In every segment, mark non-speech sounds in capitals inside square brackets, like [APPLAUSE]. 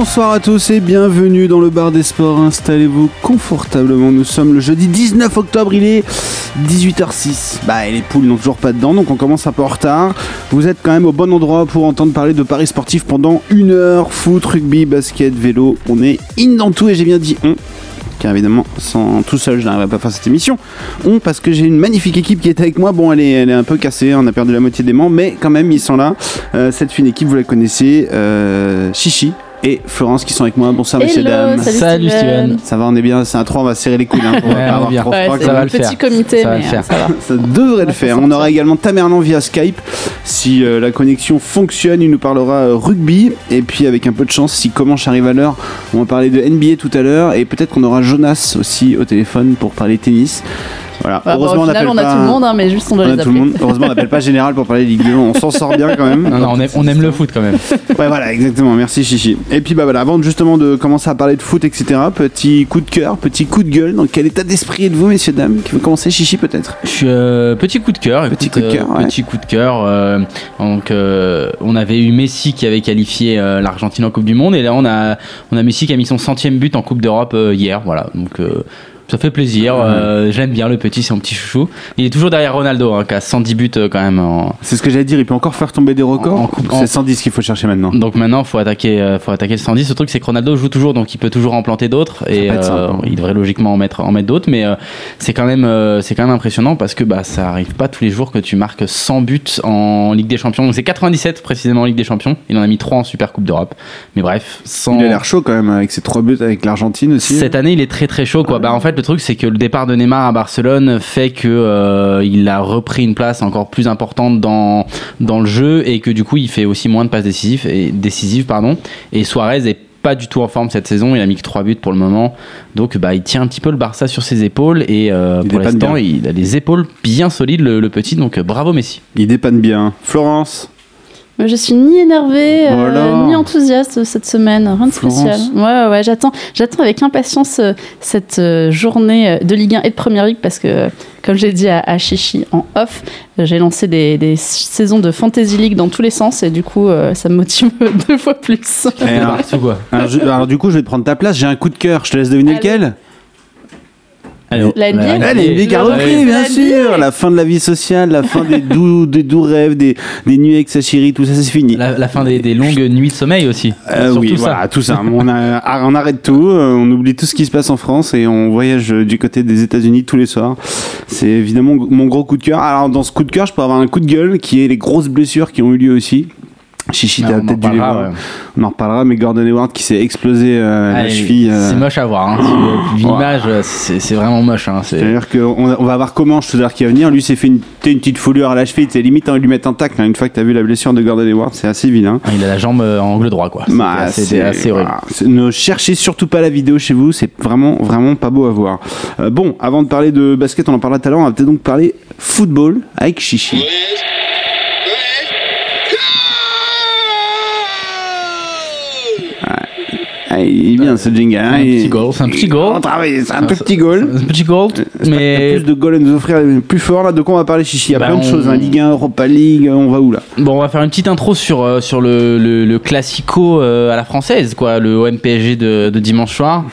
Bonsoir à tous et bienvenue dans le bar des sports. Installez-vous confortablement. Nous sommes le jeudi 19 octobre, il est 18h06. Bah, les poules n'ont toujours pas dedans, donc on commence un peu en retard. Vous êtes quand même au bon endroit pour entendre parler de paris sportifs pendant une heure. Foot, rugby, basket, vélo. On est in dans tout et j'ai bien dit on car évidemment, sans tout seul, je n'arriverai pas à faire cette émission. On, parce que j'ai une magnifique équipe qui est avec moi. Bon, elle est, un peu cassée, on a perdu la moitié des membres, mais quand même, ils sont là. Euh, cette fine équipe, vous la connaissez. Euh, Chichi et Florence qui sont avec moi. Bonsoir, messieurs, dames. Salut, Salut, Steven. Steven. Ça va, on est bien. C'est un 3, on va serrer les coudes. Hein, pour Ouais, pas on est avoir bien. trop Ouais, froid, c'est quand ça va un le petit comité, Ça va mais le faire. euh, ça va. Ça devrait le faire. On aura également Tamerlan via Skype. Si euh, la connexion fonctionne, il nous parlera euh, rugby. Et puis, avec un peu de chance, si Comanche arrive à l'heure, on va parler de NBA tout à l'heure. Et peut-être qu'on aura Jonas aussi au téléphone pour parler tennis. Voilà. Bah, bon, Heureusement, au final, on on a n'appelle tout le pas- monde, hein, mais juste on doit on a les tout le appeler. monde. Heureusement, on n'appelle pas Général pour parler de Ligue 2. On s'en sort bien quand même. Non, non, on aime, on aime le foot quand même. [LAUGHS] Ouais, voilà, exactement. Merci, Chichi. Et puis, bah voilà, avant justement de commencer à parler de foot, etc., petit coup de cœur, petit coup de gueule. Dans quel état d'esprit êtes-vous, messieurs, dames? Qui veut commencer, Chichi, peut-être? Euh, petit coup de cœur. Petit écoute, coup de cœur, euh, ouais. Petit coup de cœur. euh, donc, euh, on avait eu Messi qui avait qualifié euh, l'Argentine en Coupe du Monde, et là on a on a Messi qui a mis son centième but en Coupe d'Europe euh, hier. Voilà, donc. Ça fait plaisir, euh, j'aime bien le petit, c'est mon petit chouchou. Il est toujours derrière Ronaldo, hein, qui a 110 buts euh, quand même. en- C'est ce que j'allais dire, il peut encore faire tomber des records. En coupe- C'est en- 110 qu'il faut chercher maintenant. Donc maintenant, faut attaquer, euh, faut attaquer le 110. Le truc, c'est que Ronaldo joue toujours, donc il peut toujours en planter d'autres, et il devrait logiquement en mettre, en mettre d'autres. Mais c'est quand même, c'est quand même impressionnant parce que bah ça arrive pas tous les jours que tu marques 100 buts en Ligue des Champions. C'est 97 précisément en Ligue des Champions. Il en a mis 3 en Super Coupe d'Europe. Mais bref. Il a l'air chaud quand même avec ses trois buts avec l'Argentine aussi. Cette année, il est très très chaud quoi. Bah en fait, le truc c'est que le départ de Neymar à Barcelone fait que euh, il a repris une place encore plus importante dans dans le jeu et que du coup, il fait aussi moins de passes décisives et décisives pardon. Et Suarez est pas du tout en forme cette saison, il a mis que 3 buts pour le moment. Donc bah il tient un petit peu le Barça sur ses épaules et euh, Il pour l'instant, il a des épaules bien solides le, le petit donc bravo Messi. Il dépanne bien. Florence? Je suis ni énervée, euh, ni enthousiaste cette semaine, rien de Florence. spécial. Ouais, ouais, ouais, j'attends, j'attends avec impatience euh, cette euh, journée de Ligue 1 et de Première Ligue parce que, comme j'ai dit à, à Chichi en off, j'ai lancé des, des saisons de Fantasy League dans tous les sens et du coup, euh, ça me motive [LAUGHS] deux fois plus. Eh, alors, alors, du coup, je vais te prendre ta place. J'ai un coup de cœur. Je te laisse deviner Allez. lequel? La NBA? Allez, NBA qui a Le repris, rêve. bien La sûr. La fin de la vie sociale, la fin des doux, [LAUGHS] des doux rêves, des, des nuits avec sa chérie, tout ça, c'est fini. La, la fin des, des longues nuits de sommeil aussi. Euh, oui, voilà, tout ça. On, a- on arrête tout, euh, on oublie tout ce qui se passe en France et on voyage euh, du côté des États-Unis tous les soirs. C'est évidemment mon gros coup de cœur. Alors, dans ce coup de cœur, je peux avoir un coup de gueule qui est les grosses blessures qui ont eu lieu aussi. Chichi, t'as on peut-être dû les voir. ouais. On en reparlera, mais Gordon Hayward qui s'est explosé euh, la cheville. euh, C'est moche à voir. Hein. Ouais. L'image, euh, c'est c'est vraiment moche. Hein. C'est- C'est-à-dire qu'on on va avoir Comanche tout à l'heure qui va venir. Lui s'est fait une, une petite foulure à la cheville. C'est limite envie de lui mettre un tacle. hein. Une fois que tu as vu la blessure de Gordon Hayward, c'est assez vilain. Ah, Il a la jambe euh, en angle droit, quoi. Bah, c'est- assez horrible. Ne cherchez surtout pas la vidéo chez vous, c'est vraiment vraiment pas beau à voir. Euh, bon, avant de parler de basket, on en parlera tout à l'heure, on va peut-être donc parler football avec Chichi. Il est bien ce jingle. hein, Un petit goal, c'est un petit goal. On travaille, c'est un Ah, tout petit goal. Un petit goal, a mais plus de goals à nous offrir plus fort là. De quoi on va parler, Chichi? Il y a Bah, plein de choses. Hein. Ligue 1, Europa League, on va où là? Bon, on va faire une petite intro sur, euh, sur le, le, le classico euh, à la française, quoi, le OM-PSG de, de dimanche soir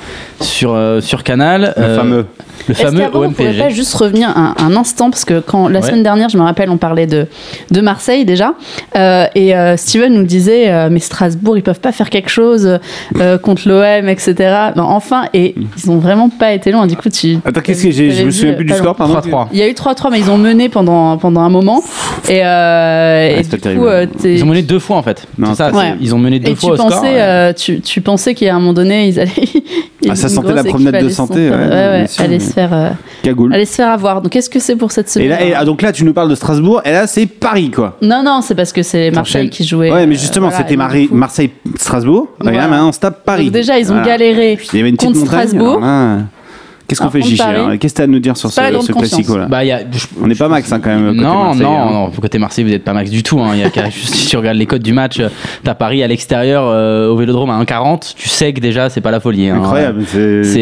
sur, euh, sur Canal. Le Euh, fameux. Le fameux qu'avant, on pourrait pas juste revenir un, un instant parce que quand la Ouais. semaine dernière, je me rappelle, on parlait de, de Marseille déjà euh, et euh, Steven nous disait euh, mais Strasbourg ils peuvent pas faire quelque chose euh, contre l'OM etc. Ben, enfin et ils ont vraiment pas été loin. Du coup tu Attends, qu'est-ce que j'ai Je me souviens plus du score, pardon. 3-3. Il y a eu 3-3 mais ils ont mené pendant pendant un moment et, euh, du terrible. coup euh, Ils ont mené deux fois en fait. Non, C'est ça, Ouais. c'est- ils ont mené deux et fois tu au score. pensais, ouais. tu, tu pensais qu'à un moment donné, ils allaient. [LAUGHS] Ah, ça sentait la promenade de santé, ouais, ouais, bien ouais, sûr, allait mais- se faire, euh, Cagoule. allait se faire avoir. Donc, qu'est-ce que c'est pour cette Et semaine là, et- ah, donc là, tu nous parles de Strasbourg, et là, c'est Paris, quoi. Non, non, c'est parce que c'est Marseille qui jouait. Ouais, mais euh, justement, voilà, c'était Mar- Marseille-Strasbourg. Et là, Voilà. maintenant, on se tape Paris. Donc déjà, ils ont Voilà. galéré contre montagne, Strasbourg. alors là, Qu'est-ce qu'on fait, Paris. alors Qu'est-ce que tu as à nous dire sur ce, ce confiance. classico là Bah, il y a, je- On n'est pas max hein, quand même. côté non, Marseille, non, hein. non, côté Marseille, vous n'êtes pas max du tout. Hein. Il y a qu'à- [LAUGHS] juste, si tu regardes les codes du match, euh, t'as Paris à l'extérieur euh, au Vélodrome à 1,40. Tu sais que déjà, c'est pas la folie. hein. Incroyable. C'est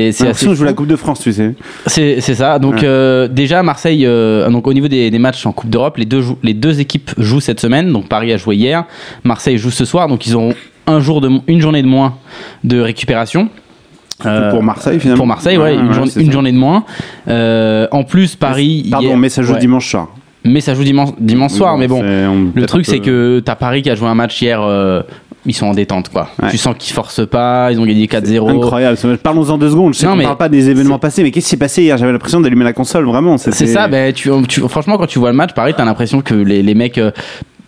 l'impression assez de jouer la. Coupe de France, tu sais. C'est ça. Donc Ouais. euh, déjà Marseille, euh, donc au niveau des, des matchs en Coupe d'Europe, les deux jou- les deux équipes jouent cette semaine. Donc Paris a joué hier, Marseille joue ce soir. Donc ils auront un jour de une journée de moins de récupération. Euh, pour Marseille, finalement. Pour Marseille, ouais, Ouais, une, ouais, journée, une de moins. Euh, en plus, Paris. Pardon, hier- mais ça joue dimanche soir. Mais ça joue dimanche, dimanche soir. Mais bon, le truc, c'est que t'as Paris qui a joué un match hier. euh, ils sont en détente, quoi. Ouais. Tu sens qu'ils forcent pas. Ils ont gagné 4-0. Incroyable. Parlons-en deux secondes. Je sais Non, parle pas des événements passés, mais qu'est-ce qui s'est passé hier? J'avais l'impression d'allumer la console, vraiment. C'est ça, ben, tu, tu- franchement, quand tu vois le match, pareil, t'as l'impression que les, les mecs.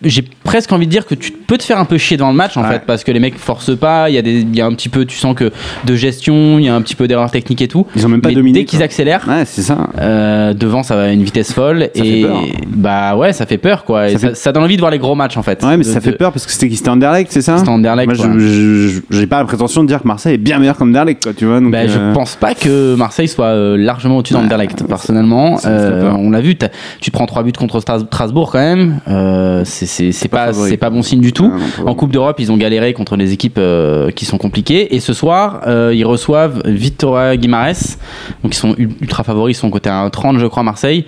Euh, j'ai presque envie de dire que tu peux te faire un peu chier dans le match en Ouais. fait parce que les mecs forcent pas il y a des il y a un petit peu tu sens que de gestion il y a un petit peu d'erreur technique et tout Ils ont même pas mais dominé. dès qu'ils accélèrent Ouais, c'est ça. euh, devant ça va à une vitesse folle Ça et fait peur. bah ouais ça fait peur quoi Ça ça, fait- ça donne envie de voir les gros matchs en fait Ouais, mais De- ça fait de- peur parce que c'était c'était Anderlecht, c'est ça C'était Anderlecht, Moi, je- j'ai pas la prétention de dire que Marseille est bien meilleur qu'Anderlecht, quoi, tu vois. Donc, Bah, euh, Je pense pas que Marseille soit euh, largement au-dessus Ouais, d'Anderlecht, personnellement. Euh, on l'a vu, tu prends 3 buts contre Stras- Strasbourg quand même. Euh, c'est- c'est pas pas, pas bon signe du tout. Ah, En Coupe d'Europe, ils ont galéré contre des équipes euh, qui sont compliquées. Et ce soir, euh, ils reçoivent Victoria Guimares. Donc, ils sont ul- ultra favoris. Ils sont côté à 30, je crois, Marseille.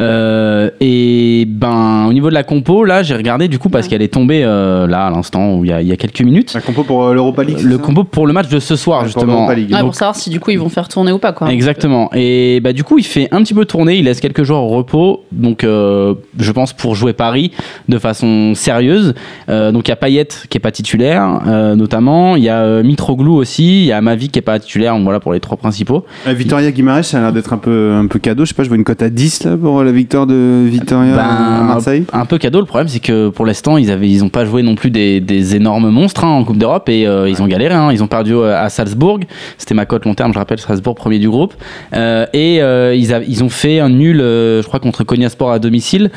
Euh, et ben, au niveau de la compo, là, j'ai regardé du coup parce qu'elle est tombée euh, là à l'instant où il y, a- il y a quelques minutes. La compo pour euh, l'Europa League. Le compo pour le match de ce soir, justement. l'Europa League. Ouais, Donc, pour savoir si du coup ils vont faire tourner ou pas quoi. Exactement. Et bah du coup, il fait un petit peu tourner, il laisse quelques joueurs au repos. Donc euh, je pense pour jouer Paris de façon sérieuse. Euh, donc il y a Payet qui est pas titulaire euh, notamment, il y a euh, Mitroglou aussi, il y a Mavi qui est pas titulaire. Donc voilà pour les trois principaux. Euh, Victoria Guimaraes, ça a l'air d'être un peu, un peu cadeau. Je sais pas, je vois une cote à 10 là pour la victoire de Victoria Ben, à Marseille? Un peu cadeau. Le problème c'est que pour l'instant ils avaient ils ont pas joué non plus des, des énormes monstres hein, en Coupe d'Europe et euh, ils ont galéré. hein. Ils ont perdu euh, à Salzbourg. C'était ma cote long terme, je rappelle Salzbourg premier du groupe. Euh, et euh, ils, a- ils ont fait un nul, euh, je crois contre Konyaspor à domicile.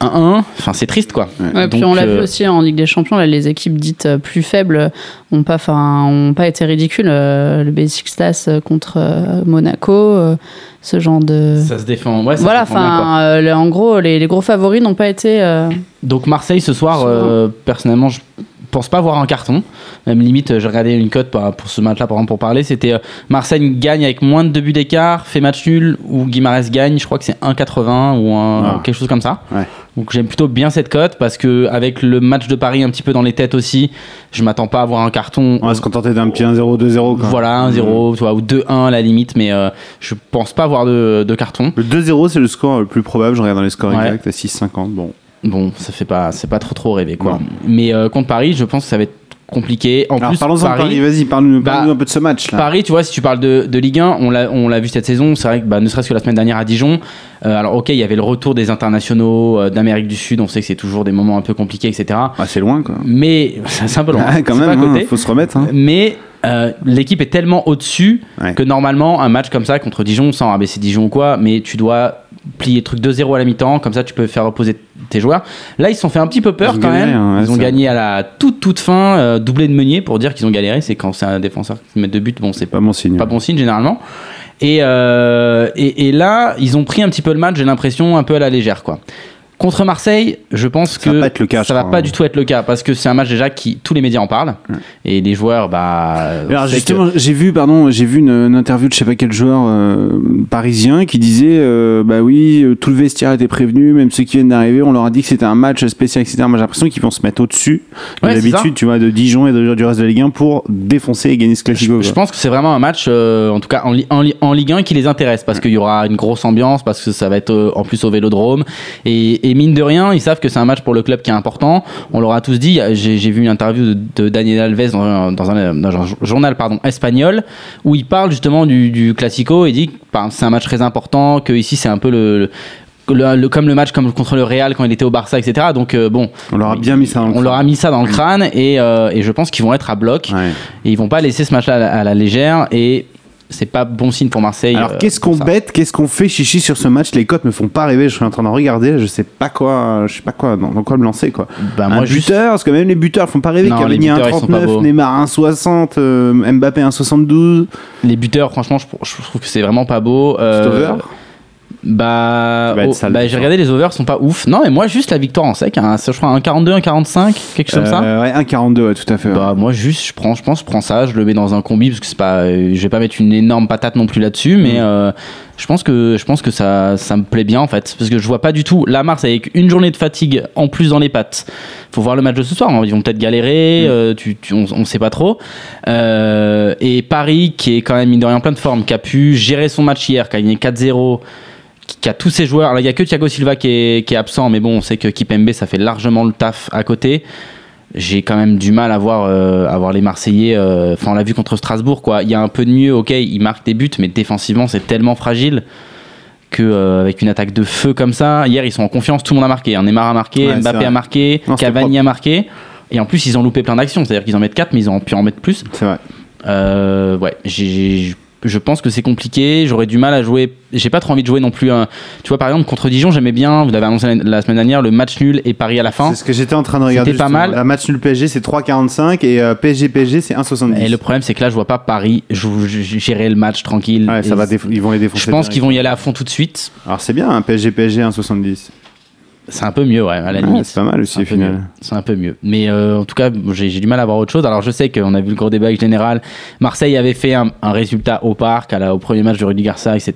1-1, enfin c'est triste quoi. Ouais, puis on l'a euh, vu aussi en Ligue des Champions, là, les équipes dites euh, plus faibles n'ont pas, enfin, ont pas été ridicules. Euh, le Besiktas contre Monaco, ce genre de. Ça se défend. Ouais, ça voilà, enfin, euh, en gros, les, les gros favoris n'ont pas été. euh, Donc Marseille ce soir, euh, personnellement, je pense pas avoir un carton. Même limite, j'ai regardé une cote pour, ce match-là, par exemple, pour parler. C'était Marseille gagne avec moins de 2 buts d'écart, fait match nul, ou Guimarães gagne, je crois que c'est 1,80 ou un- Ah. quelque chose comme ça. Ouais. Donc j'aime plutôt bien cette cote parce que avec le match de Paris un petit peu dans les têtes aussi, je m'attends pas à avoir un carton. On va se contenter d'un petit 1-0, 2-0. quoi. Voilà, 1-0 tu vois, ou 2-1 à la limite, mais euh, je pense pas avoir de, de carton. Le 2-0, c'est le score le plus probable. Je regarde dans les scores Ouais. exacts à 6,50. Bon. Bon, ça fait pas, c'est pas trop trop rêver quoi. Mais euh, contre Paris, je pense que ça va être compliqué. En Alors plus, Paris, Paris. Vas-y, parle-nous Bah, parle-nous un peu de ce match là. Paris, tu vois, si tu parles de, de Ligue 1, on l'a, vu cette saison. C'est vrai que, bah, ne serait-ce que la semaine dernière à Dijon. euh, alors, ok, il y avait le retour des internationaux euh, d'Amérique du Sud. On sait que c'est toujours des moments un peu compliqués, etc. Ah, c'est loin quoi. Mais [LAUGHS] c'est un peu loin. Ah, quand même, à hein, faut se remettre. hein. Mais euh, l'équipe est tellement au-dessus Ouais. que normalement, un match comme ça contre Dijon, sans rabaisser Dijon ou quoi, mais tu dois plier le truc 2-0 à la mi-temps, comme ça tu peux faire reposer tes joueurs. Là, ils se sont fait un petit peu peur Ils quand même. hein, ouais, ils ont ça. gagné à la toute toute fin, euh, doublé de Meunier pour dire qu'ils ont galéré. C'est quand c'est un défenseur qui met deux buts, bon, c'est Pas bon signe. pas bon signe généralement. Et, euh, et, et là, ils ont pris un petit peu le match, j'ai l'impression, un peu à la légère. quoi. Contre Marseille, je pense Ça que va pas être le cas, ça je va crois. pas du tout être le cas parce que c'est un match déjà qui tous les médias en parlent et les joueurs, bah. Alors justement, j'ai vu, pardon, j'ai vu une, une interview de je sais pas quel joueur euh, parisien qui disait, euh, bah oui, euh, tout le vestiaire était prévenu, même ceux qui viennent d'arriver, on leur a dit que c'était un match spécial, etc. Moi, j'ai l'impression qu'ils vont se mettre au-dessus de Ouais, c'est l'habitude, tu vois, de Dijon et de- du reste de la Ligue 1 pour défoncer et gagner ce classico. je, pense que c'est vraiment un match, euh, en tout cas en, Li- en, Li- en Ligue 1, qui les intéresse parce qu'il y aura une grosse ambiance, parce que ça va être en plus au Vélodrome et, et mine de rien, ils savent que c'est un match pour le club qui est important. On leur a tous dit. J'ai vu une interview de, de Daniel Alves dans, un- dans un, dans un journal pardon espagnol où il parle justement du, du classico et dit que bah, c'est un match très important, que ici c'est un peu le, le- le- comme le match comme contre le Real quand il était au Barça, etc. Donc euh, bon, On leur a bien mis ça dans le on leur a mis ça dans le crâne et, euh, et je pense qu'ils vont être à bloc Ouais. et ils vont pas laisser ce match-là à, la- à la légère et c'est pas bon signe pour Marseille. Alors euh, qu'est-ce qu'on bête, qu'est-ce qu'on fait chichi sur ce match? Les cotes me font pas rêver. Je suis en train de regarder, je sais pas quoi, je sais pas quoi, dans, dans quoi me lancer quoi. Bah, un moi, juste. buteur, parce que même les buteurs font pas rêver. Cavani les buteurs, ils sont pas 1,39, beaux. Neymar 1,60, euh, Mbappé 1,72. Les buteurs, franchement, je, je trouve que c'est vraiment pas beau. Euh, Bah, oh, bah, j'ai regardé les overs sont pas ouf. Non, mais moi juste la victoire en sec, hein, je crois un 42, un 45, quelque chose comme ça. Euh, Ouais, 1,42, ouais, tout à fait. ouais. Bah moi juste je prends je pense je prends ça, je le mets dans un combi parce que c'est pas euh, je vais pas mettre une énorme patate non plus là-dessus Mm. mais euh, je pense que je pense que ça ça me plaît bien en fait parce que je vois pas du tout la Mars avec une journée de fatigue en plus dans les pattes. Faut voir le match de ce soir, hein. ils vont peut-être galérer, Mm. tu, tu- on, on sait pas trop. Et Paris qui est quand même mine de rien en pleine forme, qui a pu gérer son match hier, qui a gagné 4-0 qui- a tous ses joueurs. Alors, il y a que Thiago Silva qui est, qui est absent, mais bon, on sait que Kipembe, ça fait largement le taf à côté. J'ai quand même du mal à voir, euh, à voir les Marseillais. euh, Enfin, on l'a vu contre Strasbourg, quoi. Il y a un peu de mieux, ok, ils marquent des buts, mais défensivement, c'est tellement fragile que euh, avec une attaque de feu comme ça, hier ils sont en confiance, tout le monde a marqué. hein. Neymar a marqué, Ouais, Mbappé a marqué, Non, Cavani propre. a marqué. Et en plus, ils ont loupé plein d'actions, c'est-à-dire qu'ils en mettent 4, mais ils ont pu en mettre plus. C'est vrai. Euh, ouais, j'ai- je pense que c'est compliqué. J'aurais du mal à jouer. J'ai pas trop envie de jouer non plus. un- Tu vois, par exemple, contre Dijon, j'aimais bien. Vous l'avez annoncé la, semaine dernière, le match nul et Paris à la fin. C'est ce que j'étais en train de regarder. C'était pas mal. La match nul PSG, c'est 3,45 et euh, PSG PSG, c'est 1,70. Et le problème, c'est que là, je vois pas Paris gérer le match tranquille. Ouais, ça va ils vont les défoncer. Je pense qu'ils vont y aller à fond tout de suite. Alors c'est bien, un PSG PSG 1,70. C'est un peu mieux, ouais, à la limite. c'est pas mal aussi au final. mieux. C'est un peu mieux. Mais euh, en tout cas, j'ai du mal à voir autre chose. Alors je sais qu'on a vu le gros débat avec Général. Marseille avait fait un, un résultat au parc, à la- au premier match de Rudy Garcia, etc.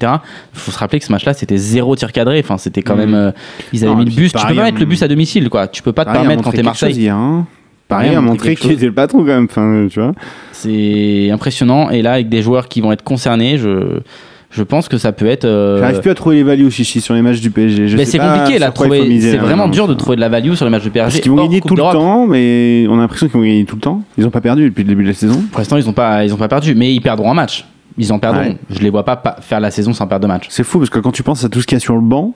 Il faut se rappeler que ce match-là, c'était zéro tir cadré. Enfin, c'était quand Mhm. même. euh, ils avaient Non, mis le bus. Tu peux pas mettre le bus à domicile, quoi. Tu peux pas te permettre quand t'es Marseille. chose hein. Paris a montré qu'il était le patron quand même, enfin, tu vois. C'est impressionnant. Et là, avec des joueurs qui vont être concernés, je, je pense que ça peut être. euh, J'arrive plus à trouver les values chichi sur les matchs du PSG. Je mais c'est compliqué là, trouver- c'est hein, vraiment dur de trouver de la value sur les matchs de PSG. Parce qu'ils vont gagner tout le temps, mais on a l'impression qu'ils vont gagner tout le temps. Ils ont pas perdu depuis le début de la saison. Pour l'instant, ils n'ont pas, ils ont pas perdu, mais ils perdront un match. Ils en perdront. Ouais. Je les vois pas, pa- faire la saison sans perdre de match. C'est fou parce que quand tu penses à tout ce qu'il y a sur le banc,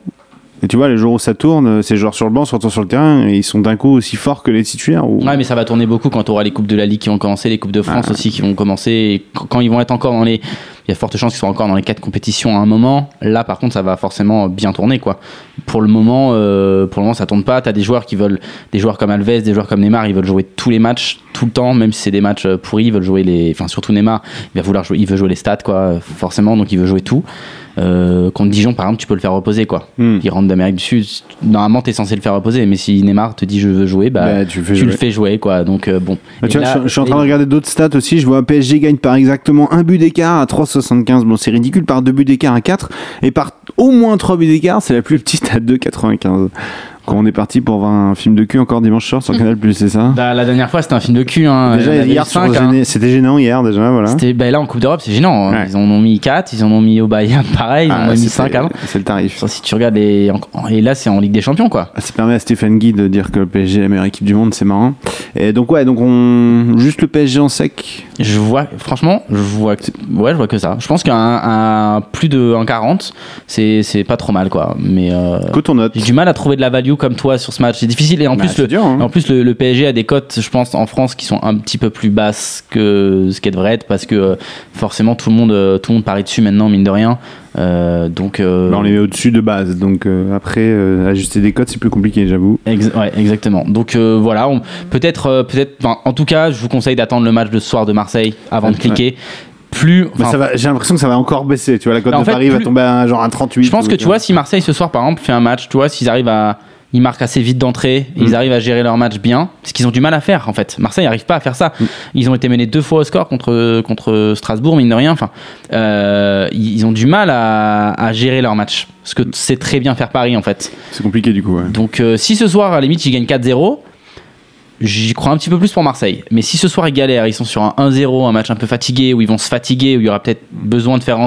et tu vois, les jours où ça tourne, ces joueurs sur le banc se retrouvent sur le terrain et ils sont d'un coup aussi forts que les titulaires. Ou... Ouais, mais ça va tourner beaucoup quand tu auras les coupes de la Ligue qui vont commencer, les coupes de France Ah. aussi qui vont commencer. Et quand ils vont être encore dans les, il y a forte chance qu'ils soient encore dans les quatre compétitions à un moment. Là, par contre, ça va forcément bien tourner, quoi. Pour le moment, euh, pour le moment, ça tourne pas. T'as des joueurs qui veulent, des joueurs comme Alves, des joueurs comme Neymar, ils veulent jouer tous les matchs, tout le temps, même si c'est des matchs euh, pourris, ils veulent jouer les, enfin surtout Neymar, il va vouloir jouer, il veut jouer les stats, quoi, forcément, donc il veut jouer tout. Euh, contre Dijon, par exemple, tu peux le faire reposer, quoi. Hmm. Il rentre d'Amérique du Sud. Normalement, t'es censé le faire reposer, mais si Neymar te dit je veux jouer, bah, Bah, tu, tu jouer. le fais jouer, quoi. Donc euh, bon. Bah, Et tu vois, là- je, je suis en train de regarder d'autres stats aussi. Je vois PSG gagne par exactement un but d'écart à 3,75. Bon, c'est ridicule. Par deux buts d'écart à 4. Et par au moins trois buts d'écart, c'est la plus petite à 2,95. Quand on est parti pour voir un film de cul encore dimanche soir sur Canal, c'est ça Bah, la dernière fois, c'était un film de cul. Hein. Déjà, hier, hein. C'était gênant hier, déjà, voilà. C'était, bah, là, en Coupe d'Europe, c'est gênant. hein. Ouais. Ils en ont mis 4, ils en ont mis au Bayern, [LAUGHS] pareil, ils Ah, en ont mis c'était- 5 avant. C'est le tarif. Si tu regardes les. Et là, c'est en Ligue des Champions, quoi. Ah, Ça permet à Stéphane Guy de dire que le PSG est la meilleure équipe du monde, c'est marrant. Et donc, ouais, donc on. Juste le PSG en sec. Je vois, franchement, je vois que, ouais, je vois que ça. Je pense qu'un un plus de 1,40, c'est, pas trop mal, quoi. Mais euh, Coton note. j'ai du mal à trouver de la value comme toi sur ce match. C'est difficile. Et en Bah, plus, le, dur, hein. En plus, le, le PSG a des cotes, je pense, en France qui sont un petit peu plus basses que ce qu'elles devraient être parce que euh, forcément tout le monde, euh, tout le monde parie dessus maintenant, mine de rien. Euh, donc, euh, Bah, on les met au-dessus de base. Donc, euh, après, ajuster des cotes, c'est plus compliqué, j'avoue. ex- ouais, exactement. Donc voilà, on- peut-être, peut-être. enfin, En tout cas, je vous conseille d'attendre le match de ce soir de Marseille avant de Ouais. cliquer. Plus, Bah, J'ai l'impression que ça va encore baisser. Tu vois, la cote Bah, de Paris va tomber à genre un 38. Je pense que tu vois, si Marseille ce soir, par exemple, fait un match, tu vois, s'ils arrivent à. Ils marquent assez vite d'entrée, et Mm. ils arrivent à gérer leur match bien, ce qu'ils ont du mal à faire en fait. Marseille n'arrive pas à faire ça. Mm. Ils ont été menés deux fois au score contre, contre Strasbourg, mine de rien. Enfin, euh, ils ils ont du mal à, à gérer leur match. Ce que c'est très bien faire Paris en fait. C'est compliqué du coup. ouais. Donc euh, si ce soir, à la limite, ils gagnent 4-0, j'y crois un petit peu plus pour Marseille. Mais si ce soir ils galèrent, ils sont sur un 1-0, un match un peu fatigué, où ils vont se fatiguer, où il y aura peut-être besoin de faire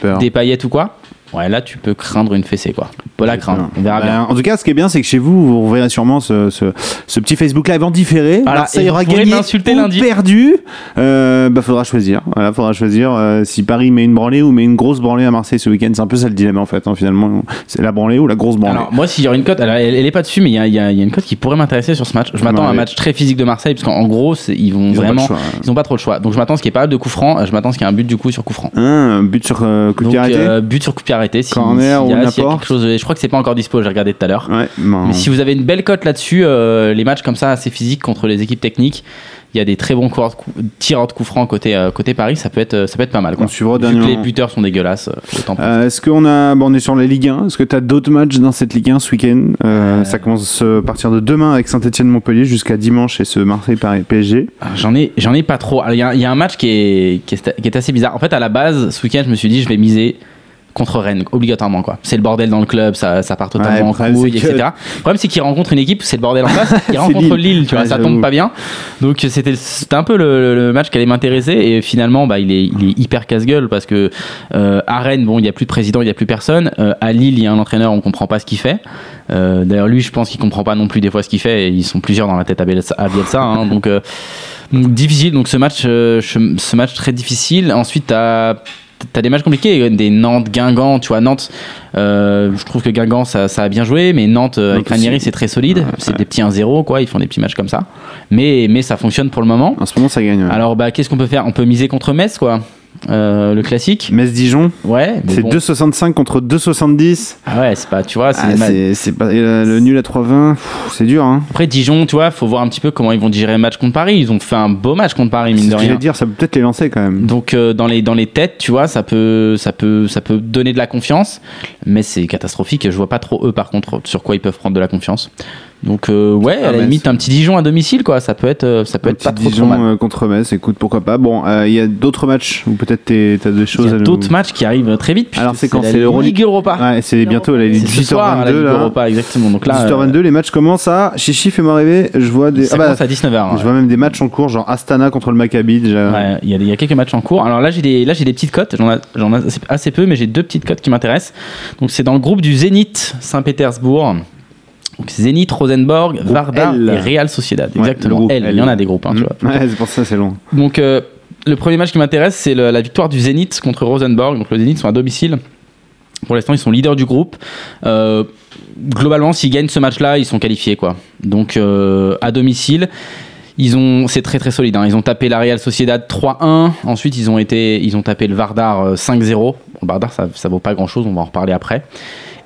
peur. des paillettes ou quoi, ouais, là tu peux craindre une fessée quoi. Pas la crainte, on verra Bah, bien. En tout cas, ce qui est bien, c'est que chez vous, vous reverrez sûrement ce, ce, ce petit Facebook Live en différé. Voilà, Marseille et aura gagné ou lundi. perdu. Euh, bah, faudra choisir. Voilà, faudra choisir euh, si Paris met une branlée ou met une grosse branlée à Marseille ce week-end. C'est un peu ça le dilemme en fait. hein, finalement, c'est la branlée ou la grosse branlée. Alors, moi, s'il y aurait une cote, alors, elle, elle est pas dessus, mais il y y y a une cote qui pourrait m'intéresser sur ce match. Je m'attends à un match très physique de Marseille, parce qu'en en gros, ils vont Ils ont vraiment. choix, hein. ils ont pas trop le choix. Donc, je m'attends à ce qu'il n'y ait pas de coup franc. Je m'attends à ce qu'il y ait un but du coup sur coup franc. Un but sur euh, coup de Donc, euh, but sur coup de arrêté. Si, Corner s'il y a- ou s'il y a quelque chose, je crois que c'est pas encore dispo, j'ai regardé tout à l'heure. Ouais, bon. Mais si vous avez une belle cote là-dessus, euh, les matchs comme ça assez physiques contre les équipes techniques, il y a des très bons coureurs de coup- tireurs de coups francs côté, euh, côté Paris, ça peut être, euh, ça peut être pas mal. Quoi. On suivra dernièrement. les buteurs sont dégueulasses, euh, Est-ce qu'on a, bon, on est sur la Ligue 1. Est-ce que tu as d'autres matchs dans cette Ligue 1 ce week-end? Euh, Ça commence à partir de demain avec Saint-Etienne-Montpellier jusqu'à dimanche et ce Marseille-Paris-PSG. Ah, J'en ai, j'en ai pas trop. Il y, a- il y a un match qui est, qui, est, qui est assez bizarre. En fait, à la base, ce week-end, je me suis dit, je vais miser contre Rennes, obligatoirement. quoi. C'est le bordel dans le club, ça, ça part totalement le en problème, couille, que- etc. Le problème, c'est qu'il rencontre une équipe, c'est le bordel en face. [LAUGHS] Il rencontre Lille. Tu vois, Ouais, ça tombe pas bien. Donc, c'était, un peu le, le match qui allait m'intéresser. Et finalement, bah, il, est, il est hyper casse-gueule parce que euh, à Rennes, bon, il n'y a plus de président, il n'y a plus personne. Euh, à Lille, il y a un entraîneur, on comprend pas ce qu'il fait. Euh, D'ailleurs, lui, je pense qu'il comprend pas non plus des fois ce qu'il fait. Et ils sont plusieurs dans la tête à Bielsa. à Bielsa, hein. [LAUGHS] donc, donc, difficile. Donc ce match, ce match très difficile. Ensuite, t'as as des matchs compliqués, des Nantes, Guingamp. Tu vois, Nantes, euh, je trouve que Guingamp, ça, ça a bien joué, mais Nantes, euh, avec. Ranieri, c'est très solide. c'est des petits 1-0, quoi. Ils font des petits matchs comme ça. Mais, mais ça fonctionne pour le moment. En ce moment, ça gagne. ouais. Alors, bah, qu'est-ce qu'on peut faire? On peut miser contre Metz, quoi. Euh, le classique. Metz-Dijon, Ouais. c'est bon. 2,65 contre 2,70. Ah ouais, c'est pas, tu vois, c'est Ah, c'est pas, et le, nul à 3,20, pff, c'est dur. Hein. Après Dijon, tu vois, faut voir un petit peu comment ils vont digérer le match contre Paris. Ils ont fait un beau match contre Paris, mine de rien. dire, ça peut peut-être les lancer quand même. Donc euh, dans les dans les têtes, tu vois, ça peut ça peut ça peut donner de la confiance, mais c'est catastrophique. Je vois pas trop eux par contre sur quoi ils peuvent prendre de la confiance. Donc euh, ouais, Ah, à la limite un petit Dijon à domicile quoi, ça peut être euh, ça peut Un être pas petit trop trop Dijon mal. euh, contre Metz, écoute, pourquoi pas. Bon, euh, il y a d'autres matchs où peut-être t'es- t'as des Il choses y à a nous- d'autres matchs qui arrivent très vite. Alors, puisque c'est quand la C'est l'Euroleague Ligue Europa. Ouais, c'est bientôt, il la 18h22 Ligue là. Europa, exactement. Donc là, 18h22, les matchs commencent à. Chichi, fais-moi rêver. Je vois des. ça ah bah, commence à 19h. Je vois même des matchs en cours, genre Astana contre le Maccabi déjà. Ouais, il y, a il y quelques matchs en cours. Alors là, j'ai des, là, j'ai des petites cotes. J'en ai, j'en ai assez, assez peu, mais j'ai deux petites cotes qui m'intéressent. Donc c'est dans le groupe du Zénith Saint-Pétersbourg. Donc Zénith, Rosenborg, Vardar L. et Real Sociedad. Ouais, Exactement. groupe L. L. Il y en a des groupes, hein, tu vois. Mm. Ouais, c'est pour ça, c'est long. Donc euh, le premier match qui m'intéresse, c'est la victoire du Zénith contre Rosenborg. Donc le Zénith sont à domicile. Pour l'instant, ils sont leaders du groupe. Euh, globalement, s'ils gagnent ce match-là, ils sont qualifiés, quoi. Donc euh, à domicile. Ils ont, c'est très très solide. hein. Ils ont tapé la Real Sociedad 3-1. Ensuite, ils ont été, ils ont tapé le Vardar euh, 5-0. Bon, le Vardar, ça, ça vaut pas grand chose. On va en reparler après.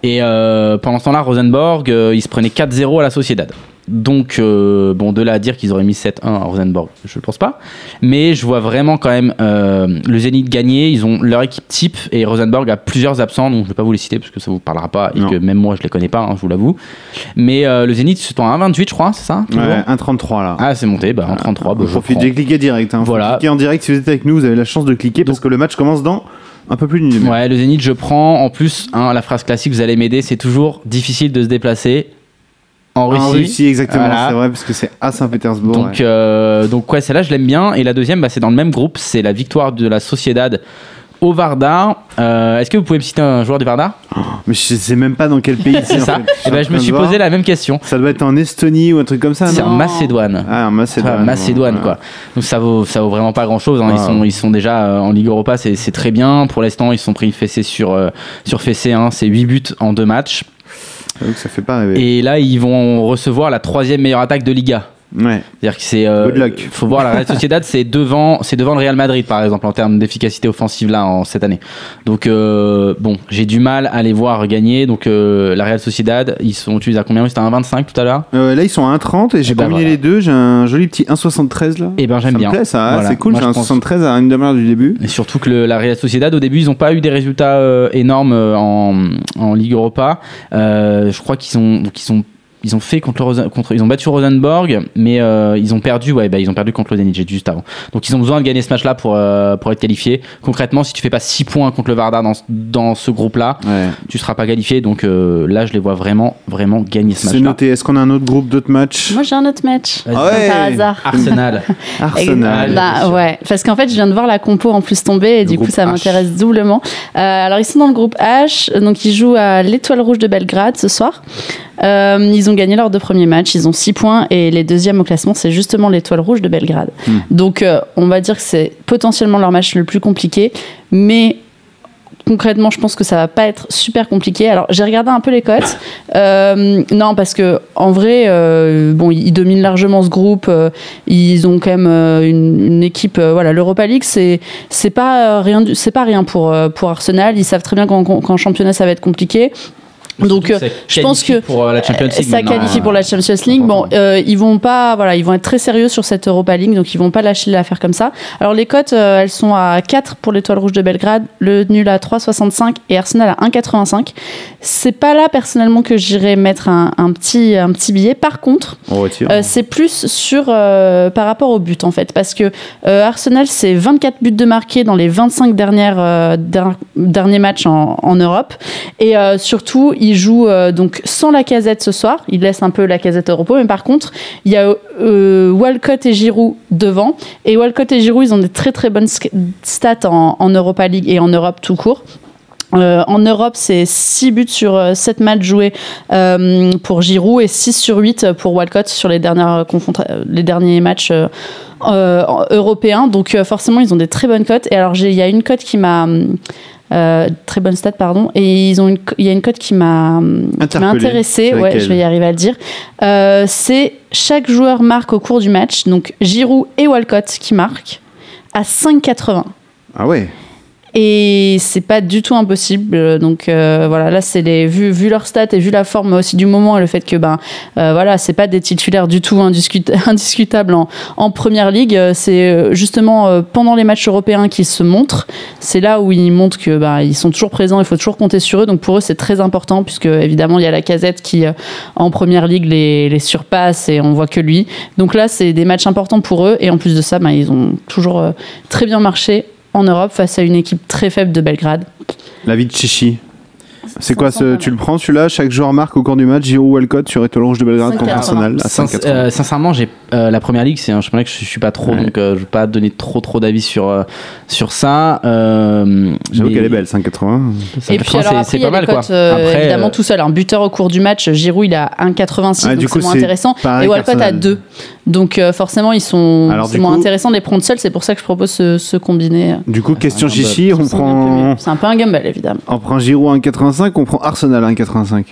Et euh, pendant ce temps-là, Rosenborg, euh, ils se prenaient 4-0 à la Sociedad. Donc, euh, bon, de là à dire qu'ils auraient mis 7-1 à Rosenborg, je ne pense pas. Mais je vois vraiment quand même le Zénith gagner. Ils ont leur équipe type et Rosenborg a plusieurs absents, donc je ne vais pas vous les citer parce que ça ne vous parlera pas et Non. que même moi je les connais pas, hein, je vous l'avoue. Mais le Zénith, c'est en 1,28, je crois, c'est ça Ouais, 1,33 là. Ah, c'est monté, bah, en 33. Bah, profitez, cliqué direct. Hein. Voilà. cliquer en direct si vous êtes avec nous, vous avez la chance de cliquer parce que le match commence dans un peu plus d'une demi-heure. Ouais, le Zénith, je prends. En plus, hein, la phrase classique, vous allez m'aider, c'est toujours difficile de se déplacer en Russie. En Russie, exactement, Voilà. c'est vrai, parce que c'est à Saint-Pétersbourg. Donc, ouais. euh, donc ouais, celle-là, je l'aime bien. Et la deuxième, bah, c'est dans le même groupe. C'est la victoire de la Sociedad au Vardar. Euh, Est-ce que vous pouvez me citer un joueur du Vardar Mais je sais même pas dans quel pays [LAUGHS] c'est. Ça. en fait. Et ben, je me suis posé la même question. Ça doit être en Estonie ou un truc comme ça, C'est en Macédoine. Ah, en Macédoine. Macédoine, ouais. quoi. Donc ça vaut, ça vaut vraiment pas grand chose. Ils, Wow. sont, ils sont déjà euh, en Ligue Europa, c'est très bien. Pour l'instant, ils sont pris fessé sur, euh, sur fessé. Hein. C'est 8 buts en deux matchs. Que ça fait pas rêver. Et là, ils vont recevoir la troisième meilleure attaque de Liga. Ouais. C'est-à-dire que c'est. euh, Good luck. Faut voir la Real Sociedad, c'est devant, c'est devant le Real Madrid par exemple en termes d'efficacité offensive là en cette année. Donc euh, bon, j'ai du mal à les voir gagner. Donc euh, la Real Sociedad, ils sont utilisés à combien? C'était un 25 tout à l'heure? Euh, là, ils sont à 1,30 et j'ai Eh ben, combiné voilà. les deux. J'ai un joli petit 1,73 là. Et ben j'aime bien. me plaît, ça. Voilà. C'est cool. J'ai un pense- 73 à une demi-heure du début. Et surtout que le- la Real Sociedad, au début, ils n'ont pas eu des résultats énormes en, en Ligue Europa. Je crois qu'ils sont, donc ils sont ils ont fait contre, le Rosen- contre ils ont battu Rosenborg, mais euh, ils ont perdu, ouais, bah, ils ont perdu contre juste avant. Donc ils ont besoin de gagner ce match-là pour euh, pour être qualifiés. Concrètement, si tu fais pas 6 points contre le Vardar dans ce- dans ce groupe-là, Ouais. tu seras pas qualifié. Donc euh, là, je les vois vraiment vraiment gagner ce C'est match-là. noté. Est-ce qu'on a un autre groupe, d'autres matchs? Moi, j'ai un autre match. Ah ouais. Par hasard. [LAUGHS] Arsenal. [LAUGHS] Arsenal. Bah, ouais, parce qu'en fait, je viens de voir la compo en plus tomber et Le du coup, ça m'intéresse doublement. Euh, alors, ils sont dans le groupe H, donc ils jouent à l'Étoile Rouge de Belgrade ce soir. Euh, ils ont gagné leurs deux premiers matchs, ils ont 6 points et les deuxièmes au classement, c'est justement l'Étoile Rouge de Belgrade. Hmm. Donc, euh, on va dire que c'est potentiellement leur match le plus compliqué, mais concrètement, je pense que ça va pas être super compliqué. Alors, j'ai regardé un peu les cotes. Euh, non, parce que en vrai, euh, bon, ils dominent largement ce groupe. euh, ils ont quand même une, une équipe. voilà, l'Europa League, c'est c'est pas rien, c'est pas rien pour pour Arsenal. Ils savent très bien qu'en qu'en championnat, ça va être compliqué. Donc, euh, je pense que pour euh, la Champions League. ça qualifie pour la Champions League. Bon, euh, ils vont pas, voilà, ils vont être très sérieux sur cette Europa League, donc ils vont pas lâcher l'affaire comme ça. Alors les cotes, euh, elles sont à 4 pour l'Étoile Rouge de Belgrade, le nul à 3,65 et Arsenal à 1,85. C'est pas là personnellement que j'irai mettre un, un petit un petit billet. Par contre, euh, c'est plus sur par rapport au but en fait parce que Arsenal c'est 24 buts de marqués dans les 25 dernières der- derniers matchs en, en Europe et surtout ils jouent euh, donc sans la casette ce soir ils laissent un peu la casette au repos mais par contre il y a euh, Walcott et Giroud devant et Walcott et Giroud ils ont des très très bonnes stats en, Europa League et en Europe tout court euh, en Europe, c'est 6 buts sur euh, 7 matchs joués pour Giroud et 6 sur 8 pour Walcott sur les, derniers matchs européens. Donc forcément, ils ont des très bonnes cotes. Et alors, il y a une cote qui m'a... euh, très bonne stat, pardon. Et ils ont une, co- il y a une cote qui m'a intéressée. Ouais, je vais y arriver à le dire. Euh, c'est chaque joueur marque au cours du match. Donc Giroud et Walcott qui marquent à 5,80. Ah ouais. Et c'est pas du tout impossible. Donc euh, voilà, là c'est les vu vu leur stats et vu la forme aussi du moment et le fait que ben euh, voilà, c'est pas des titulaires du tout indiscut- [LAUGHS] indiscutables en, première ligue. C'est euh, justement euh, pendant les matchs européens qu'ils se montrent. C'est là où ils montrent que ben ils sont toujours présents. Il faut toujours compter sur eux. Donc pour eux c'est très important puisque évidemment il y a la casette qui euh, en première ligue les, les surpasse et on voit que lui. Donc là c'est des matchs importants pour eux et en plus de ça ben, ils ont toujours très bien marché en Europe face à une équipe très faible de Belgrade. La vie de Chichi. C'est quoi ce Tu le prends celui-là? Chaque joueur marque au cours du match. Giroud Walcott sur Rouge de Belgrade contre 5,80. Arsenal à Sin- 5,80. euh, sincèrement, j'ai euh, la première ligue, c'est un championnat que je, je suis pas trop, Ouais. donc euh, je vais pas donner trop trop d'avis sur euh, sur ça. Euh, J'avoue mais- qu'elle est belle, 5,80. Et puis 5,80, alors c'est- pas mal quoi. cotes, euh, Après, évidemment euh, tout seul. Un buteur au cours du match, Giroud il a 1,86, Ah, donc du coup, c'est moins c'est intéressant. Et Walcott a qu'Arsenal. 2. Donc euh, forcément, ils sont Alors, moins coup- intéressant de les prendre seuls. C'est pour ça que je propose ce, ce combiné. Du coup, question. Chichi, on C'est un peu prend. C'est un peu un gamble, évidemment. on prend Giroud à 1,85, on prend Arsenal à 1,85.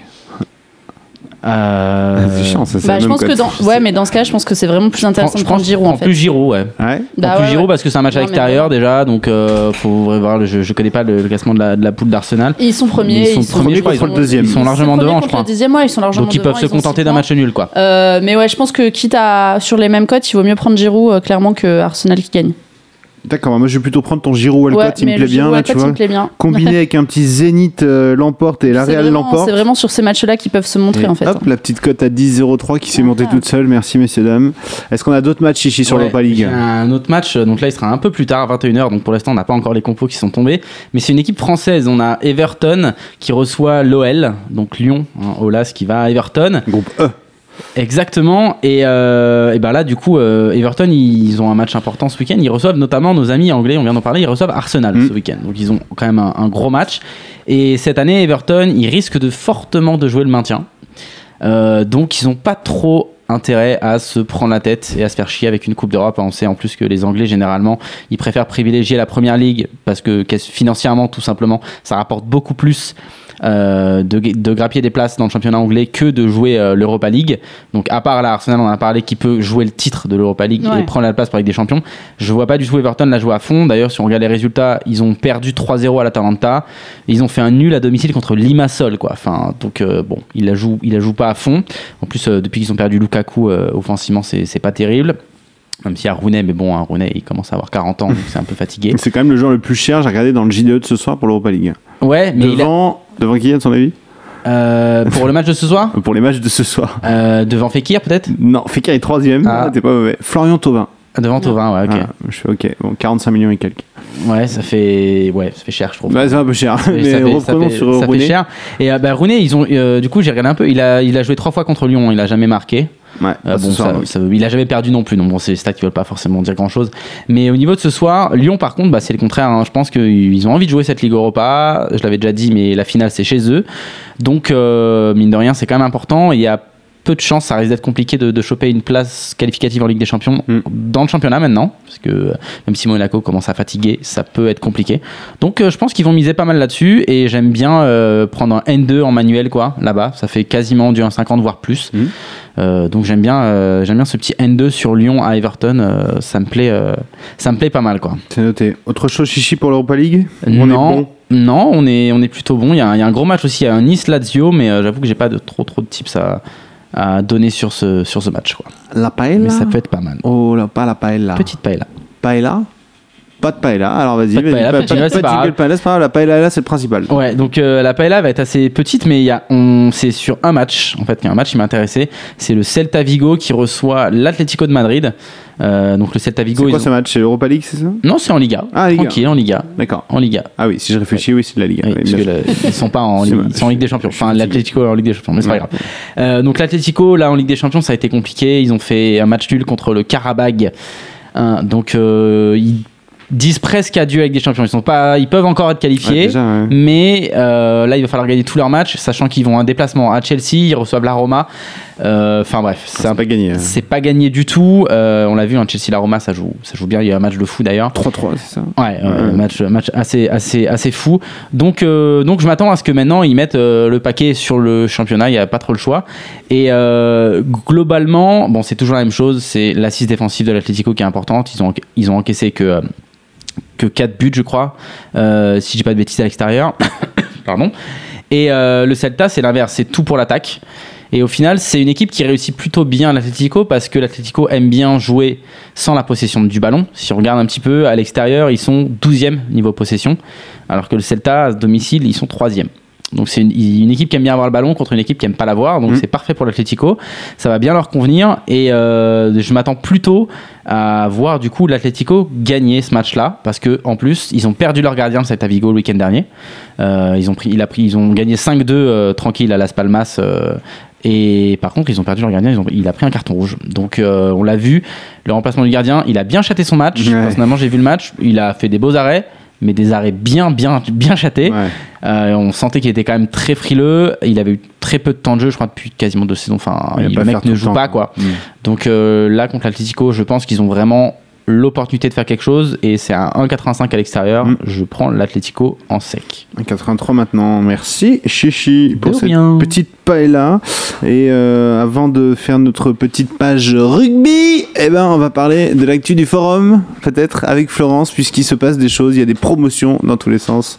Euh, C'est chiant, ça. c'est Bah, je même pense que dans... Ouais, mais dans ce cas, je pense que c'est vraiment plus je prends- intéressant je de prendre Giroud en fait. plus Giroud, ouais. Ouais. Je Bah prends plus ouais, Giroud ouais. parce que c'est un match à l'extérieur déjà, donc euh, faut voir. Le, je, je connais pas le, le classement de la, de la poule d'Arsenal. Ils sont premiers. Ils sont premiers, je crois, ils contre sont- le deuxième. Ils sont largement devant, je crois. Le deuxième, ouais, ils sont largement Donc ils devant, peuvent se contenter d'un match nul, quoi. Euh, mais ouais, je pense que quitte à sur les mêmes cotes, il vaut mieux prendre Giroud clairement que Arsenal qui gagne. D'accord, moi je vais plutôt prendre ton Giroud Ouais, Walcott, il mais me plaît le bien, Giroud là, tu Walcott, il vois. me plaît bien. [LAUGHS] Combiné avec un petit Zénith euh, l'emporte et la Real l'emporte. C'est vraiment sur ces matchs-là qu'ils peuvent se montrer Et en fait. Hop, la petite cote à 10,03 qui s'est montée Ah. toute seule. Merci, messieurs, dames. Est-ce qu'on a d'autres matchs ici sur Ouais, l'Europa League Un autre match, donc là il sera un peu plus tard, à 21h, donc pour l'instant on n'a pas encore les compos qui sont tombés, mais c'est une équipe française. On a Everton qui reçoit l'OL, donc Lyon, hein, Olas qui va à Everton. Groupe E. Exactement, et, euh, et ben là du coup euh, Everton ils ont un match important ce week-end, ils reçoivent notamment nos amis anglais, on vient d'en parler, ils reçoivent Arsenal Mm. ce week-end, donc ils ont quand même un, un gros match. Et cette année Everton ils risquent de fortement de jouer le maintien, Euh, donc ils n'ont pas trop intérêt à se prendre la tête et à se faire chier avec une Coupe d'Europe. On sait en plus que les Anglais, généralement, ils préfèrent privilégier la Première Ligue parce que financièrement, tout simplement, ça rapporte beaucoup plus euh, de, de grappiller des places dans le championnat anglais que de jouer euh, l'Europa League. Donc, à part là, Arsenal, on a parlé, qui peut jouer le titre de l'Europa League Ouais. et prendre la place pour la Ligue des Champions. Je vois pas du tout Everton la jouer à fond. D'ailleurs, si on regarde les résultats, ils ont perdu 3-0 à l'Atalanta. Ils ont fait un nul à domicile contre Limassol, quoi. Enfin, donc euh, bon, ils la jouent, ils la jouent pas à fond. En plus, depuis qu'ils ont perdu Lukaku euh, offensivement, c'est pas terrible. Même s'il y a Rooney, mais bon, hein, Rooney, il commence à avoir 40 ans, donc c'est un peu fatigué. [LAUGHS] C'est quand même le joueur le plus cher. J'ai regardé dans le JDE de ce soir pour l'Europa League. Ouais, mais il a- devant, devant qui, à ton avis? Euh, pour le match de ce soir? [LAUGHS] Pour les matchs de ce soir. Euh, Devant Fekir peut-être? Non, Fekir est troisième. Ah. Ah, T'es pas mauvais. Florian Thauvin. Devant Tovin, ouais, ok. Ah, je fais ok. Bon, 45 millions et quelques. Ouais, ça fait, ouais, ça fait cher, je trouve. Bah, c'est un peu cher. [LAUGHS] Mais ça fait, ça fait- sur ça fait cher. Et euh, bah, Rooney, ils ont, euh, du coup, j'ai regardé un peu. Il a, il a joué trois fois contre Lyon. Il a jamais marqué. Ouais, Euh, bon, soir, ça- oui. ça- il a jamais perdu non plus. Donc bon, c'est des stats qui veulent pas forcément dire grand chose. Mais au niveau de ce soir, Lyon, par contre, bah, c'est le contraire. hein. Je pense qu'ils ont envie de jouer cette Ligue Europa. Je l'avais déjà dit, mais la finale, c'est chez eux. Donc, euh, mine de rien, c'est quand même important. Il y a peu de chance, ça risque d'être compliqué de, de choper une place qualificative en Ligue des Champions Mm. dans le championnat maintenant, parce que euh, même si Monaco commence à fatiguer, ça peut être compliqué. Donc euh, je pense qu'ils vont miser pas mal là-dessus, et j'aime bien euh, prendre un N2 en manuel quoi, là-bas, ça fait quasiment du 1,50 voire plus. Mm. Euh, donc j'aime bien, j'aime bien ce petit N2 sur Lyon à Everton, ça me plaît, ça me plaît pas mal quoi. C'est noté. Autre chose, Chichi, pour l'Europa League? On est non, bon? Non, on est, on est plutôt bon. Il y, a un, il y a un gros match aussi, il y a un Nice Lazio, mais j'avoue que j'ai pas de trop trop de tips à, à donner sur ce, sur ce match quoi. La paella Mais ça peut être pas mal. Oh là, pas la paella. Petite paella. Paella? Pas de paella. Alors vas-y, Pas de paella, pas paella, c'est pas grave. La paella, là, c'est le principal. Ouais, donc euh, la paella va être assez petite, mais il y a, on, c'est sur un match. En fait, il y a un match qui m'a intéressé. C'est le Celta Vigo qui reçoit l'Atlético de Madrid. Euh, donc le Celta Vigo. C'est quoi ils ce ont- match? C'est l'Europa League, c'est ça? Non, c'est en Liga. Ah, Liga. Tranquille, en Liga. D'accord. En Liga. Ah oui, si je réfléchis, oui, c'est de la Ligue. Oui, parce que ils sont pas en [LAUGHS] Ligue, vrai. ils sont en Ligue des Champions. Enfin, l'Atlético est en Ligue des Champions, mais c'est pas Ouais. grave. Euh, donc l'Atlético, là, en Ligue des Champions, ça a été compliqué. Ils ont fait un match nul contre le Karabag. Hein, donc euh, ils disent presque adieu avec des champions. Ils sont pas, ils peuvent encore être qualifiés. Mais euh, là, il va falloir gagner tous leurs matchs, sachant qu'ils vont un déplacement à Chelsea, ils reçoivent la Roma. Euh, Enfin bref, c'est un- pas gagné. hein. c'est pas gagné du tout. Euh, on l'a vu, hein, Chelsea la Roma, ça joue, ça joue bien. Il y a un match de fou d'ailleurs. 3-3, c'est ça? Ouais, euh, Ouais. match, match assez, assez, assez fou. Donc, euh, donc je m'attends à ce que maintenant ils mettent le paquet sur le championnat. Il n'y a pas trop le choix. Et globalement, bon, c'est toujours la même chose. C'est l'assise défensive de l'Atlético qui est importante. Ils ont, ils ont encaissé que, que 4 buts, je crois, si j'ai pas de bêtises à l'extérieur. [COUGHS] Pardon. Et le Celta, c'est l'inverse. C'est tout pour l'attaque. Et au final, c'est une équipe qui réussit plutôt bien l'Atlético parce que l'Atlético aime bien jouer sans la possession du ballon. Si on regarde un petit peu à l'extérieur, ils sont 12e niveau possession, alors que le Celta, à domicile, ils sont 3e. Donc c'est une, une équipe qui aime bien avoir le ballon contre une équipe qui aime pas l'avoir, donc Mhm. c'est parfait pour l'Atlético. Ça va bien leur convenir et euh, je m'attends plutôt à voir du coup l'Atlético gagner ce match-là parce que en plus ils ont perdu leur gardien Celta Vigo le week-end dernier. Euh, ils ont pris, il a pris, ils ont gagné 5-2 euh, tranquille à Las Palmas. Et par contre, ils ont perdu leur gardien, ils ont- il a pris un carton rouge. Donc, euh, on l'a vu, le remplacement du gardien, il a bien chaté son match. Ouais. Personnellement, j'ai vu le match, il a fait des beaux arrêts, mais des arrêts bien, bien, bien. Ouais. Euh, on sentait qu'il était quand même très frileux. Il avait eu très peu de temps de jeu, je crois, depuis quasiment deux saisons. Enfin, Il le mec ne joue temps, pas, quoi. Mm. Donc euh, là, contre l'Atlético, je pense qu'ils ont vraiment l'opportunité de faire quelque chose. Et c'est à 1,85 à l'extérieur. Mm. Je prends l'Atlético en sec. 83 maintenant, merci Chichi pour De cette rien. petite paella. Et euh, avant de faire notre petite page rugby, eh ben, on va parler de l'actu du forum, peut-être avec Florence, puisqu'il se passe des choses, il y a des promotions dans tous les sens.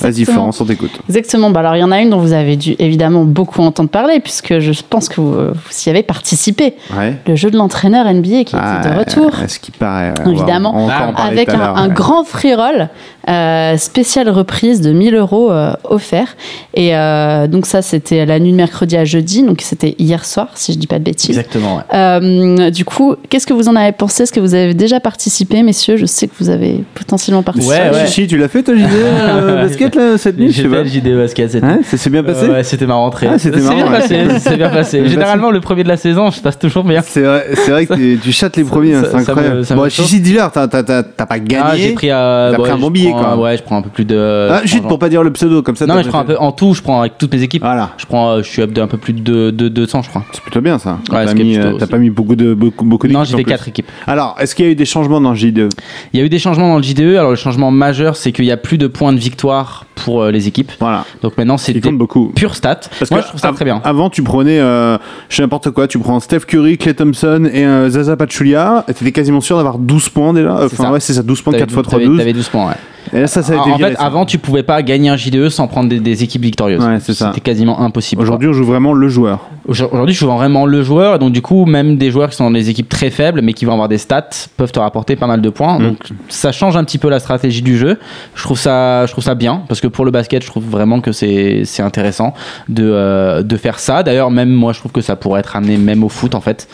Vas-y. Florence, on t'écoute. Exactement. Bah alors, il y en a une dont vous avez dû évidemment beaucoup entendre parler, puisque je pense que vous, vous y avez participé. Ouais. Le jeu de l'entraîneur NBA qui Ah, était de retour. euh, Ce qui paraît. Évidemment. avec un, grand free roll euh, spéciale reprise de 1000 euros euh, offert et euh, donc ça c'était la nuit de mercredi à jeudi donc c'était hier soir si je dis pas de bêtises Exactement, ouais. Euh, du coup qu'est-ce que vous en avez pensé? Est-ce que vous avez déjà participé messieurs? Je sais que vous avez potentiellement participé Ouais, ouais. Chichi, tu l'as fait toi, JD, euh, [LAUGHS] basket là, cette nuit je J'ai sais fait JD basket cette Hein, ça s'est bien passé Euh, ouais, c'était ma rentrée. Ah, c'était c'est bien marrant, ouais. c'est bien passé. [LAUGHS] Généralement, le premier de la saison, je passe toujours bien. C'est vrai, c'est vrai que tu- tu chattes les premiers, hein, ça- c'est ça incroyable. me- ça bon, me Chichi, dis-leur, t'as t'as- t'as- t'as pas gagné. Ah, j'ai pris, euh, T'as pris un bon billet, Ouais, je prends un peu plus de. Ah, juste pour pas dire le pseudo, comme ça. Non, t'as mais je prends un peu en tout, je prends avec toutes mes équipes. Voilà, Je prends, euh, je suis up de un peu plus de, de, 200, je crois. c'est plutôt bien ça. T'as Ouais, est mis, plutôt euh, t'as pas mis beaucoup de beaucoup, beaucoup Non, d'équipes j'ai en fait plus. 4 équipes. Alors, est-ce qu'il y a eu des changements dans le J2 Il y a eu des changements dans le J2. Alors, le changement majeur, c'est qu'il n'y a plus de points de victoire pour euh, les équipes. Voilà, Donc maintenant, c'est beaucoup. pures stats. Parce Moi, que je trouve ça très bien. Avant, tu prenais, euh, je sais n'importe quoi, tu prends Steph Curry, Clay Thompson et euh, Zaza Pachulia, et t'étais quasiment sûr d'avoir 12 points déjà. Enfin, ça. ouais, c'est ça, 12 points, T'avais 4 fois 3, t'avais- 12. T'avais 12 points, ouais. Et là, ça, ça a été en viré, fait, ça. avant, tu pouvais pas gagner un J2 sans prendre des, des équipes victorieuses. Ouais, c'est ça. C'était quasiment impossible. Aujourd'hui, on joue vraiment le joueur. Aujourd'hui, je suis vraiment le joueur, et donc du coup, même des joueurs qui sont dans des équipes très faibles, mais qui vont avoir des stats, peuvent te rapporter pas mal de points. Mm. Donc ça change un petit peu la stratégie du jeu. Je trouve ça, je trouve ça bien, parce que pour le basket, je trouve vraiment que c'est c'est intéressant de, euh, de faire ça. D'ailleurs, même moi, je trouve que ça pourrait être amené même au foot, en fait,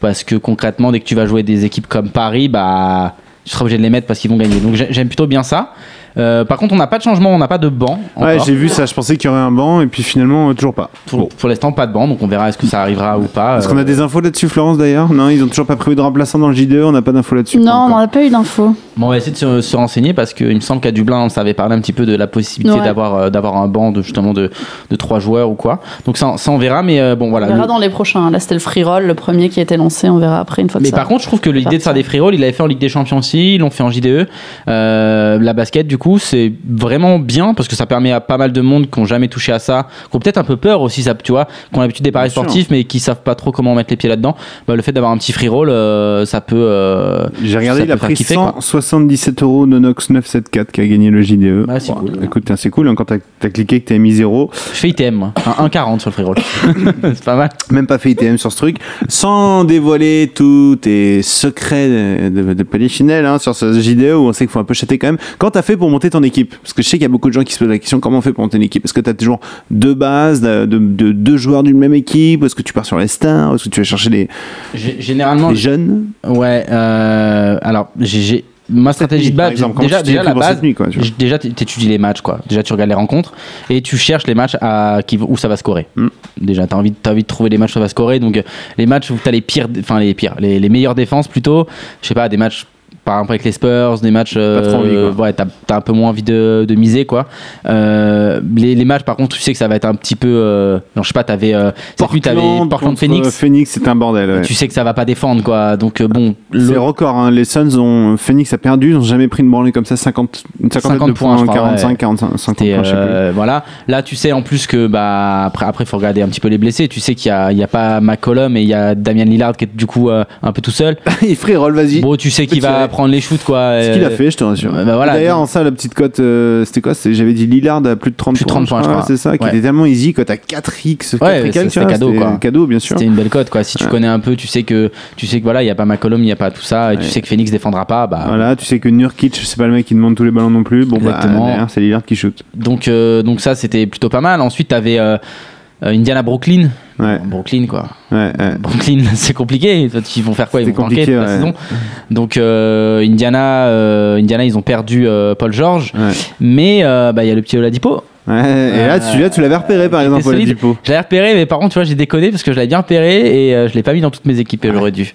parce que concrètement, dès que tu vas jouer des équipes comme Paris, bah, tu seras obligé de les mettre parce qu'ils vont gagner. Donc j'ai- j'aime plutôt bien ça. Euh, par contre, on n'a pas de changement, on n'a pas de banc. Ouais, encore. j'ai vu ça. Je pensais qu'il y aurait un banc et puis finalement euh, toujours pas. Pour, pour l'instant, pas de banc, donc on verra est-ce que ça arrivera ou pas. Est-ce qu'on Euh, a des infos là-dessus, Florence d'ailleurs? Non, ils ont toujours pas prévu de remplaçant dans le J2. On n'a pas d'infos là-dessus. Non, on n'a pas eu d'infos. Bon, on va essayer de se, se renseigner parce qu'il me semble qu'à Dublin, on savait parler un petit peu de la possibilité Ouais. d'avoir euh, d'avoir un banc de justement de, de trois joueurs ou quoi. Donc ça, ça on verra, mais euh, bon voilà. On verra Le- dans les prochains. Là, c'était le free roll, le premier qui a été lancé. On verra après une fois que Mais ça. par contre, je trouve que l'idée de faire des free rolls, il l'avait fait en Ligue des Champions aussi, ils l'ont fait en JDE. Euh, la basket, du coup, c'est vraiment bien parce que ça permet à pas mal de monde qui n'ont jamais touché à ça, qui ont peut-être un peu peur aussi, ça, tu vois, qui ont l'habitude des paris Bien sûr. sportifs mais qui savent pas trop comment mettre les pieds là-dedans. Bah, le fait d'avoir un petit free roll, euh, ça peut. euh, J'ai regardé, il a pris kiffer, quoi. 177 euros Nonox 974 qui a gagné le JDE. Ouais, c'est cool. Écoute, c'est cool hein, quand t'as as cliqué que t'as mis 0. Je fais ITM. Un 1,40 sur le free roll. [LAUGHS] c'est pas mal. Même pas fait ITM sur ce truc. Sans dévoiler tous tes secrets de, de, de Polichinelle, hein, sur ce JDE où on sait qu'il faut un peu chatter quand même. Quand t'as fait pour monter ton équipe Parce que je sais qu'il y a beaucoup de gens qui se posent la question comment on fait pour monter une équipe? Est-ce que t'as toujours deux bases, de, de- de deux joueurs d'une même équipe? Est-ce que tu pars sur les stars? Est-ce que tu vas chercher des, Généralement, des jeunes? Ouais, euh, alors j'ai- ma stratégie de base. exemple, déjà, tu déjà pris la pour base. cette nuit, quoi, tu Déjà, tu étudies les matchs, quoi. Déjà, tu regardes les rencontres et tu cherches les matchs à, qui, où ça va scorer. Mm. Déjà, tu as envie, as envie de trouver les matchs où ça va scorer. Donc, euh, les matchs où tu as les pires, enfin, les pires, les, les meilleures défenses plutôt. Je sais pas, des matchs. Par exemple avec les Spurs, des matchs, Pas trop envie, euh, ouais, t'as as un peu moins envie de, de miser quoi. Euh, les, les matchs par contre, tu sais que ça va être un petit peu, euh, non je sais pas, t'avais euh, nuit t'avais Portland contre Phoenix, Phoenix, c'est un bordel. ouais. tu sais que ça va pas défendre quoi. Donc euh, bon, C'est le- record, hein. les Suns ont. Phoenix a perdu, ils n'ont jamais pris une branlée comme ça, 50, une cinquantaine 50 de points, points, crois, 45, ouais. 45, 50 C'était, points, je sais plus. euh, voilà. Là, tu sais en plus que bah après, après, faut regarder un petit peu les blessés. Tu sais qu'il y a, il y a pas McCollum et il y a Damian Lillard qui est du coup euh, un peu tout seul. [LAUGHS] Il ferait roll, vas-y. Bon, tu sais qu'il va. Prendre les shoots quoi. Ce euh, qu'il a fait, je te rassure. bah voilà, D'ailleurs, en ça, la petite cote, euh, c'était quoi? J'avais dit Lillard à plus de 30 Plus de points. 30 points, je crois. C'est ça, qui Ouais. était tellement easy quand t'as 4x, 4 Ouais, et c'est- quelques, tu c'était vois, cadeau, quoi. Cadeau, bien sûr. C'était une belle cote quoi. Si tu connais un peu, tu sais que tu sais que voilà, il y a pas McCollum, il y a pas tout ça, et tu sais que Phoenix défendra pas. Bah Voilà, tu sais que Nurkic, c'est pas le mec qui demande tous les ballons non plus. Bon, bah, c'est Lillard qui shoot. donc euh, donc ça c'était plutôt pas mal. Ensuite t'avais euh, euh, Indiana Brooklyn. Ouais, Brooklyn quoi. ouais, ouais. Brooklyn, [LAUGHS] c'est compliqué. Ils vont faire quoi? Ils vont compliqué, toute la saison. Donc euh, Indiana, euh, Indiana, ils ont perdu euh, Paul George, mais euh, bah, il y a le petit Oladipo. Ouais, et là, Euh, tu l'avais repéré par exemple. Oladipo. Je l'avais repéré, mais par contre, tu vois, j'ai déconné parce que je l'avais bien repéré et euh, je l'ai pas mis dans toutes mes équipes et j'aurais dû.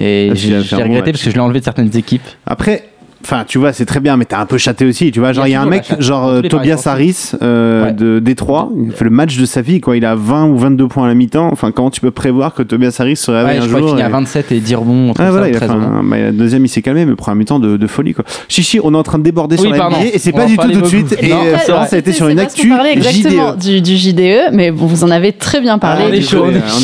Et Ah, j'ai bon regretté parce que je l'ai enlevé de certaines équipes. Après, enfin, tu vois, c'est très bien, mais t'as un peu chaté aussi. Tu vois, genre, Il il y y a un mec, la chatte. genre euh, Tobias. Harris euh, Ouais. de Détroit, il fait le match de sa vie, quoi. Il a 20 ou 22 points à la mi-temps. Enfin, comment tu peux prévoir que Tobias Harris se réveille Ouais, un jour finit à et- 27 et 10 rebonds. Ah, voilà, il a 13 fait rebonds. un- bah, la deuxième, il s'est calmé, mais le premier mi-temps de, de folie, quoi. Chichi, on est en train de déborder Oui, sur la pardon. NBA et c'est pas du tout tout de suite. Et euh, Florence a été sur une actu parlait exactement JDE. du, du JDE, mais bon, vous en avez très bien parlé. Ah,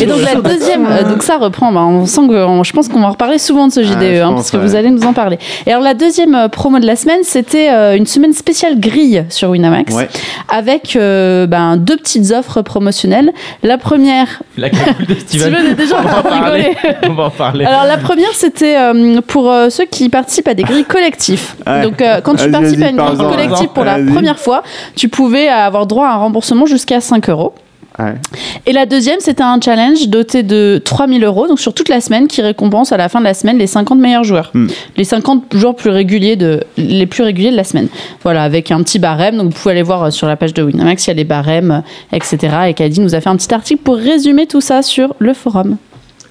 Et donc la [LAUGHS] deuxième, euh, donc ça reprend. bah, on sent que je pense qu'on va en reparler souvent de ce JDE, je hein, parce que vous allez nous en parler. Et alors la deuxième euh, promo de la semaine, c'était euh, une semaine spéciale grille sur Winamax, Ouais. avec euh, ben, deux petites offres promotionnelles. La première, [LAUGHS] La cagoule de Steven. [LAUGHS] Steven est déjà en on va train en de parler. rigoler. On va en parler. Alors la première c'était euh, pour euh, ceux qui participent à des grilles collectives. [LAUGHS] Ouais. Donc euh, quand tu participes à une grille collective pour la première fois, tu pouvais avoir droit à un remboursement jusqu'à 5 euros. Ouais. Et la deuxième, c'était un challenge doté de 3000 euros, donc sur toute la semaine, qui récompense à la fin de la semaine les 50 meilleurs joueurs. Hmm. Les 50 joueurs plus réguliers de, les plus réguliers de la semaine. Voilà, avec un petit barème. Donc vous pouvez aller voir euh, sur la page de Winamax, il y a les barèmes, euh, etc. Et Caddy nous a fait un petit article pour résumer tout ça sur le forum.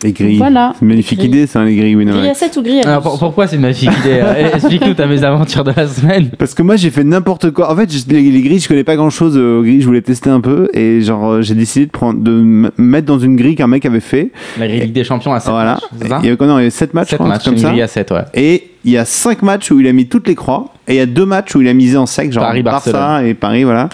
Les grilles. Voilà. C'est une magnifique Grilles. idée, ça, les grilles Grille à Winamax. 7 ou grille à Alors, 12 pour- pourquoi c'est ma fille idée [LAUGHS] Euh, Explique-nous ta mésaventure de la semaine. Parce que moi j'ai fait n'importe quoi. En fait, je- les, les grilles, je connais pas grand chose aux grilles, je voulais tester un peu et genre euh, j'ai décidé de prendre de me mettre dans une grille qu'un mec avait fait. La grille Ligue des Champions à 7 voilà. matchs, c'est ça Il y avait quoi Non, il y avait 7 matchs, je 7 crois, un matchs, truc une comme ça. grille à 7, ouais. Et il y a 5 matchs où il a mis toutes les croix. Et il y a deux matchs où il a misé en sec, genre Paris, Barça Barcelone. et Paris, voilà.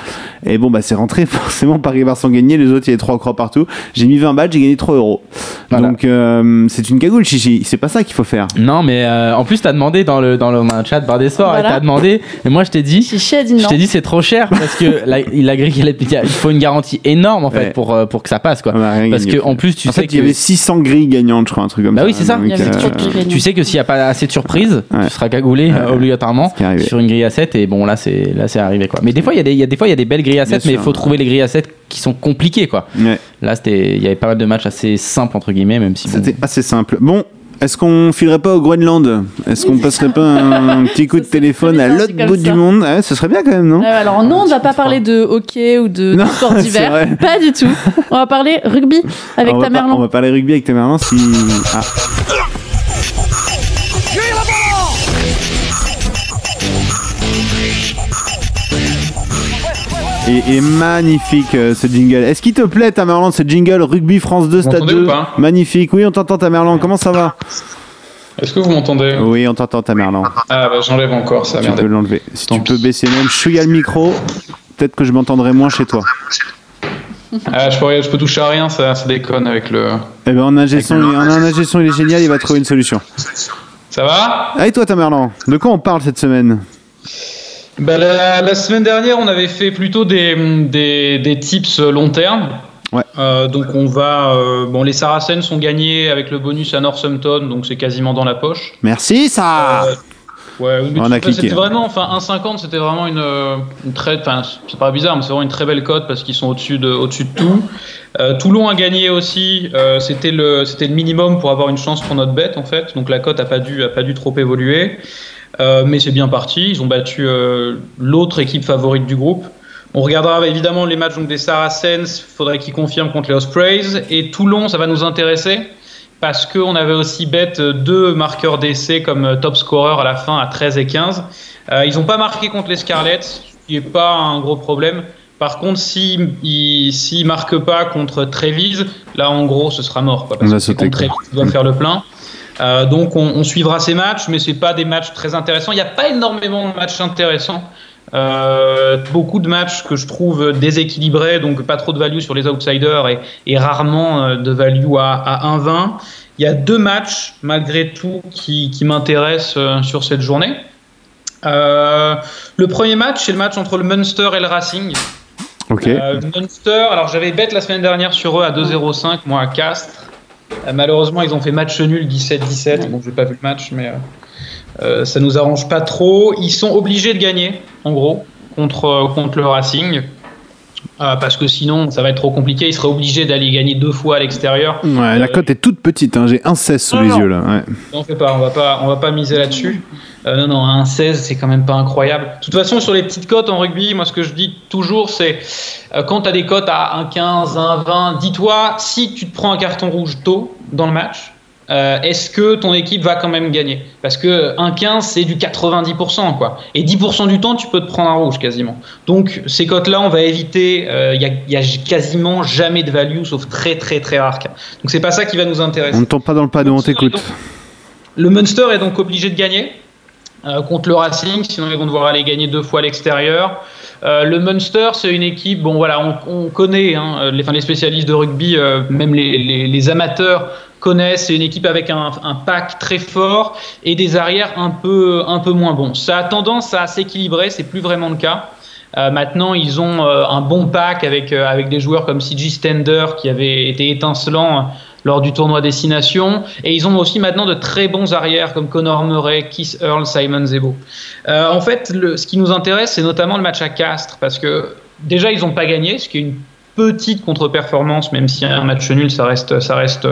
Et bon, bah c'est rentré [LAUGHS] forcément. Paris et Barça ont gagné. Les autres, il y avait trois croix partout. J'ai mis 20 balles, j'ai gagné 3 euros. Voilà. Donc euh, c'est une cagoule, chichi. C'est pas ça qu'il faut faire. Non, mais euh, en plus, t'as demandé dans le, dans le dans chat Bar des Sports, Voilà. t'as demandé, et moi je t'ai dit, Chichi a dit je non. t'ai dit c'est trop cher parce que [LAUGHS] la, il a- il faut une garantie énorme en fait Ouais. pour, euh, pour que ça passe quoi. A Parce gagné. que en plus, tu en sais fait, que. il y avait 600 grilles gagnantes, je crois, un truc comme Bah ça. oui, c'est ça. Donc, Il y avait euh, trop de grilles. Tu sais que s'il n'y a pas assez de surprises, Ouais. tu seras cagoulé euh, Ouais. arrivé. sur une grille à 7 et bon là c'est là c'est arrivé quoi. Mais des fois il y a des il y a des fois il y a des belles grilles à 7 Bien mais il faut trouver les grilles à 7 qui sont compliquées quoi. Ouais, Là c'était il y avait pas mal de matchs assez simples entre guillemets même si bon, c'était assez simple. Bon. Est-ce qu'on filerait pas au Groenland? Est-ce qu'on passerait pas un petit [LAUGHS] coup de téléphone à l'autre bout ça. du monde Ouais, Ce serait bien quand même, non? Alors non, on ne va pas parler de hockey ou de, Non, sport [LAUGHS] d'hiver. Pas du tout. On va parler rugby avec on ta pas- Merlan. On va parler rugby avec ta Merlan si. Ah. Et, et magnifique euh, ce jingle. Est-ce qu'il te plaît ta Merlan ce jingle Rugby France 2 Stade m'entendez 2 ou pas Magnifique. Oui, on t'entend ta Merlan. Comment ça va Est-ce que vous m'entendez Oui, on t'entend ta Merlan. Ah bah j'enlève encore ça, Tu merde. peux l'enlever. Si Tant tu peux baisser même chouïa le micro, peut-être que je m'entendrai moins chez toi. Ah, je, peux, je peux toucher à rien, ça, ça déconne avec le... Eh ben, en ingé son, il- en ingé son, il est génial, il va trouver une solution. Ça va Ah, et toi, Tamerlan De quoi on parle cette semaine? Bah, la, la semaine dernière, on avait fait plutôt des, des, des tips long terme. Ouais. Euh, donc on va... euh, bon, les Saracens sont gagnés avec le bonus à Northampton, donc c'est quasiment dans la poche. Merci, ça Euh, Ouais, On a cliqué. C'était vraiment, enfin, 1,50, c'était vraiment une, une très, enfin, c'est pas bizarre, mais c'est vraiment une très belle cote parce qu'ils sont au-dessus de, au-dessus de tout. Toulon a gagné aussi, c'était le, c'était le minimum pour avoir une chance pour notre bête en fait. Donc la cote a pas dû, a pas dû trop évoluer, Euh, mais c'est bien parti. Ils ont battu euh, l'autre équipe favorite du groupe. On regardera évidemment les matchs donc, des Saracens. Faudrait qu'ils confirment contre les Ospreys et Toulon, ça va nous intéresser parce qu'on avait aussi bête deux marqueurs d'essai comme euh, top scorer à la fin à 13 et 15. Euh, ils n'ont pas marqué contre les Scarlets, ce qui n'est pas un gros problème. Par contre, s'ils si, s'ils marquent pas contre Trévise, là en gros ce sera mort. Quoi, parce On que sauter, contre Trévise faire le plein. Euh, donc on, on suivra ces matchs, mais c'est pas des matchs très intéressants. Il n'y a pas énormément de matchs intéressants. Euh, beaucoup de matchs que je trouve déséquilibrés, donc pas trop de value sur les outsiders et, et rarement euh, de value à, à 1,20. Il y a deux matchs malgré tout qui, qui m'intéressent sur cette journée. Euh, le premier match, c'est le match entre le Munster et le Racing. Ok. Euh, Munster, alors j'avais bête la semaine dernière sur eux à 2,05, moi à Castres. Euh, malheureusement, ils ont fait match nul 17-17. Bon, j'ai pas vu le match, mais euh, euh, ça nous arrange pas trop. Ils sont obligés de gagner, en gros, contre, contre le Racing. Euh, parce que sinon, ça va être trop compliqué. Ils seraient obligés d'aller gagner deux fois à l'extérieur. Ouais, la cote est toute petite, hein. j'ai un 16 sous Non, les non. yeux là. Ouais. On fait pas, on va pas, on va pas miser là-dessus. Euh, non, non, un 16, c'est quand même pas incroyable. De toute façon, sur les petites cotes en rugby, moi, ce que je dis toujours, c'est euh, quand tu as des cotes à 1,15, 1,20, dis-toi, si tu te prends un carton rouge tôt dans le match, euh, est-ce que ton équipe va quand même gagner? Parce que 1,15, c'est du 90%, quoi. Et 10% du temps, tu peux te prendre un rouge quasiment. Donc, ces cotes-là, on va éviter. Il n'y a, quasiment jamais de value, sauf très, très, très rare cas. Donc, c'est pas ça qui va nous intéresser. On ne tombe pas dans le panneau, on t'écoute. Le Munster est donc obligé de gagner euh, contre le Racing, sinon ils vont devoir aller gagner deux fois à l'extérieur. Euh, le Munster, c'est une équipe, bon voilà, on, on connaît, hein, les, enfin, les spécialistes de rugby, euh, même les, les- les amateurs connaissent, c'est une équipe avec un, pack très fort et des arrières un peu, un peu moins bons. Ça a tendance à s'équilibrer, c'est plus vraiment le cas. Euh, maintenant, ils ont euh, un bon pack avec, euh, avec des joueurs comme CG Stender qui avait été étincelant lors du tournoi Destination. Et ils ont aussi maintenant de très bons arrières comme Connor Murray, Keith Earl, Simon Zebo. En fait, ce qui nous intéresse, c'est notamment le match à Castres parce que déjà, ils n'ont pas gagné, ce qui est une petite contre-performance, même si un match nul, ça reste, ça reste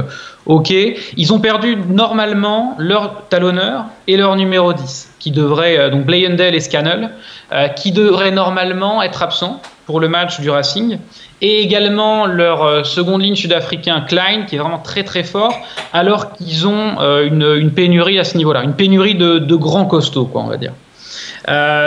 OK. Ils ont perdu normalement leur talonneur et leur numéro 10, qui devrait, euh, donc Blayendale et Scannell, euh, qui devraient normalement être absents pour le match du Racing, et également leur euh, seconde ligne sud-africain Klein, qui est vraiment très très fort, alors qu'ils ont une, pénurie à ce niveau-là, une pénurie de, de grands costauds, quoi, on va dire.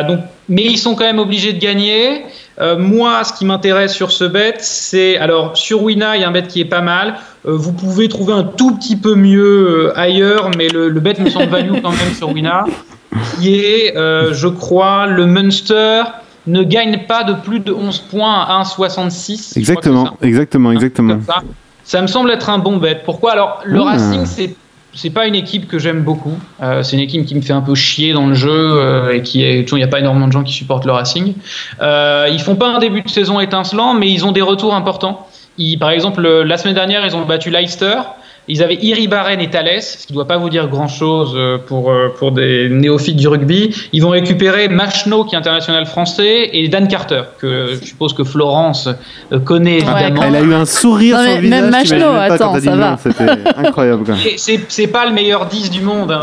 Donc, mais ils sont quand même obligés de gagner. Euh, moi, ce qui m'intéresse sur ce bet, c'est alors sur Wina, il y a un bet qui est pas mal. Euh, vous pouvez trouver un tout petit peu mieux euh, ailleurs, mais le, le bet me semble value quand même sur Wina. qui est, je crois, le Munster ne gagne pas de plus de 11 points à 1,66. Exactement, exactement, exactement. Ça. ça. me semble être un bon bet. Pourquoi? Alors, le Racing, c'est c'est pas une équipe que j'aime beaucoup. Euh, c'est une équipe qui me fait un peu chier dans le jeu euh, et qui est. Il n'y a pas énormément de gens qui supportent le Racing. Euh, ils font pas un début de saison étincelant, mais ils ont des retours importants. Ils, par exemple, la semaine dernière, ils ont battu Leicester. Ils avaient Iribarren et Thales, ce qui ne doit pas vous dire grand-chose euh, pour, euh, pour des néophytes du rugby. Ils vont récupérer Machno, qui est international français, et Dan Carter, que je suppose que Florence euh, connaît évidemment. Elle a eu un sourire non, sur le visage. Même Machno, attends, ça va. C'était incroyable. Quand même. C'est pas le meilleur 10 du monde. Hein.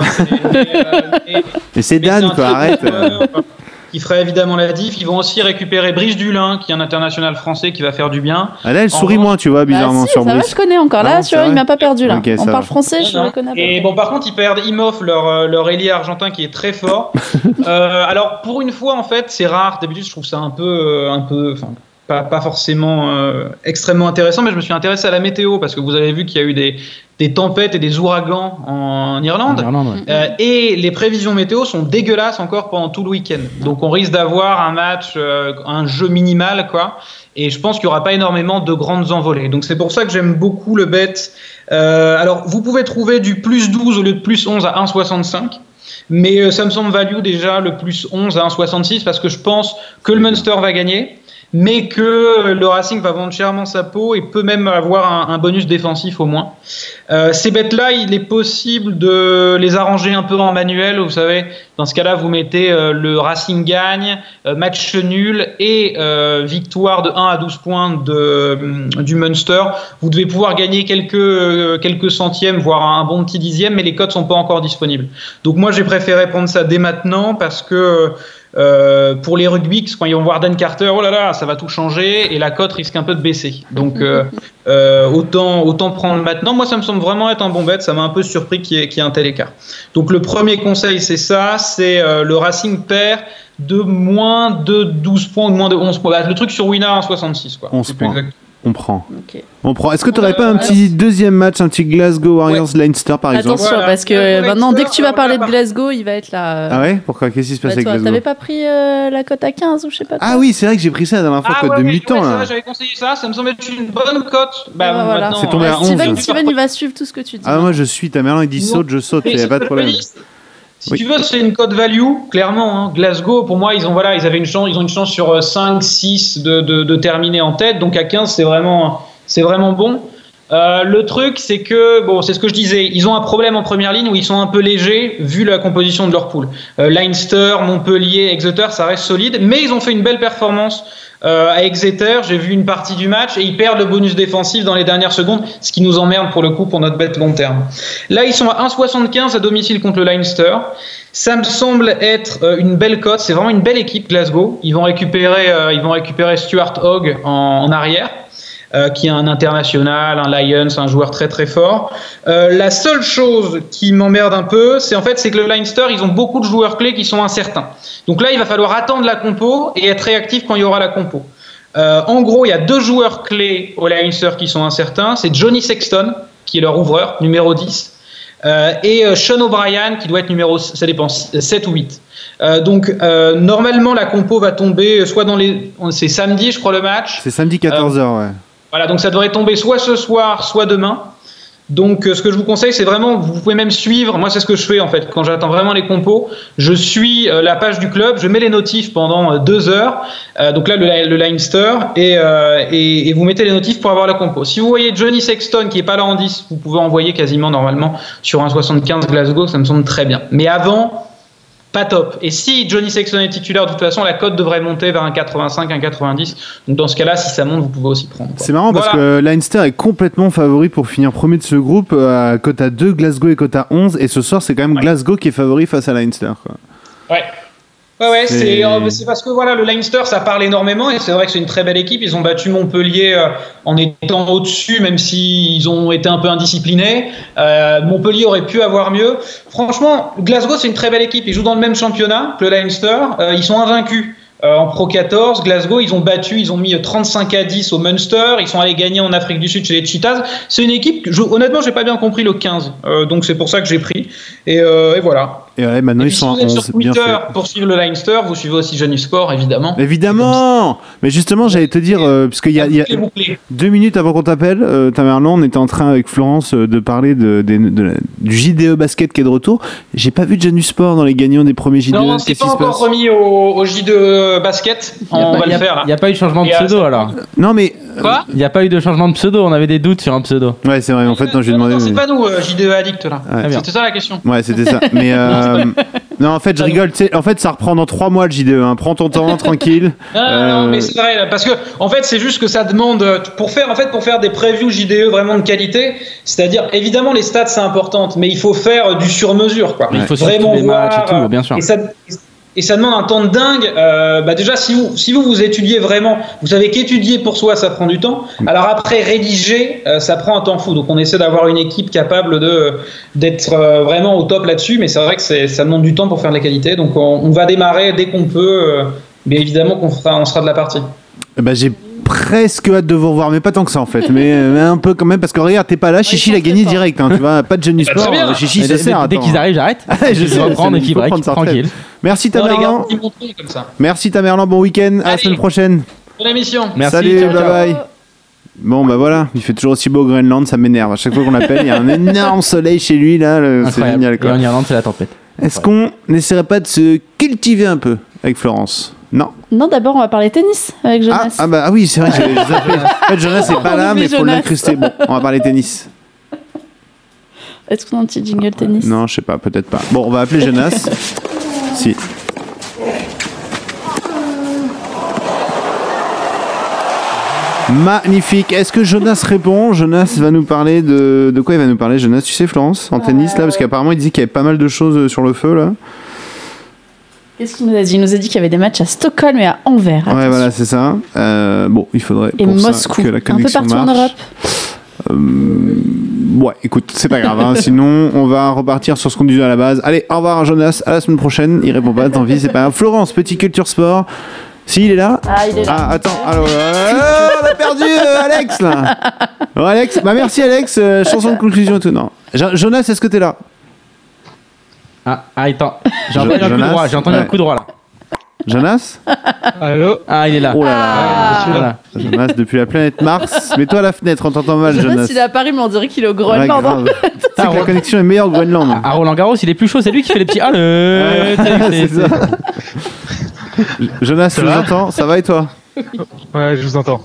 [LAUGHS] Mais c'est Dan, quoi, arrête qui ferait évidemment la diff. Ils vont aussi récupérer Brice Dulin, qui est un international français qui va faire du bien. Ah là, elle sourit moins, tu vois, bizarrement bah si, sur ça Brice. Va, je connais encore. Là, Ah, tu vois, il m'a pas perdu là. On parle va. français, je Non, le connais. Et bon, par contre, ils perdent Imhoff, leur, euh, leur ailier argentin qui est très fort. [LAUGHS] euh, alors, pour une fois, en fait, c'est rare. D'habitude, je trouve ça un peu. euh, un peu enfin, pas, pas forcément euh, extrêmement intéressant, mais je me suis intéressé à la météo parce que vous avez vu qu'il y a eu des, des tempêtes et des ouragans en Irlande. En Irlande, ouais. Euh, et les prévisions météo sont dégueulasses encore pendant tout le week-end. Donc on risque d'avoir un match, euh, un jeu minimal, quoi. Et je pense qu'il n'y aura pas énormément de grandes envolées. Donc c'est pour ça que j'aime beaucoup le bet. Euh, alors vous pouvez trouver du plus 12 au lieu de plus 11 à 1,65. Mais ça me semble value déjà le plus 11 à 1,66 parce que je pense que le Munster va gagner mais que le Racing va vendre chèrement sa peau et peut même avoir un, un bonus défensif au moins. Euh, ces bêtes-là, il est possible de les arranger un peu en manuel. Vous savez, dans ce cas-là, vous mettez euh, le Racing gagne, euh, match nul et euh, victoire de 1 à 12 points de, du Munster. Vous devez pouvoir gagner quelques, quelques centièmes, voire un bon petit dixième, mais les codes sont pas encore disponibles. Donc moi, j'ai préféré prendre ça dès maintenant parce que euh, pour les rugby, quand ils vont voir Dan Carter, oh là là, ça va tout changer et la cote risque un peu de baisser. Donc euh, [LAUGHS] euh, autant, autant prendre maintenant. Moi, ça me semble vraiment être un bon bet. Ça m'a un peu surpris qu'il y, ait- qu'il y ait un tel écart. Donc le premier conseil, c'est ça, c'est euh, le Racing perd de moins de 12 points ou de moins de 11 points. Bah, le truc sur Winner en 66. Quoi. 11 C'est points. exact. On prend. On prend. Est-ce que tu n'aurais pas un Euh, petit deuxième match, un petit Glasgow Warriors Leinster par exemple Attention, Voilà. parce que Euh, maintenant, dès que tu vas parler de Glasgow, il va être là. euh, Ah ouais Pourquoi Qu'est-ce qui se passe bah, avec toi, Glasgow T'avais pas pris euh, la cote à 15 ou je sais pas Ah quoi oui, c'est vrai que j'ai pris ça la dernière fois, Ah code ouais, de ouais, mutant ouais, là. J'avais conseillé ça, ça me semble être une bonne cote. Ah, bah, voilà. C'est tombé à Bah, 11. Steven, Steven, il va suivre tout ce que tu dis. Ah moi je suis, ta mère il dit saute, je saute, il n'y a pas de problème. Si tu veux, c'est une cote value, clairement. hein. Glasgow, pour moi, ils ont voilà, ils avaient une chance, ils ont une chance sur euh, 5, 6 de, de, de terminer en tête. Donc à 15, c'est vraiment, c'est vraiment bon. Euh, le truc, c'est que bon, c'est ce que je disais. Ils ont un problème en première ligne où ils sont un peu légers vu la composition de leur poule. Euh, Leinster, Montpellier, Exeter, ça reste solide, mais ils ont fait une belle performance. Euh, à Exeter, j'ai vu une partie du match et ils perdent le bonus défensif dans les dernières secondes, ce qui nous emmerde pour le coup pour notre bête long terme. Là, ils sont à 1,75 à domicile contre le Leinster. Ça me semble être euh, une belle cote. C'est vraiment une belle équipe Glasgow. Ils vont récupérer, euh, ils vont récupérer Stuart Hogg en, en arrière. Euh, qui est un international, un Lions, un joueur très très fort. Euh, la seule chose qui m'emmerde un peu, c'est en fait c'est que le Leinster, ils ont beaucoup de joueurs clés qui sont incertains. Donc là, il va falloir attendre la compo et être réactif quand il y aura la compo. Euh, en gros, il y a deux joueurs clés au Leinster qui sont incertains. C'est Johnny Sexton, qui est leur ouvreur, numéro 10, euh, et euh, Sean O'Brien, qui doit être numéro, ça dépend, 7 ou 8. Euh, donc, euh, normalement, la compo va tomber soit dans les. C'est samedi, je crois, le match. C'est samedi 14h, ouais. Voilà, donc ça devrait tomber soit ce soir, soit demain. Donc, euh, ce que je vous conseille, c'est vraiment, vous pouvez même suivre. Moi, c'est ce que je fais en fait. Quand j'attends vraiment les compos, je suis euh, la page du club, je mets les notifs pendant euh, deux heures. Donc là, le, le Leinster, et, et, et vous mettez les notifs pour avoir la compo. Si vous voyez Johnny Sexton qui est pas là en 10, vous pouvez envoyer quasiment normalement sur un 75 Glasgow, ça me semble très bien. Mais avant, pas top. Et si Johnny Sexton est titulaire, de toute façon, la cote devrait monter vers un 85, un 90. Donc dans ce cas-là, si ça monte, vous pouvez aussi prendre. C'est marrant parce que Leinster est complètement favori pour finir premier de ce groupe à cote à 2, Glasgow est cote à 11 et ce soir c'est quand même Ouais. Glasgow qui est favori face à Leinster. Quoi. Ouais. Ouais, ouais, C'est- c'est euh, parce que voilà, le Leinster, ça parle énormément et c'est vrai que c'est une très belle équipe. Ils ont battu Montpellier euh, en étant au-dessus, même s'ils ont été un peu indisciplinés. Euh, Montpellier aurait pu avoir mieux. Franchement, Glasgow, c'est une très belle équipe. Ils jouent dans le même championnat que le Leinster. Euh, ils sont invaincus. Euh, en Pro 14, Glasgow, ils ont battu, ils ont mis 35 à 10 au Munster, ils sont allés gagner en Afrique du Sud chez les Cheetahs. C'est une équipe, que je, honnêtement, j'ai pas bien compris le 15, euh, donc c'est pour ça que j'ai pris. Et, euh, et voilà. Et ouais, maintenant Et ils sont si à vous êtes 11. sur Twitter pour suivre le Leinster, vous suivez aussi Jeune Sport, évidemment. Évidemment Mais justement, j'allais te dire, euh, parce qu'il y a, il y deux minutes avant qu'on t'appelle, euh, Tamerlan, on était en train avec Florence euh, de parler de, des- de la- du JDE basket qui est de retour. J'ai pas vu de Janus Sport dans les gagnants des premiers JDE. Non, c'est pas encore remis au, au J2 basket. On pas- va y le a- faire là. y a pas eu de changement de euh, pseudo alors. Non, mais. Quoi Il n'y a pas eu de changement de pseudo, on avait des doutes sur un pseudo. Ouais, c'est vrai, en fait, non, j'ai demandé. non, c'est mais- pas nous, euh, J2 Addict là. Ouais. C'était ça la question. Ouais, c'était ça. [LAUGHS] Mais euh, non, en fait, je rigole. tu sais, En fait, ça reprend dans trois mois le JDE. hein. Prends ton temps, [LAUGHS] tranquille. Non, non, Euh, non, mais c'est vrai, là, parce que en fait, c'est juste que ça demande euh, pour faire en fait pour faire des previews JDE vraiment de qualité. C'est-à-dire, évidemment, les stats c'est important, mais il faut faire euh, du sur-mesure, quoi. Il faut tous les matchs et voir, tout, bien sûr. Et ça, et ça demande un temps de dingue. Euh, bah déjà, si vous, si vous vous étudiez vraiment, vous savez qu'étudier pour soi, ça prend du temps. Alors après, rédiger, euh, ça prend un temps fou. Donc on essaie d'avoir une équipe capable de d'être euh, vraiment au top là-dessus. Mais c'est vrai que ça demande du temps pour faire de la qualité. Donc on, on va démarrer dès qu'on peut. euh, mais évidemment qu'on fera, on sera de la partie. Bah, j'ai presque hâte de vous revoir, mais pas tant que ça en fait. Mais, mais un peu quand même, parce que regarde, t'es pas là. Chichi l'a gagné direct. Hein, tu vois, pas de Janus Bah, Sport. bien. euh, Chichi, ça sert. dès qu'ils arrivent, j'arrête. [LAUGHS] je vais reprendre il et qui faut break, tranquille. Merci Tamerlan. Merci Tamerlan. Bon week-end. À la semaine prochaine. Bonne émission. Merci. Salut, ciao, bye ciao. bye. Bon bah voilà, il fait toujours aussi beau au Groenland, ça m'énerve. À chaque fois qu'on l'appelle, il y a un énorme [LAUGHS] soleil chez lui là, le- c'est génial Et quoi. en Irlande, c'est la tempête. Est-ce qu'on n'essaierait pas de se cultiver un peu avec Florence? Non. Non, d'abord, on va parler tennis avec Ah, Jonas. ah bah ah oui, c'est vrai, j'ai zappé. [LAUGHS] En fait, Jonas n'est pas On là, mais il faut l'incruster. Bon, on va parler tennis. Est-ce qu'on a un petit jingle tennis Non, je sais pas, peut-être pas. Bon, on va appeler Jonas. [LAUGHS] si. Magnifique. Est-ce que Jonas répond Jonas va nous parler de... De quoi il va nous parler, Jonas? Tu sais, Florence, en tennis, là Parce qu'apparemment, il disait qu'il y avait pas mal de choses sur le feu, là. Qu'est-ce qu'il nous a dit Il nous a dit qu'il y avait des matchs à Stockholm et à Anvers. Ouais, voilà, c'est ça. Euh, bon, il faudrait Et pour ça Moscou. que la Un peu partout en. Europe. Euh, ouais, écoute, c'est pas grave. hein. [LAUGHS] Sinon, on va repartir sur ce qu'on disait à la base. Allez, au revoir, Jonas. À la semaine prochaine. Il répond pas, tant pis, c'est pas grave. Florence, petit culture sport. Si, il est là Ah, il est là. Ah, attends. Alors, euh, on a perdu euh, Alex, là. Bon, Alex, bah merci, Alex. Euh, chanson de conclusion et tout. Non. Jo- Jonas, est-ce que t'es là? Ah, ah, attends. J'ai entendu un coup Jonas droit. J'ai entendu Ouais. un coup droit là. Jonas Allô Ah, il est là. Oh là là. Voilà. Jonas, depuis la planète Mars. Mets-toi à la fenêtre, on t'entend mal, Jonas, Jonas. il est à Paris, mais on dirait qu'il est au Ouais, Groenland. hein. grave. [LAUGHS] C'est que la connexion est meilleure au Groenland. À Roland Garros, il est plus chaud, c'est lui qui fait les petits. Ah, le. [LAUGHS] c'est ça. Jonas, tu nous entends? Ça va et toi? Ouais, je vous entends.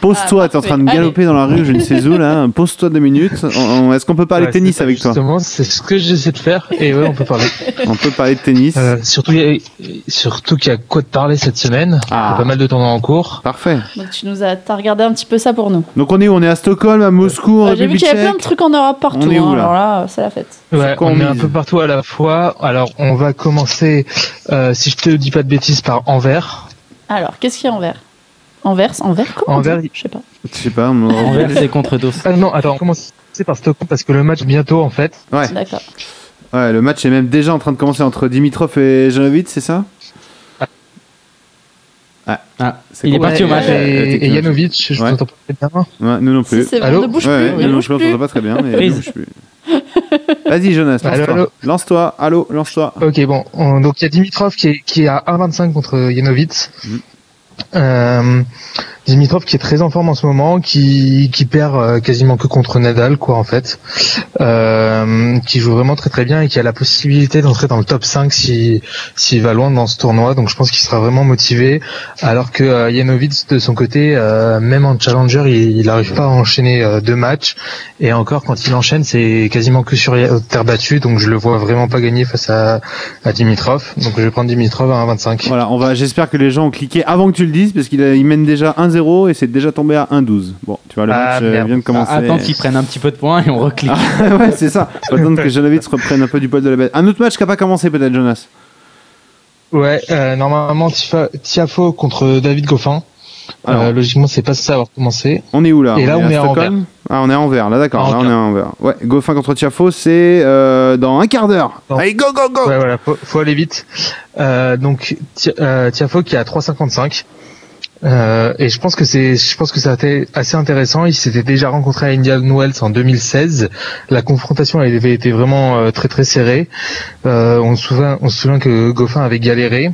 Pose-toi, Ah, t'es en train de galoper dans la rue, je ne sais où là. [LAUGHS] Pose-toi deux minutes. Est-ce qu'on peut parler Ouais, tennis avec toi Justement, c'est ce que j'essaie de faire. Et ouais, on peut parler. [LAUGHS] On peut parler de tennis. Euh, surtout, il y a- surtout qu'il y a quoi de parler cette semaine. Ah. Il y a pas mal de tournois en cours. Parfait. Donc tu nous as, t'as regardé un petit peu ça pour nous. Donc on est où On est à Stockholm, à Moscou, en Euh, J'ai vu qu'il y avait plein de trucs en Europe partout. On est où, hein. là Alors là, c'est la fête. Ouais, on on est un peu partout à la fois. Alors, on va commencer, euh, si je te dis pas de bêtises, par Anvers. Alors, qu'est-ce qu'il y a en vert Anvers Anvers Comment Anvers, Je sais pas. Je sais pas. on- Envers, c'est contre dos. Ah non, attends, commencer par Stockholm parce que le match bientôt en fait. Ouais. D'accord. ouais, le match est même déjà en train de commencer entre Dimitrov et Janovic, c'est ça? Ah, Ah, c'est il est parti au match. Ouais, Et, et Janovic, je Ouais. vous entends pas très bien. Ouais, nous non Si plus. c'est bon, Allô ne bouge Ouais, plus. ouais, ne nous non plus, on t'entend pas très bien. Mais Prise. ne bouge plus. Vas-y, Jonas, lance-toi. allô Lance-toi, allô, lance-toi. Ok, bon, on- donc il y a Dimitrov qui est, qui est à 1,25 contre Janovic. Mhm. Euh, Dimitrov qui est très en forme en ce moment, qui, qui perd euh, quasiment que contre Nadal, quoi, en fait. Euh, qui joue vraiment très très bien et qui a la possibilité d'entrer dans le top 5 si s'il va loin dans ce tournoi. Donc je pense qu'il sera vraiment motivé. Alors que euh, de son côté, euh, même en challenger, il n'arrive pas à enchaîner euh, deux matchs. Et encore, quand il enchaîne, c'est quasiment que sur terre battue. Donc je le vois vraiment pas gagner face à, à Dimitrov. Donc je vais prendre Dimitrov à 1,25. Voilà, on va. J'espère que les gens ont cliqué avant que tu le dises, parce qu'il mène déjà 1-0 et c'est déjà tombé à 1-12. Bon, tu vois, le Ah, match euh, merde. vient de commencer. Ah, attends qu'ils prennent un petit peu de points et on reclique. [LAUGHS] ouais, c'est ça. Faut attendre que Janovic reprenne un peu du poil de la bête. Un autre match qui n'a pas commencé, peut-être, Jonas. Ouais, euh, normalement Tifa- Tiafo contre David Goffin. Alors. Euh, logiquement, c'est pas ça avoir commencé. On est où là? Et là, on est à Stockholm? Ah, on est à Anvers, là, d'accord. Là, on est Anvers. à Anvers. Ouais, Goffin contre Tiafo, c'est euh, dans un quart d'heure. Allez, go, go, go Ouais, voilà, faut, faut aller vite. Euh, donc Ti- Tiafo qui est à 3,55 Euh, et je pense que c'est, je pense que ça a été assez intéressant. Ils s'étaient déjà rencontrés à Indian Wells en 2016. La confrontation avait été vraiment euh, très très serrée. Euh, on souvient, on se souvient que Goffin avait galéré.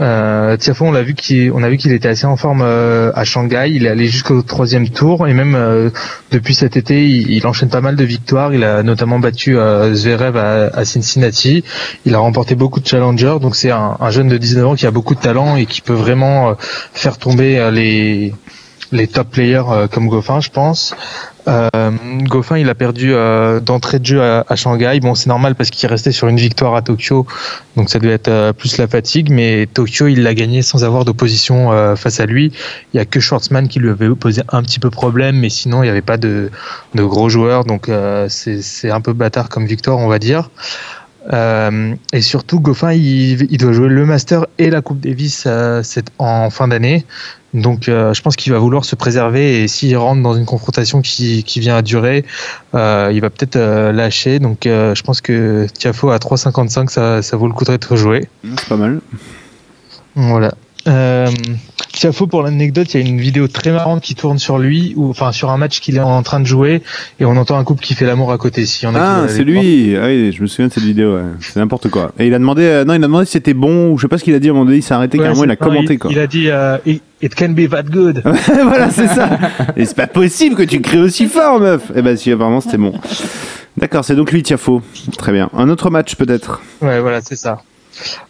Euh, Tiafo, on l'a vu qu'il, a vu qu'il était assez en forme euh, à Shanghai. Il est allé jusqu'au troisième tour et même euh, depuis cet été, il, il enchaîne pas mal de victoires. Il a notamment battu euh, Zverev à, Cincinnati. Il a remporté beaucoup de challengers. Donc c'est un, un jeune de 19 ans qui a beaucoup de talent et qui peut vraiment faire tomber les top players comme Goffin, je pense. Euh, Goffin, il a perdu euh, d'entrée de jeu à, Shanghai. Bon, c'est normal parce qu'il restait sur une victoire à Tokyo, donc ça devait être euh, plus la fatigue. Mais Tokyo, il l'a gagné sans avoir d'opposition face à lui. Il y a que Schwartzman qui lui avait posé un petit peu problème, mais sinon il n'y avait pas de, gros joueurs. Donc c'est un peu bâtard comme victoire, on va dire. Et surtout, Goffin, il, doit jouer le Master et la Coupe Davis en fin d'année. Donc, euh, je pense qu'il va vouloir se préserver. Et s'il rentre dans une confrontation qui, qui vient à durer, euh, il va peut-être euh, lâcher. Donc, je pense que Tiafo à 3,55, ça, ça vaut le coup d'être joué. C'est pas mal. Voilà. Euh, Tiafo, pour l'anecdote, il y a une vidéo très marrante qui tourne sur lui, ou enfin sur un match qu'il est en train de jouer, et on entend un couple qui fait l'amour à côté. A Ah, c'est lui. Ah oui, je me souviens de cette vidéo. ouais. C'est n'importe quoi. Et il a demandé, euh, non, il a demandé si c'était bon ou je sais pas ce qu'il a dit. À un moment donné, il s'est arrêté Ouais, carrément. Il a non, commenté il, quoi. il a dit euh, it, it can be that good. [LAUGHS] voilà, c'est ça. [LAUGHS] Et c'est pas possible que tu cries aussi fort, meuf. Eh ben si, apparemment c'était bon. D'accord, c'est donc lui Tiafo. Très bien. Un autre match peut-être. Ouais, voilà, c'est ça.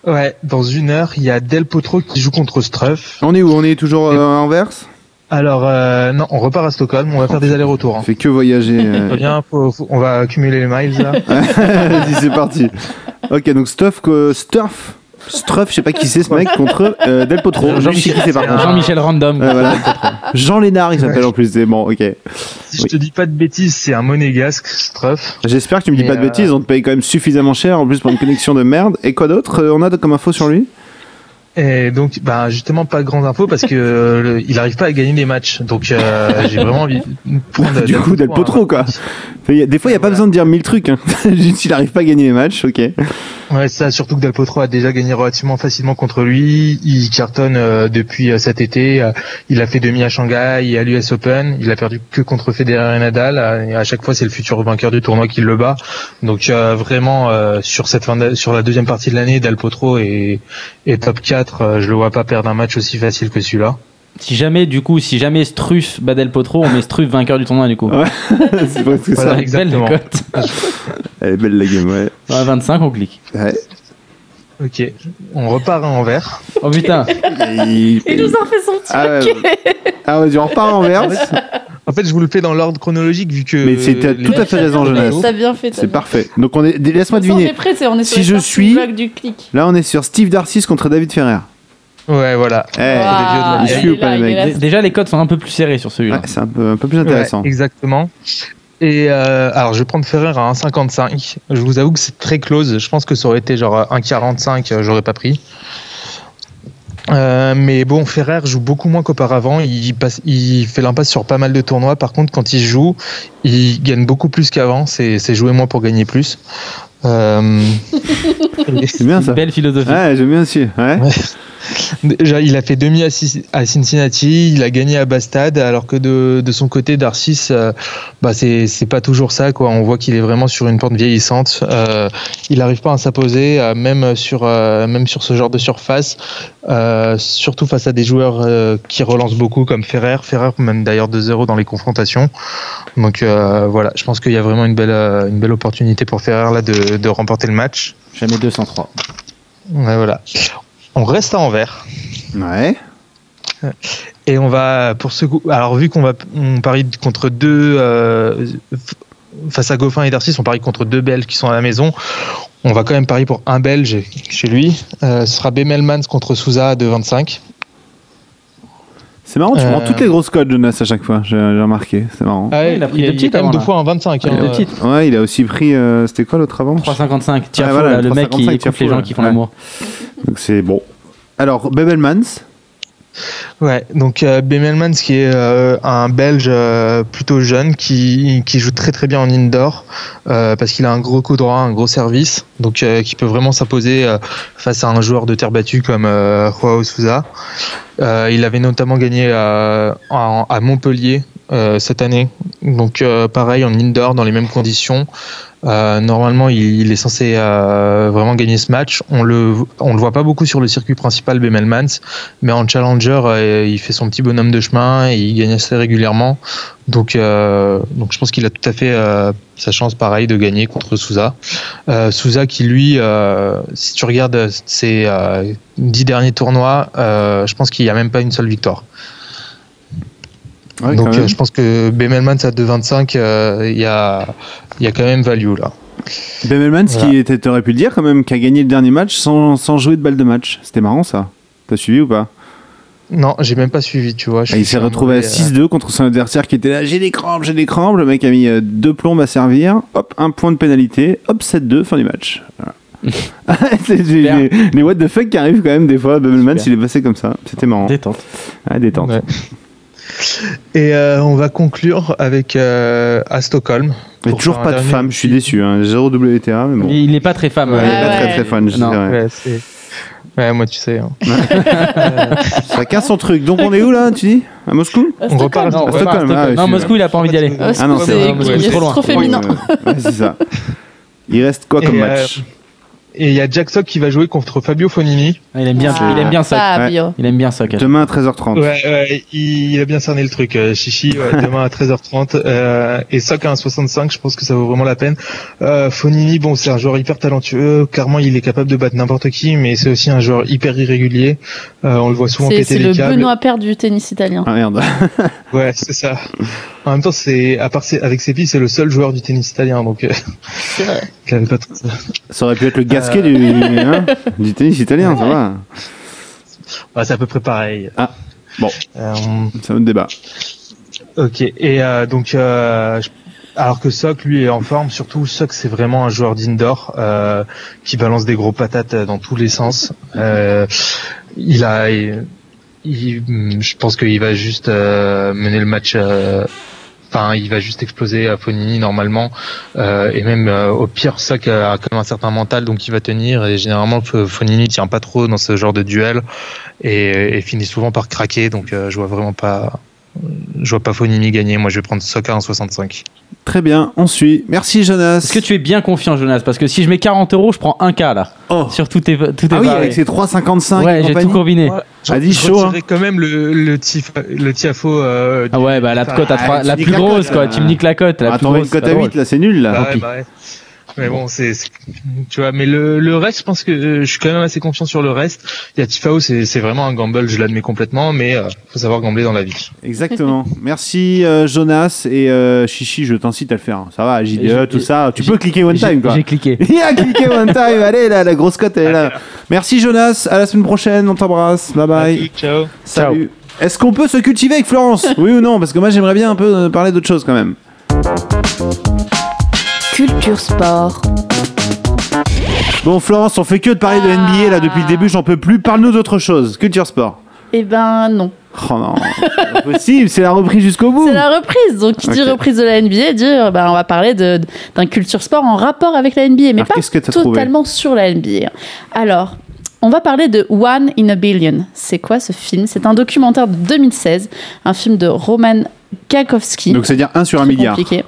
Ouais, dans une heure, il y a Del Potro qui joue contre Struff. On est où? On est toujours euh, à Anvers? Alors, euh, non, on repart à Stockholm, on va faire des allers-retours. On Hein. fait que voyager. [LAUGHS] euh. Très bien, faut- faut- on va accumuler les miles là. [LAUGHS] Vas-y, c'est parti. Ok, donc Stuff, que Stuff, Struff, je sais pas qui c'est ce mec contre euh, Del Potro. Jean-Michel Random. Ouais, voilà. Jean Lénard, il s'appelle en plus. C'est bon, ok. Si je te dis pas de bêtises, c'est un monégasque, Struff. J'espère que tu me dis pas de euh, bêtises. On te paye quand même suffisamment cher en plus pour une connexion de merde. Et quoi d'autre euh, On a comme info sur lui? Et donc, bah, justement, pas de grandes infos parce que euh, il arrive pas à gagner des matchs. Donc, euh, j'ai vraiment envie de prendre [LAUGHS] Du coup, Del Potro, hein. quoi. Il Des fois, il n'y a pas besoin de dire mille trucs. Hein. [LAUGHS] Juste s'il arrive pas à gagner les matchs, ok. Ouais, ça, surtout que Del Potro a déjà gagné relativement facilement contre lui. Il cartonne euh, depuis euh, cet été. Euh, il a fait demi à Shanghai et à l'US Open. Il a perdu que contre Federer et Nadal. Euh, et à chaque fois, c'est le futur vainqueur du tournoi qui le bat. Donc, euh, vraiment, euh, sur cette fin de- sur la deuxième partie de l'année, Del Potro est, est top 4. Euh, je le vois pas perdre un match aussi facile que celui-là. Si jamais, du coup, si jamais Struff bat Del Potro, on met Struff vainqueur du tournoi, du coup. Ouais. [LAUGHS] c'est presque Voilà, ça. exactement. Belle cote. [LAUGHS] Elle est belle la game, ouais. À 25, on clique. ouais. Ok, on repart à Anvers. Oh putain. Il nous en fait son petit Ah ouais. Ah ouais, on repart en Anvers. [LAUGHS] En fait, je vous le fais dans l'ordre chronologique vu que. Mais c'était les- tout à fait raison, Jonas. T'as bien fait. C'est parfait. Donc on est. Laisse-moi deviner. prêt, c'est- on est Si je suis- blocs du clic. Là, on est sur Steve Darcis contre David Ferrer. Ouais, voilà. Eh, là, les là. Déjà, les codes sont un peu plus serrés sur celui-là. ouais, c'est un peu, un peu plus intéressant. Ouais, exactement. Et euh, alors, je vais prendre Ferrer à 1,55. Je vous avoue que c'est très close. Je pense que ça aurait été genre 1,45, euh, j'aurais pas pris. Euh, mais bon, Ferrer joue beaucoup moins qu'auparavant. Il, passe, il fait l'impasse sur pas mal de tournois. Par contre, quand il joue, il gagne beaucoup plus qu'avant. C'est c'est jouer moins pour gagner plus. Euh, [LAUGHS] C'est bien ça. Belle philosophie. Ouais, j'aime bien aussi. Ouais. Ouais. Déjà, il a fait demi à, Ci- à Cincinnati, il a gagné à Bastad, alors que de, de son côté, Darcis, euh, bah c'est pas toujours ça. Quoi. On voit qu'il est vraiment sur une pente vieillissante. Euh, il n'arrive pas à s'imposer, euh, même sur euh, même sur ce genre de surface, surtout face à des joueurs qui relancent beaucoup comme Ferrer. Ferrer mène d'ailleurs 2-0 dans les confrontations. Donc voilà, je pense qu'il y a vraiment une belle une belle opportunité pour Ferrer là de, de remporter le match. Jamais 203. Ouais, voilà. On reste à Anvers. Ouais. Et on va pour ce coup. Alors vu qu'on va on parie contre deux euh, face à Goffin et Darcis, on parie contre deux Belges qui sont à la maison. On va quand même parier pour un Belge chez lui. Euh, ce sera Bemelmans contre Souza de 25. C'est marrant, tu Euh, prends toutes les grosses codes, Jonas, à chaque fois. J'ai remarqué. C'est marrant. Ah, il a pris deux il, petites quand même deux fois en 25. Il a hein. deux petites. Ouais, il a aussi pris. euh, C'était quoi l'autre avant? 355. Tiafo, voilà, là, le mec qui 355, écoute les gens qui font Ouais. l'amour. Donc c'est bon. Alors, Bebelmans. Ouais, donc euh, Bemelmans qui est euh, un Belge euh, plutôt jeune qui, qui joue très très bien en indoor euh, parce qu'il a un gros coup droit, un gros service, donc qui peut vraiment s'imposer face à un joueur de terre battue comme Joao Souza. Il avait notamment gagné à Montpellier cette année, donc pareil en indoor dans les mêmes conditions. Euh, normalement, il, est censé euh, vraiment gagner ce match. On le, on le voit pas beaucoup sur le circuit principal Bemelmans, mais en challenger, euh, il fait son petit bonhomme de chemin et il gagne assez régulièrement. Donc, donc je pense qu'il a tout à fait sa chance, pareil, de gagner contre Souza. Souza qui lui, si tu regardes ses dix derniers tournois, je pense qu'il n'y a même pas une seule victoire. Ouais, donc, euh, je pense que Bemelmans à 2,25, euh, il y a, il y a quand même value là. Bemelmans Voilà. qui était, t'aurais pu le dire quand même, qui a gagné le dernier match sans, sans jouer de balle de match. C'était marrant ça. T'as suivi ou pas? Non, j'ai même pas suivi, tu vois. je Ah, Il s'est retrouvé à mauvais, euh, 6-2 contre son adversaire qui était là. J'ai des crampes, j'ai des crampes. Le mec a mis euh, deux plombes à servir. Hop, un point de pénalité. Hop, 7-2, fin du match. Voilà. [LAUGHS] [LAUGHS] Les, les what the fuck qui arrivent quand même des fois. Bemelmans, Super. il est passé comme ça. C'était marrant. Détente. Ah, détente. Ouais. Et euh, on va conclure avec euh, à Stockholm. Mais toujours pas de femme, je suis déçu. Hein. Zéro WTA, mais bon. Il n'est pas très femme. Ouais, il est Ah pas ouais. très très fan, je Non. dirais. Ouais, moi tu sais. hein. [LAUGHS] Chacun son truc. Donc on est où là, tu dis? À Moscou? À On repart à. Non, à Stockholm. ah, non suis- Moscou, il a pas envie d'y aller. Ah, non, c'est- trop loin. trop féminin. C'est ça. Il reste quoi comme Et, match? Et il y a Jack Sock qui va jouer contre Fabio Fonini. Ah, Il aime bien, Ah. il aime bien ça. Fabio. Il aime bien ça. Kat. Demain à 13h30. Ouais, ouais, il, il a bien cerné le truc, euh, Chichi. ouais, [LAUGHS] demain à 13h30 euh, et Sock à 1,65. Je pense que ça vaut vraiment la peine. Euh, Fonini, bon, c'est un joueur hyper talentueux. Clairement, il est capable de battre n'importe qui, mais c'est aussi un joueur hyper irrégulier. Euh, on le voit souvent C'est péter c'est les le câbles. Benoît Père du tennis italien. Ah merde. Ouais, c'est ça. [LAUGHS] En même temps, c'est à part ses- avec ses pieds, c'est le seul joueur du tennis italien, donc euh, C'est vrai. [LAUGHS] avait pas ça. Ça aurait pu être le gasquet du, [LAUGHS] hein, du tennis italien, ça va. Ouais, c'est à peu près pareil. Ah, bon. Euh, C'est un autre débat. ok. Et euh, donc, euh, je- alors que Sock, lui, est en forme. Surtout, Sock, c'est vraiment un joueur d'indoor euh, qui balance des gros patates euh, dans tous les sens. Euh, il a, il- il- je pense qu'il va juste euh, mener le match. Enfin, il va juste exploser à Fonini normalement, Euh, et même euh, au pire, Sock a quand même un certain mental, donc il va tenir. Et généralement, Fonini tient pas trop dans ce genre de duel et, et finit souvent par craquer. Donc, euh, je vois vraiment pas, je vois pas Fonini gagner. Moi, je vais prendre Sock à 1,65. Très bien, on suit. Merci Jonas. Est-ce que tu es bien confiant, Jonas? Parce que si je mets 40 euros, je prends un cas là. Oh. Sur tout tes, tout Ah oui, avec ses 3,55 Ouais, j'ai tout combiné. Ah, dis je chaud, retirerai quand même le, le, tif, le Tiafo. Euh, Ah ouais, bah la cote à Ah, trois- tu la plus la grosse cote, quoi. là. Tu me niques la cote. La plus Attends, une grosse. cote à pas 8 là, c'est nul là. Bah Mais bon, c'est, tu vois, mais le, le reste, je pense que euh, je suis quand même assez confiant sur le reste. Il y a Tifao, c'est, c'est vraiment un gamble, je l'admets complètement, mais euh, faut savoir gambler dans la vie. Exactement. [LAUGHS] Merci euh, Jonas et euh, Chichi, je t'incite à le faire. Ça va, JDE, tout ça. Tu peux cliquer one time quoi. J'ai cliqué. [LAUGHS] Il a cliqué one time, allez là, la grosse cote elle est là. Merci Jonas, à la semaine prochaine, on t'embrasse, bye bye. Ciao. Salut. Est-ce qu'on peut se cultiver avec Florence? Oui ou non? Parce que moi j'aimerais bien un peu parler d'autre chose quand même. Culture Sport. Bon Florence, on fait que de parler de NBA là depuis le début, j'en peux plus. Parle-nous d'autre chose. Culture sport. Eh ben non. Oh non, c'est pas possible, c'est la reprise jusqu'au bout. C'est la reprise. Donc, qui dit reprise de la NBA, dit euh, bah, on va parler de- d'un culture sport en rapport avec la NBA, mais Alors, pas que totalement sur la NBA. Alors, on va parler de One in a Billion. C'est quoi ce film? C'est un documentaire de 2016, un film de Roman Gakowski. Donc c'est-à-dire 1 sur un Très milliard. compliqué.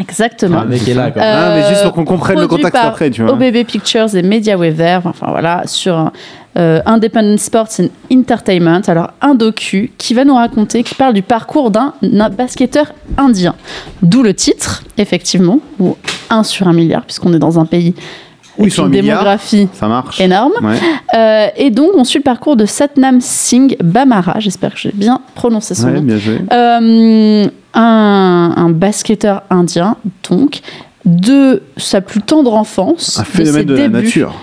Exactement. Là. Ah, mais juste pour qu'on comprenne le produit contexte par après, tu vois. OBB Pictures et Media Weather, enfin voilà, sur euh, Independent Sports and Entertainment. Alors, un docu qui va nous raconter, qui parle du parcours d'un basketteur indien. D'où le titre, effectivement, ou 1 sur un milliard, puisqu'on est dans un pays Oui, une démographie Ça marche. énorme. Ouais. Euh, et donc, on suit le parcours de Satnam Singh Bamara, j'espère que j'ai bien prononcé son Ouais, nom. bien joué. Euh, un, un basketteur indien, donc, de sa plus tendre enfance, Un de ses phénomène de la débuts, nature.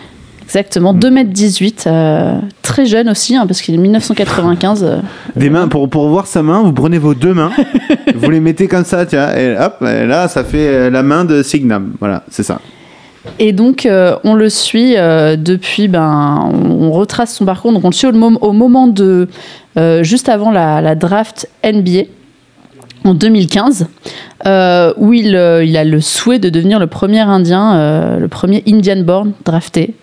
Exactement, 2m18, euh, très jeune aussi, hein, parce qu'il est 1995. euh, Des mains, pour, pour voir sa main, vous prenez vos deux mains, [LAUGHS] vous les mettez comme ça, tiens, et hop, et là, ça fait euh, la main de Signam. Voilà, c'est ça. Et donc, euh, on le suit euh, depuis, ben, on, retrace son parcours. Donc, on le suit au, mom- au moment de, euh, juste avant la, la draft NBA en 2015, euh, où il, il a le souhait de devenir le premier Indien, le premier Indian born drafté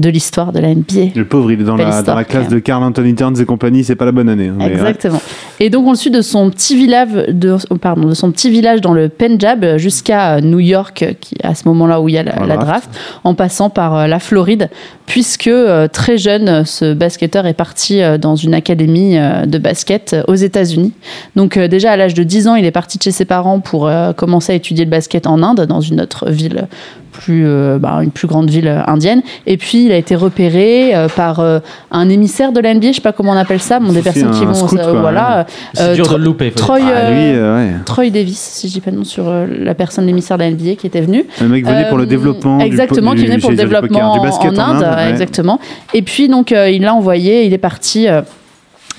de l'histoire de la NBA. Le pauvre, il est dans la, dans la classe de Carl Anthony Towns et compagnie, c'est pas la bonne année. hein, ouais. Exactement. Et donc on le suit de son petit village, de, oh, pardon, de son petit village dans le Punjab jusqu'à euh, New York, qui à ce moment-là où il y a la, La draft. en passant par euh, la Floride, puisque euh, très jeune, ce basketteur est parti dans une académie de basket aux États-Unis. Donc déjà à l'âge de 10 ans, il est parti de chez ses parents pour commencer à étudier le basket en Inde, dans une autre ville plus, euh, bah, une plus grande ville indienne. Et puis il a été repéré euh, par euh, un émissaire de la NBA, je sais pas comment on appelle ça, bon, des personnes qui vont, scout, euh, quoi, voilà. C'est Euh, dur Tro- de le louper. Troy, Ah, lui, ouais. Troy Davis, si je dis pas de nom sur euh, la personne, l'émissaire de la NBA qui était venu. Le mec venait pour le développement. du po- Exactement, du- qui venait pour le poker, développement du basket en, Inde, ouais. exactement. Et puis donc euh, il l'a envoyé, il est parti euh,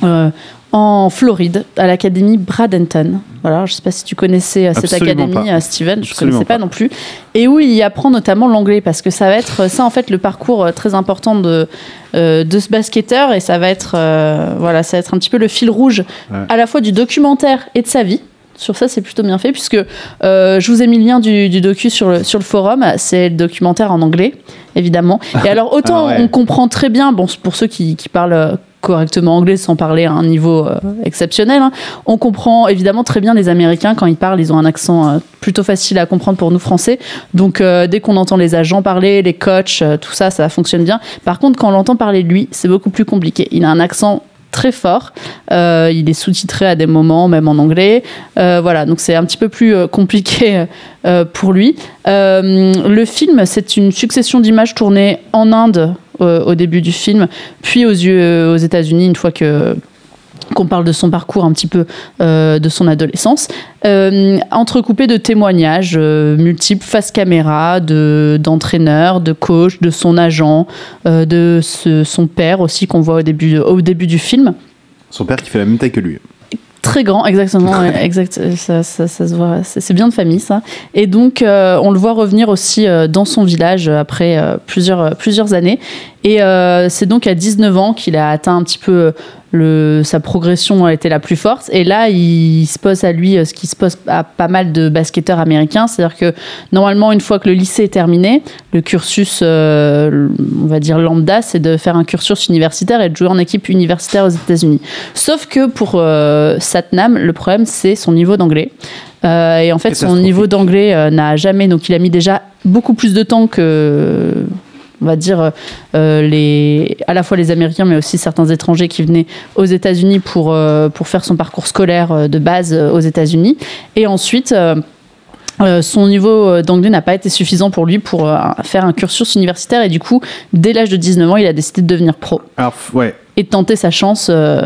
euh, en Floride à l'académie Bradenton. Voilà, je sais pas si tu connaissais euh, cette Absolument académie, pas. euh, Steven, je Absolument connaissais pas, pas. non plus. Et où il y apprend notamment l'anglais parce que ça va être ça en fait le parcours euh, très important de euh, de ce basketteur et ça va être euh, voilà, ça va être un petit peu le fil rouge Ouais. à la fois du documentaire et de sa vie. Sur ça, c'est plutôt bien fait, puisque euh, je vous ai mis le lien du, du docu sur le, sur le forum. C'est le documentaire en anglais, évidemment. Et alors, autant Ah ouais. on comprend très bien, bon, pour ceux qui, qui parlent correctement anglais sans parler à un niveau euh, exceptionnel, hein, on comprend évidemment très bien les Américains quand ils parlent, ils ont un accent euh, plutôt facile à comprendre pour nous Français. Donc, euh, dès qu'on entend les agents parler, les coachs, tout ça, ça fonctionne bien. Par contre, quand on l'entend parler de lui, c'est beaucoup plus compliqué. Il a un accent très fort. Il est sous-titré à des moments, même en anglais. Voilà, donc c'est un petit peu plus compliqué pour lui. Le film, c'est une succession d'images tournées en Inde au début du film, puis aux, yeux- aux États-Unis une fois que qu'on parle de son parcours un petit peu euh, de son adolescence, euh, entrecoupé de témoignages euh, multiples face caméra, de d'entraîneurs, de coachs, de son agent, euh, de son père aussi qu'on voit au début du film. Son père qui fait la même taille que lui. Très grand, exactement, exact. Ça, ça- ça se voit. C'est bien de famille, ça. Et donc, euh, on le voit revenir aussi euh, dans son village après euh, plusieurs, plusieurs années. Et euh, c'est donc à 19 ans qu'il a atteint un petit peu le, sa progression a été la plus forte. Et là, il se pose à lui euh, ce qui se pose à pas mal de basketteurs américains. C'est-à-dire que normalement, une fois que le lycée est terminé, le cursus, euh, on va dire lambda, c'est de faire un cursus universitaire et de jouer en équipe universitaire aux États-Unis. Sauf que pour euh, Satnam, le problème, c'est son niveau d'anglais. Euh, et en fait, son niveau d'anglais n'a jamais. Donc, il a mis déjà beaucoup plus de temps que. On va dire euh, les, à la fois les Américains, mais aussi certains étrangers qui venaient aux États-Unis pour, euh, pour faire son parcours scolaire euh, de base euh, aux États-Unis. Et ensuite, euh, euh, son niveau euh, d'anglais n'a pas été suffisant pour lui pour euh, faire un cursus universitaire. Et du coup, dès l'âge de 19 ans, il a décidé de devenir pro Alors, f- ouais. et de tenter sa chance euh,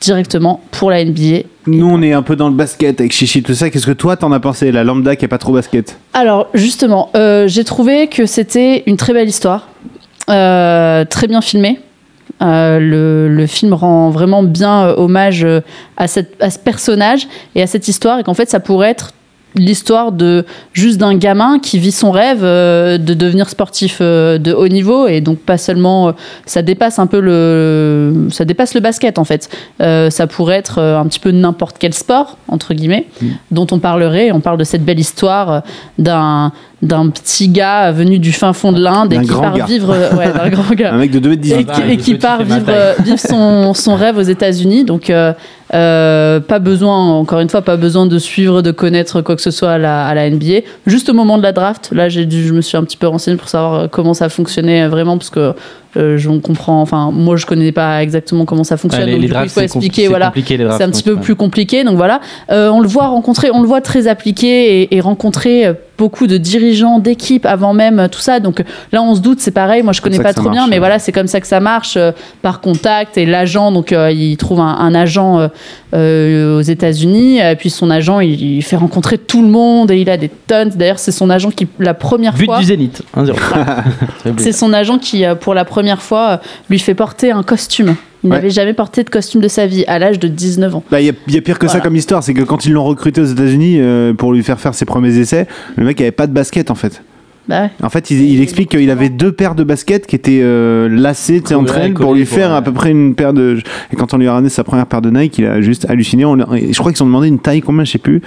directement pour la NBA. Nous, on est un peu dans le basket avec Chichi, tout ça. Qu'est-ce que toi, t'en as pensé La lambda qui est pas trop basket Alors justement, euh, j'ai trouvé que c'était une très belle histoire, euh, très bien filmée. Euh, le, le film rend vraiment bien hommage à, cette, à ce personnage et à cette histoire et qu'en fait ça pourrait être l'histoire de juste d'un gamin qui vit son rêve euh, de devenir sportif euh, de haut niveau. Et donc pas seulement euh, ça dépasse un peu le ça dépasse le basket en fait. Ça pourrait être un petit peu n'importe quel sport entre guillemets dont on parlerait. On parle de cette belle histoire d'un d'un petit gars venu du fin fond de l'Inde et qui grand part gars. vivre euh, ouais, d'un grand gars [LAUGHS] Un mec de 2 m et, 18 qui- et qui petit part vivre, euh, vivre son, son rêve aux États-Unis. Donc, euh, euh, pas besoin, encore une fois, pas besoin de suivre, de connaître quoi que ce soit à la, à la NBA. Juste au moment de la draft, là, j'ai dû, je me suis un petit peu renseigné pour savoir comment ça fonctionnait vraiment, parce que euh, je comprends. Enfin, moi, je connais pas exactement comment ça fonctionne. Ouais, donc, du coup, il faut expliquer. c'est Voilà, les c'est un petit peu ouais. plus compliqué. Donc voilà, Euh, on le voit rencontrer, on le voit très appliqué et, et rencontrer euh, beaucoup de dirigeants d'équipe avant même euh, tout ça. Donc là, on se doute, c'est pareil. Moi, je connais pas trop bien, mais ouais. voilà, c'est comme ça que ça marche euh, par contact et l'agent. Donc euh, il trouve un, un agent euh, euh, aux États-Unis, et puis son agent, il, il fait rencontrer tout le monde et il a des tonnes. D'ailleurs, c'est son agent qui la première But fois. du Zénith, 1-0. [LAUGHS] C'est son agent qui, euh, pour la première fois, euh, lui fait porter un costume. Il Ouais. n'avait jamais porté de costume de sa vie à l'âge de 19 ans. Bah, il y, a- il y a pire que ça comme histoire, c'est que quand ils l'ont recruté aux États-Unis euh, pour lui faire faire ses premiers essais, le mec avait pas de basket en fait. Bah ouais. En fait, il, il explique qu'il avait deux paires de baskets qui étaient euh, lacées tu sais, entre Ouais, elles pour lui faire ouais. à peu près une paire de. Et quand on lui a ramené sa première paire de Nike, il a juste halluciné. On je crois qu'ils ont demandé une taille, combien, je sais plus.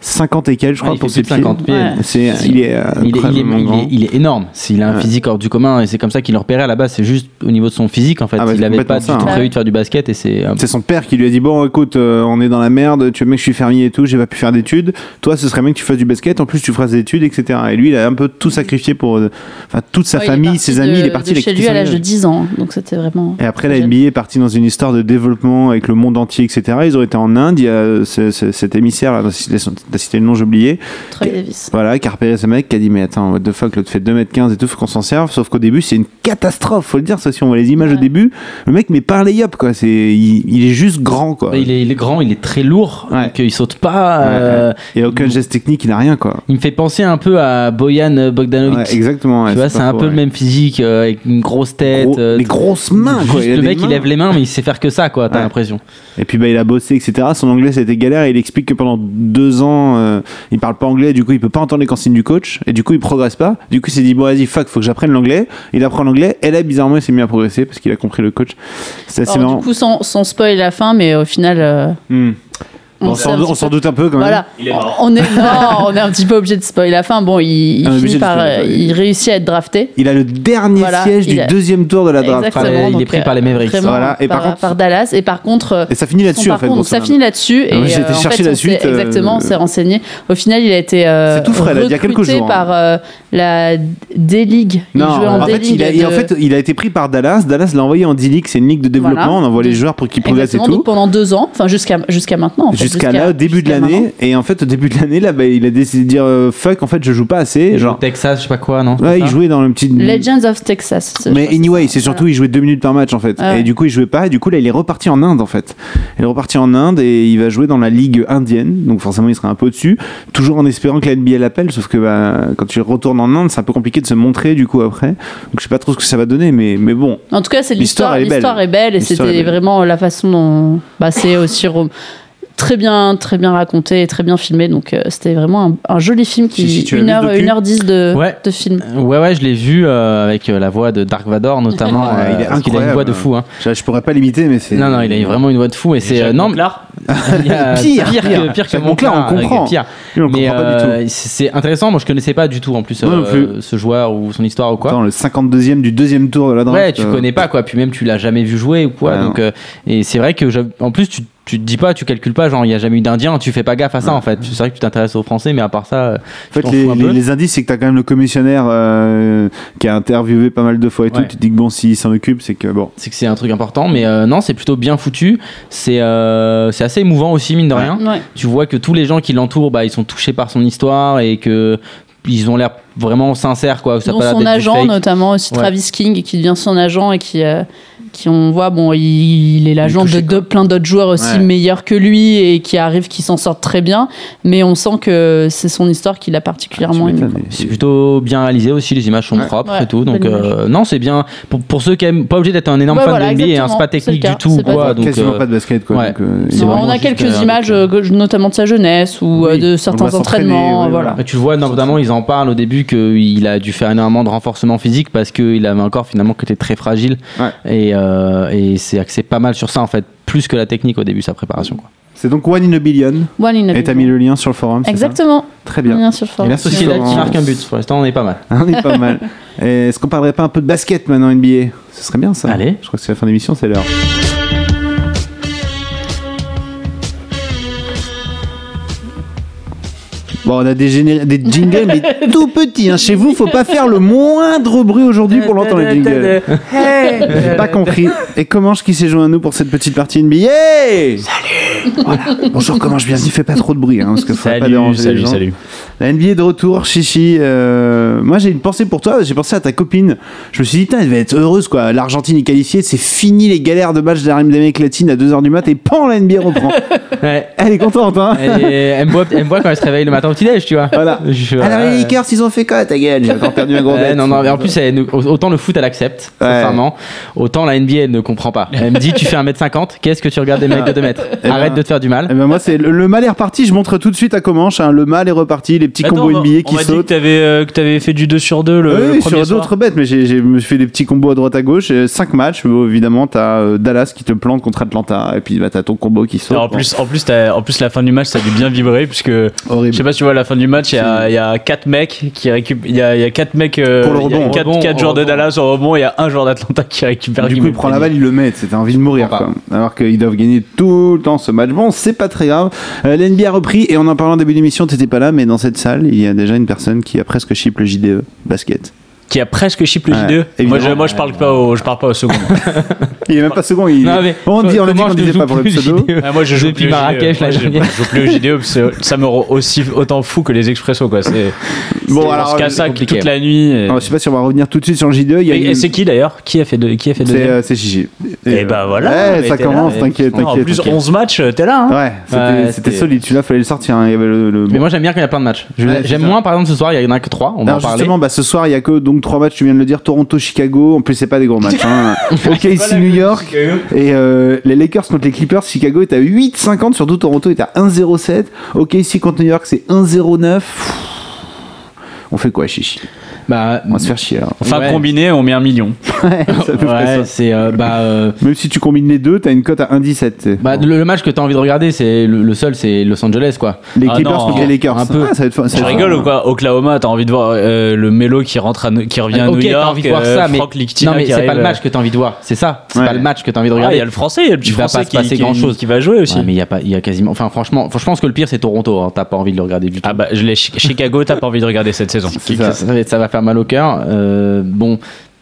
50 et quelques, je crois, Ouais, pour ses pieds. 50 pieds. Ouais. C'est, il est, euh, Il est, il, est, incroyablement il, grand. est, il est énorme. S'il a un Ouais. physique hors du commun, et c'est comme ça qu'il le repérait à la base, c'est juste au niveau de son physique en fait. Ah bah, il c'est avait pas du complètement tout ça, hein. prévu de faire du basket et c'est. euh, C'est son père qui lui a dit bon écoute euh, on est dans la merde tu veux mec je suis fermier et tout j'ai pas pu faire d'études toi ce serait bien que tu fasses du basket en plus tu feras des études etc et lui il a un peu tout sacrifié pour euh, enfin toute sa famille ses de- amis il est parti de chez lui à l'âge de village. 10 ans. Donc c'était vraiment. et après la. NBA est partie dans une histoire de développement avec le monde entier etc ils ont été en Inde il y a ce- ce- cet émissaire là, t'as cité le nom j'ai oublié Troy Davis. voilà qui a repéré ce mec qui a dit mais attends what the fuck l'autre fait 2m15 et tout faut qu'on s'en serve sauf qu'au début c'est une catastrophe faut le dire ça si on voit les images au début le mec met pas un lay-up quoi c'est il, il est juste grand quoi il, est, il est grand, il est très lourd, Ouais. donc euh, il saute pas. Ouais, euh, Il a aucun geste technique, il a rien quoi. Il me fait penser un peu à Boyan Bogdanovic. Ouais, exactement. ouais, tu vois, c'est un faux, peu ouais. le même physique, euh, avec une grosse tête. Gros- euh, les grosses mains quoi. juste Il a le mec, il lève les mains, mais il sait faire que ça, quoi, t'as Ouais. l'impression. Et puis bah, il a bossé, etc. Son anglais ça a été galère et il explique que pendant deux ans euh, il parle pas anglais, du coup il peut pas entendre les consignes du coach et du coup il progresse pas. Du coup il s'est dit bon vas-y fuck, faut que j'apprenne l'anglais. Il apprend l'anglais et là bizarrement il s'est mis à progresser parce qu'il a compris le coach. C'est assez Alors, marrant. du coup, sans, sans spoil la fin, mais au final. euh, Hmm. On on s'en doute un peu quand même. Voilà. Il est mort. On est, non, on est un petit peu obligé de spoiler la fin. Bon, il, il finit par. spoiler, euh, réussit à être drafté. Il a le dernier Voilà, siège du a- deuxième tour de la draft. Exactement. il est pris euh, par les Mavericks. vraiment Voilà, et par par, contre- par Dallas. Et par contre. euh, Et ça finit là-dessus en fait. donc ça finit là-dessus. Et Ah j'ai été euh, en chercher fait, la on suite, s'est- Exactement, euh, on s'est renseigné. Au final, il a été euh, C'est tout frais, là, il y a quelques recruté jours, hein. par euh, la D-League. Il Non, en, en fait, D-League il a, en fait, été pris par Dallas. Dallas l'a envoyé en D-League, c'est une ligue de développement. On envoie les joueurs pour qu'ils progressent et tout. pendant deux ans, enfin jusqu'à jusqu'à maintenant. Jusqu'à là, au début de l'année. Et en fait, au début de l'année, là, bah, il a décidé de dire euh, fuck, en fait, je joue pas assez. Genre Genre, Texas, je sais pas quoi, non ouais, il jouait dans le petit. Legends of Texas. Mais anyway, c'est surtout, il jouait deux minutes par match en fait. Ah ouais. Et du coup, il jouait pas. Et du coup, là, il est reparti en Inde en fait. Il est reparti en Inde et il va jouer dans la ligue indienne. Donc forcément, il sera un peu au-dessus. Toujours en espérant que la NBA l'appelle. Sauf que bah, quand tu retournes en Inde, c'est un peu compliqué de se montrer du coup après. Donc je sais pas trop ce que ça va donner, mais, mais bon. En tout cas, c'est L'histoire, l'histoire. est est belle et c'était vraiment la façon dont. Bah, c'est aussi très bien, très bien raconté et très bien filmé. Donc euh, c'était vraiment un, un joli film qui Si, heure, une heure dix de, Ouais. de film. Ouais, ouais, je l'ai vu euh, avec euh, la voix de Dark Vador notamment. [LAUGHS] Ouais, il est euh, parce qu'il a une voix de fou. Hein. Je, je pourrais pas l'imiter, mais c'est. Non, non, il a vraiment une voix de fou et c'est. Jacques euh, non, Monclar [LAUGHS] il y a Pire, [LAUGHS] pire, pire. que, pire que Monclar, on comprend. Pire. On Mais euh, c'est c'est intéressant. Moi, je connaissais pas du tout en plus, Moi non euh, plus. ce joueur ou son histoire ou quoi. Attends, le 52e du deuxième tour de la draft. Ouais, tu euh, connais pas quoi. Puis même tu l'as jamais vu jouer ou quoi. Ouais, donc euh, et c'est vrai que en plus tu tu te dis pas, tu calcules pas, genre il y a jamais eu d'Indien, tu fais pas gaffe à ça en fait. C'est vrai que tu t'intéresses aux Français, mais à part ça, euh, En tu fait, les, indices, c'est que t'as quand même le commissionnaire euh, qui a interviewé pas mal de fois et tout. Tu te dis que bon, s'il s'en occupe, c'est que bon. c'est que c'est un truc important. Mais euh, non, c'est plutôt bien foutu. C'est euh, c'est assez émouvant aussi mine de rien. Ouais. Tu vois que tous les gens qui l'entourent, bah ils sont touchés par son histoire et que ils ont l'air vraiment sincères quoi. Ça dont son agent notamment aussi Ouais. Travis King qui devient son agent et qui euh, qui on voit bon il, il est l'agent de, de plein d'autres joueurs aussi Ouais. meilleurs que lui et qui arrivent qui s'en sortent très bien mais on sent que c'est son histoire qui l'a particulièrement ému. m'étonnes, C'est plutôt bien réalisé aussi, les images sont Ouais. propres Ouais, et tout. Donc euh, non, c'est bien. Pour, pour ceux qui aiment, pas obligé d'être un énorme Ouais, fan voilà, de NBA, hein, c'est pas technique du tout. Quoi, donc, quasiment euh, pas de basket quoi. ouais. donc, euh, vraiment on a quelques euh, images notamment de sa jeunesse ou Oui, de certains entraînements voilà. Et tu le vois, notamment, ils en parlent au début qu'il a dû faire énormément de renforcement physique parce qu'il avait un corps finalement qui était très fragile. Ouais. Et, euh, et c'est axé pas mal sur ça en fait, plus que la technique au début, sa préparation. Quoi. C'est donc One in a Billion. One in a Et t'as billion. mis le lien sur le forum. c'est ça Exactement. Très bien. Bien sur le forum. Et Florent. qui marque un but, pour l'instant on est pas mal. [LAUGHS] On est pas mal. [LAUGHS] Et Est-ce qu'on parlerait pas un peu de basket maintenant NBA Ce serait bien ça. Allez. Je crois que c'est la fin d'émission, c'est l'heure. Bon, on a des, géné- des jingles, mais [LAUGHS] tout petits. Hein. Chez vous, faut pas faire le moindre bruit aujourd'hui pour l'entendre les jingles. J'ai pas compris. Et Comanche qui s'est joint à nous pour cette petite partie NBA Salut voilà. Bonjour Comanche, bien dit, fais pas trop de bruit, hein, parce que faut pas déranger les gens. La NBA est de retour, Chichi. euh, moi, j'ai une pensée pour toi. J'ai pensé à ta copine. Je me suis dit, elle va être heureuse, quoi. L'Argentine est qualifiée. C'est fini les galères de match d'Amérique latine à 2h du mat. Et pan, la NBA reprend. Ouais. Elle est contente, hein. Elle, est- elle me voit, elle me voit quand elle se réveille le matin petit-déj, tu vois. Voilà. Je- Alors, les. Lakers, ils ont fait quoi, ta gueule J'ai encore perdu un gros bet. non, non, mais en plus, elle- autant le foot, elle accepte, Ouais. sincèrement. Autant la NBA, elle ne comprend pas. Elle me dit, tu fais 1m50, qu'est-ce que tu regardes des mecs de 2 mètres [LAUGHS] Eh ben- Arrête de te faire du mal. Eh ben moi, c'est le, le mal est reparti. Je montre tout de suite à Comanche. hein. Le mal est reparti. Les petits Attends, combos on- NBA on qui m'a dit que sautent. t'avais euh, que t'avais fait du 2 sur 2 le, Oui, le oui, premier sur soir. d'autres bêtes, mais j'ai j'ai- je me suis fait des petits combos à droite à gauche. 5 matchs, euh, évidemment, t'as euh, Dallas qui te plante contre Atlanta, et puis bah, t'as ton combo qui saute. Alors, en plus, en plus, t'as- en plus, la fin du match, ça a dû bien vibrer puisque horrible. je sais pas si tu vois la fin du match, il y a, il y a quatre mecs qui récupèrent, il y a, il y a quatre mecs, euh, Pour le il y a rebond. quatre, Rebond, quatre joueurs de rebond. Dallas au rebond, il y a un joueur d'Atlanta qui récupère. Du coup, il prend la balle, il le met. C'était envie de mourir. Quoi. Alors qu'ils doivent gagner tout le temps ce match. Bon, c'est pas très grave. Euh, L'NBA a repris. Et en en parlant au début d'émission, t'étais pas là, mais dans cette salle, il y a déjà une personne qui a presque chip le JDE basket. Qui a presque chip le Ouais, J2. moi, je, moi, je parle pas au, je parle pas au second. Il est même pas second. Il... Non, mais on dit, on a dit qu'on disait joue pas pour le pseudo. JDE? Ah, moi, je joue Depuis plus au Marrakech, la Moi, je, joue plus au JDE parce que ça me rend aussi autant fou que les expressos quoi. C'est Bon, on alors, se casse ça toute la nuit. et- Alors, je sais pas si on va revenir tout de suite sur le JDE. Il y a Et, une- et c'est qui d'ailleurs? Qui a fait de, qui a fait C'est deuxième? euh, c'est Chichi. Et bah voilà. Ça commence, t'inquiète, En plus, t'inquiète. 11 matchs, t'es là. Hein Ouais, c'était solide. Celui-là, fallait le sortir. hein. Le, le- Mais moi j'aime bien quand il y a plein de matchs. J'aime moins par exemple ce soir, il y en a que 3, on va en Alors parler. justement, bah, ce soir, il y a que donc trois matchs. Tu viens de le dire. Toronto, Chicago. En plus, c'est pas des gros matchs. Hein. [LAUGHS] OK, ici New York. Et euh, les Lakers contre les Clippers, Chicago est à 8,50. Surtout Toronto est à 1,07. OK, ici contre New York, c'est 1,09. Pff. On fait quoi, Chichi? Bah, On va se faire chier. alors. Enfin, Ouais. combiné, on met un million. [LAUGHS] Ouais, c'est à peu près ouais, ça. c'est euh, bah, euh, Même si tu combines les deux, t'as une cote à 1,17. tu sais. bah, le, le match que t'as envie de regarder, c'est le, le seul, c'est Los Angeles quoi. Les Ah Clippers contre les Lakers. un peu. Ah, ça va être va être fun. ou quoi? Oklahoma, t'as envie de voir euh, le Mélo qui rentre à, qui revient à ok, New t'as York, envie de voir euh, ça, mais non mais c'est pas le match que t'as envie de voir, c'est ça. C'est Ouais. pas le match que t'as envie de Ah, regarder. il y a le français, il y a le petit va français qui, passer qui- grand-chose. qui va jouer aussi. Mais il y a pas, il y a quasiment. Enfin, franchement, franchement, je pense que le pire c'est Toronto. hein. T'as pas envie de le regarder du tout. Ah bah, je l'ai Chicago, t'as pas envie de regarder cette saison. Ça, va, ça va faire mal au cœur. Euh, bon,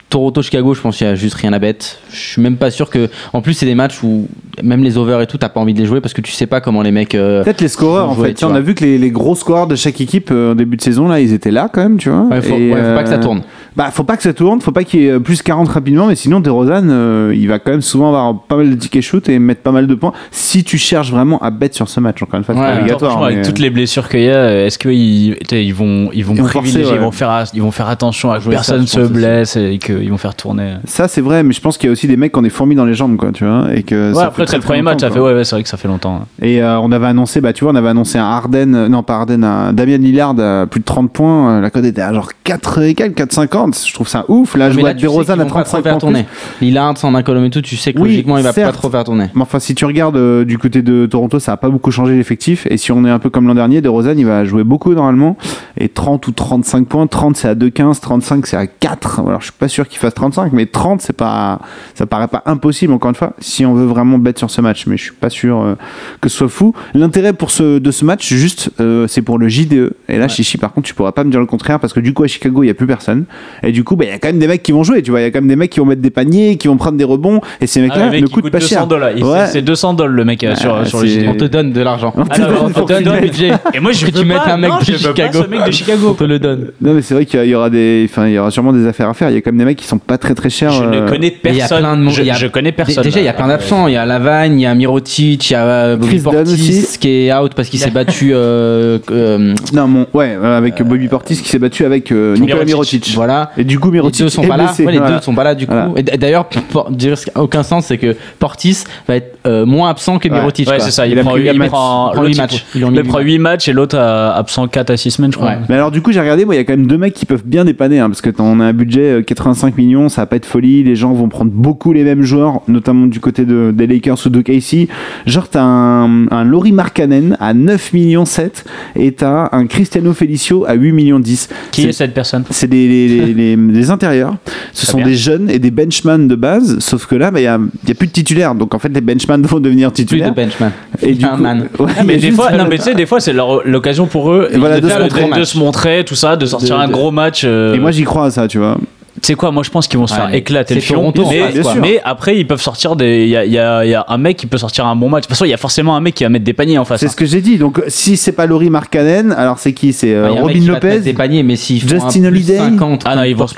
Toronto, Chicago, je pense qu'il y a juste rien à bête. Je suis même pas sûr que. En plus, c'est des matchs où même les overs et tout, t'as pas envie de les jouer parce que tu sais pas comment les mecs. euh, Peut-être les scoreurs en jouer, fait. Tiens, on a vu que les, les gros scoreurs de chaque équipe euh, en début de saison là, ils étaient là quand même, tu vois. Ouais, faut, Et, ouais, faut pas que ça tourne. Bah, faut pas que ça tourne, faut pas qu'il y ait euh, plus 40 rapidement, mais sinon, DeRozan, euh, il va quand même souvent avoir pas mal de tickets shoot et mettre pas mal de points si tu cherches vraiment à bête sur ce match. Encore une fois, c'est obligatoire. Avec toutes les euh, blessures qu'il y a, est-ce qu'ils ils vont, ils vont privilégier, forcer, ils, vont faire, ils vont faire attention à jouer personne ça, se blesse et qu'ils vont faire tourner. Ça, c'est vrai, mais je pense qu'il y a aussi des mecs qui ont des fourmis dans les jambes, quoi, tu vois. Et que ouais, après, c'est le premier match, ça fait, ouais, c'est vrai que ça fait longtemps. Hein. Et on avait annoncé, bah, tu vois, on avait annoncé un Arden, non pas Arden, un Damien Lillard à plus de 30 points, la cote était à genre 4 et 4, 4, 50. Je trouve ça ouf. Là, je vois de Rosanne à 35 ans. Il a un sans Malcolm et tout, tu sais que logiquement, il va pas trop faire tourner. Mais enfin, si tu regardes euh, du côté de Toronto, ça a pas beaucoup changé l'effectif. Et si on est un peu comme l'an dernier, de Rosanne, il va jouer beaucoup normalement. Et 30 ou 35 points. 30, c'est à 2,15. 35, c'est à 4. Alors, je suis pas sûr qu'il fasse 35, mais 30, c'est pas, ça paraît pas impossible, encore une fois, si on veut vraiment bête sur ce match. Mais je suis pas sûr euh, que ce soit fou. L'intérêt pour ce, de ce match, juste, euh, c'est pour le JDE. Et là, ouais. Chichi, par contre, tu pourras pas me dire le contraire parce que du coup, à Chicago, il y a plus personne. Et du coup, bah, il y a quand même des mecs qui vont jouer, tu vois. Il y a quand même des mecs qui vont mettre des paniers, qui vont prendre des rebonds. Et ces mecs-là Ah, le mec, ne il coûtent coûte pas 200 cher. dollars. Ouais. C'est 200 dollars le mec euh, Ah, sur, sur le. On te donne de l'argent. On te Ah, donne on te mette. budget. Et moi, je Que tu veux mettes pas- un mec non, de Chicago. ce mec de Chicago. [LAUGHS] On te le donne. Non, mais c'est vrai qu'il y aura des, enfin, il y aura sûrement des affaires à faire. Il y a quand même des mecs qui sont pas très très chers. Je euh, ne connais y a personne. Je, il y a- je connais personne. Déjà, il y a plein d'absents. Il y a Lavagne, il y a Mirotic, il y a euh, Bobby Portis qui est out parce qu'il s'est battu. euh, euh, Non, mon, ouais, euh, avec Bobby Portis qui s'est battu avec euh, Nicolas Mirotic. Mirotic. Et du coup, Les Mirotic deux sont pas là. Ouais, les Voilà. deux sont pas là du coup. Voilà. Et d'ailleurs, dire ce qui a aucun sens, c'est que Portis va être euh, moins absent que. Mirotic. Ouais, c'est ça. Il, Il a prend, pris il huit matchs. prend, Il il prend- Ils lui ont mis il huit prend matchs. 8 matchs et l'autre a absent 4 à 6 semaines, je crois. Ouais. Mais alors du coup j'ai regardé, il y a quand même deux mecs qui peuvent bien dépanner, hein, parce que on a un budget euh, 85 millions, ça va pas être folie, les gens vont prendre beaucoup les mêmes joueurs, notamment du côté de, des Lakers ou de KC. Genre t'as un, un Laurie Markkanen à 9 millions 7 et t'as un Cristiano Felicio à 8 millions 10. Qui est cette personne? C'est des, les, les, intérieurs. Ce sont bien. des jeunes et des benchman de base, sauf que là, bah, il y, a, il y a plus de titulaires. Donc en fait, les benchman [LAUGHS] vont devenir Plus de titulaires. benchman. et du un coup, man. Ouais, Ah, mais a des fois, non, mais tu sais, des fois, c'est l'occasion pour eux voilà, de, de se faire- montrer de- au de match. se montrer, tout ça, de sortir De- un de- gros match. euh, Et moi, j'y crois à ça, tu vois. Tu sais quoi, moi je pense qu'ils vont se faire éclater le c'est fion. Toronto mais, sûr. mais après, ils peuvent sortir des. Il y a, il y y a un mec qui peut sortir un bon match. De toute façon, il y a forcément un mec qui va mettre des paniers en face. C'est hein. ce que j'ai dit. Donc, si c'est pas Laurie Markkanen, alors c'est qui? C'est euh, Robin Lopez? des paniers, mais font Justin Holiday? 50 Ah non, ils vont se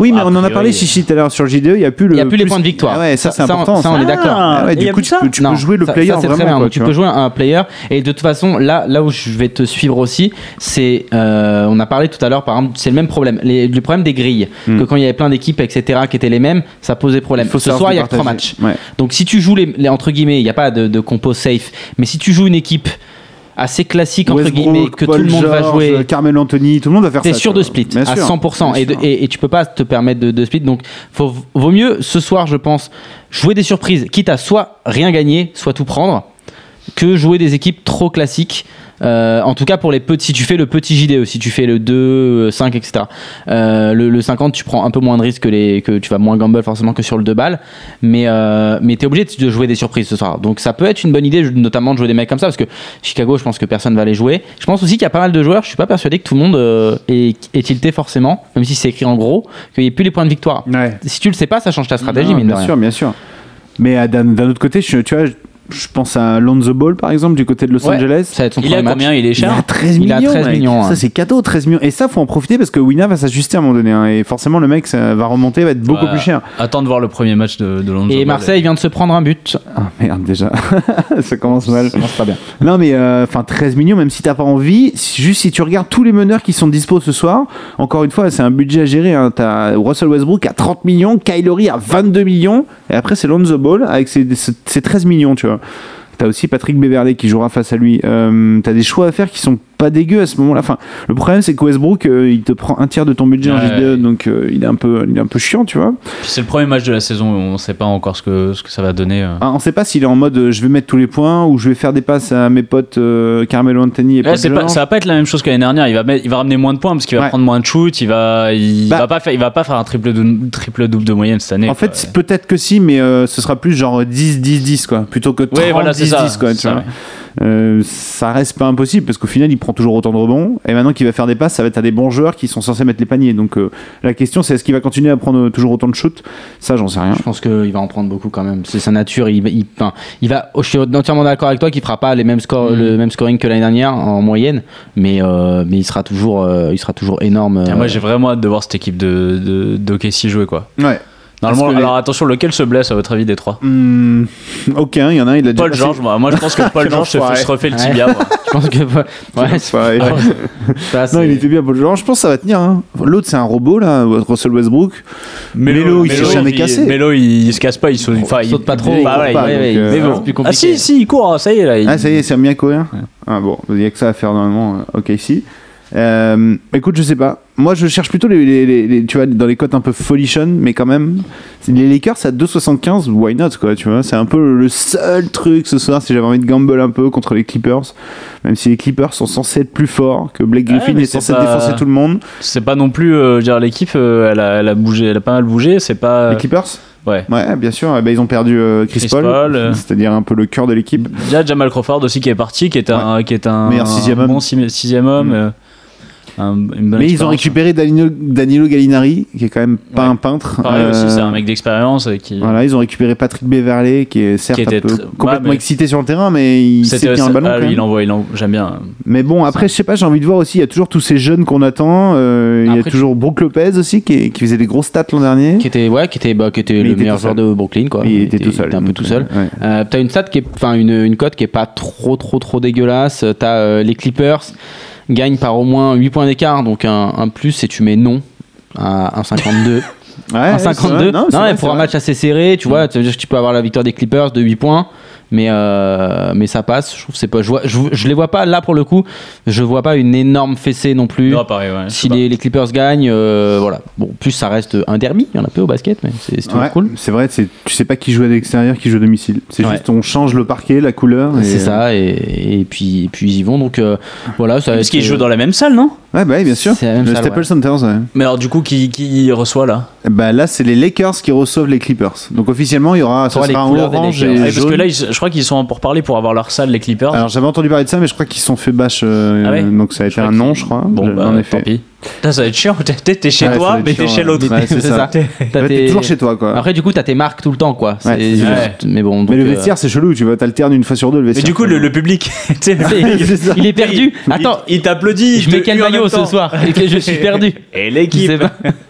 Oui, mais a on en a parlé chichi tout à l'heure sur JDE. Il y a plus le. Il y a plus les points de victoire. Ah ouais, ça, c'est important. ça, on est d'accord. Ah du coup, tu ça peux, tu Non, peux jouer le player c'est vraiment. tu peux jouer un player et de toute façon là là où je vais te suivre aussi c'est euh, on a parlé tout à l'heure par exemple c'est le même problème le problème des grilles Hmm. que quand il y avait plein d'équipes etc qui étaient les mêmes ça posait problème Il faut ce soir il y a que trois matchs Ouais. donc si tu joues les, les- entre guillemets il n'y a pas de, de compo safe mais si tu joues une équipe assez classique entre Westbrook, guillemets que Paul tout le monde va jouer. Carmelo Anthony, tout le monde va faire ça. T'es sûr de split Bien à sûr, 100% et, de- et, et tu peux pas te permettre de, de split donc faut, vaut mieux ce soir je pense jouer des surprises quitte à soit rien gagner soit tout prendre que jouer des équipes trop classiques Euh, en tout cas pour les petits si tu fais le petit JDE si tu fais le 2 euh, 5 etc Euh, le, le 50 tu prends un peu moins de risques que, les, que tu vas moins gamble forcément que sur le 2 balles. Mais, euh, mais tu es obligé de jouer des surprises ce soir. Donc ça peut être une bonne idée notamment de jouer des mecs comme ça parce que Chicago je pense que personne va les jouer. Je pense aussi qu'il y a pas mal de joueurs je suis pas persuadé que tout le monde euh, est, est tilté forcément même si c'est écrit en gros qu'il n'y ait plus les points de victoire. Ouais. si tu le sais pas ça change ta stratégie Non, mine de bien rien. sûr, bien sûr. Mais d'un d'un autre côté, je, tu vois, je, pense à Lonzo Ball par exemple du côté de Los Ouais, Angeles. ça va être son Il a match. combien Il est Il cher a 13 Il a millions. 13 mec. millions, Ça, c'est cadeau, 13 millions. Et ça, faut en profiter parce que Wina va s'ajuster à un moment donné. hein, et forcément, le mec ça va remonter, va être beaucoup Ouais. plus cher. Attends de voir le premier match de, de Lonzo et Ball. Marseille vient de se prendre un but Ah merde, déjà. [LAUGHS] ça commence mal. ça commence pas bien Non, mais euh, enfin 13 millions, même si t'as pas envie, juste si tu regardes tous les meneurs qui sont dispo ce soir, encore une fois, c'est un budget à gérer. Hein. T'as Russell Westbrook à 30 millions, Kylery à 22 millions, et après c'est Lonzo Ball avec ses, ses- ses 13 millions, tu vois. T'as aussi Patrick Beverley qui jouera face à lui. Euh, t'as des choix à faire qui sont pas dégueux à ce moment-là. Enfin, le problème c'est que Westbrook, euh, il te prend un tiers de ton budget en Ouais. JDE, donc euh, il est un peu, il est un peu chiant, tu vois. C'est le premier match de la saison, on sait pas encore ce que, ce que ça va donner. euh. Ah, on sait pas s'il est en mode je vais mettre tous les points ou je vais faire des passes à mes potes Carmelo Anthony et c'est pas, ça va pas être la même chose que l'année dernière. Il va, mettre- il va ramener moins de points parce qu'il va Ouais. prendre moins de shoot. Il va, il Bah. va pas faire, il va pas faire un triple dou- triple double de moyenne cette année. En quoi. fait, peut-être que si, mais ce sera plus genre 10-10-10 quoi, plutôt que 30-10-10 Ouais, voilà, c'est ça. quoi. Tu vois. Euh, ça reste pas impossible parce qu'au final, il prend toujours autant de rebonds et maintenant qu'il va faire des passes, ça va être à des bons joueurs qui sont censés mettre les paniers. Donc euh, la question, c'est est-ce qu'il va continuer à prendre toujours autant de shoots? Ça, j'en sais rien. Je pense qu'il va en prendre beaucoup quand même. C'est sa nature. Il, il, enfin, il va. Je suis entièrement d'accord avec toi qu'il fera pas les mêmes scores, Mm. le même scoring que l'année dernière en moyenne, mais euh, mais il sera toujours, euh, il sera toujours énorme. Et euh, Moi, j'ai vraiment hâte de voir cette équipe de, de, d'OKC jouer quoi. Ouais. Normalement, que alors attention, lequel se blesse à votre avis des trois? Hmm, aucun, il y en a un, il a déjà Paul passé- George, moi, moi je pense que Paul [LAUGHS] George se, se refait le Ouais. tibia. moi. [LAUGHS] je pense que ouais, c'est- [LAUGHS] Non, il était bien Paul George. Je pense que ça va tenir. hein. L'autre, c'est un robot là, Russell Westbrook. Melo, il s'est jamais cassé. Mélo, il, il se casse pas, il saute, il saute pas trop. mais bon, ah. c'est plus Ah compliqué. si, si, il court, ça y est là. il- Ah, ça y est, c'est bien courir. Ah bon, il n'y a que ça à faire normalement. euh, Ok, si. Euh, écoute, je sais pas. Moi, je cherche plutôt les, les- les- les- tu vois, dans les cotes un peu folichon, mais quand même, les Lakers à 2,75, why not, quoi, tu vois. C'est un peu le seul truc ce soir si j'avais envie de gamble un peu contre les Clippers. Même si les Clippers sont censés être plus forts, que Blake Ouais, Griffin mais est censé pas- défoncer tout le monde. C'est pas non plus, euh, dire, l'équipe, euh, elle, a, elle a bougé, elle a pas mal bougé. C'est pas. Les Clippers? Ouais. Ouais, bien sûr. Eh ben, ils ont perdu euh, Chris, Chris Paul, Paul, euh. c'est-à-dire un peu le cœur de l'équipe. Déjà Jamal Crawford aussi qui est parti, qui est un, qui est un Meilleur sixième un homme. bon sixi- sixième homme. Mm. euh, un- une bonne Mais ils ont récupéré Danilo, Danilo Gallinari, qui est quand même pas Ouais. un peintre. Pareil aussi, Euh, c'est un mec d'expérience euh, qui. Voilà, ils ont récupéré Patrick Beverley, qui est certes Qui était un peu très- complètement ouais, excité sur le terrain, mais il sait tenir le ballon. ah, il envoie, il j'aime bien. Mais bon, après, je sais pas, j'ai envie de voir aussi, il y a toujours tous ces jeunes qu'on attend. euh, il y a toujours Brook Lopez aussi, qui, est- qui faisait des grosses stats l'an dernier. qui était ouais, qui était bah, qui était le était meilleur joueur de Brooklyn quoi. il était tout seul. Il était un peu tout seul. ouais. Euh, t'as une stat qui est, enfin une, une cote qui est pas trop trop trop dégueulasse. T'as les Clippers gagnent par au moins 8 points d'écart, donc un, un plus et tu mets non à 1,52. [LAUGHS] Ouais, un ouais, c'est 52. vrai. Non, c'est vrai, mais pour un vrai. match assez serré, tu vois, ça veut dire que tu peux avoir la victoire des Clippers de 8 points. Mais, euh, mais ça passe, je trouve c'est pas. Je, vois, je, je les vois pas là pour le coup, je vois pas une énorme fessée non plus. Non, pareil, ouais. si les, les Clippers gagnent, euh, voilà. Bon, plus ça reste un derby, il y en a peu au basket, mais c'est toujours Ouais, cool. C'est vrai, c'est- tu sais pas qui joue à l'extérieur, qui joue à domicile. C'est Ouais. juste on change le parquet, la couleur. et- C'est ça, et, et puis, et puis ils y vont. Donc euh, voilà, ça Parce qu'ils jouent dans la même salle, non? Ouais, bah oui, bien sûr. Le salle, Staples ouais. Center, ouais. Mais alors, du coup, qui, qui reçoit là? Bah là, c'est les Lakers qui reçoivent les Clippers. Donc officiellement, il y aura, ça les sera en couleurs des orange Lakers. et Ouais, Parce que là, ils- je crois qu'ils sont pour parler pour avoir leur salle, les Clippers. Alors j'avais entendu parler de ça, mais je crois qu'ils se sont fait bâche. euh, Ah ouais? donc ça a été un non, je crois. bon, Je- bah, en effet. tant pis. Putain, ça va être chiant. [LAUGHS] T'es chez Ouais, ça toi, mais t'es chez l'autre. Ouais, [LAUGHS] c'est ça. Tes- T'es toujours chez toi, quoi. Après, du coup, t'as tes marques tout le temps, quoi. Ouais, juste- Mais bon. mais le euh, vestiaire, c'est chelou. Tu vas t'alternes une fois sur deux le Mais vestiaire. du coup, le, le public, [LAUGHS] tu sais, le il, il est perdu. il- Attends, il, il t'applaudit. je mets quel maillot ce soir je suis perdu. Et l'équipe.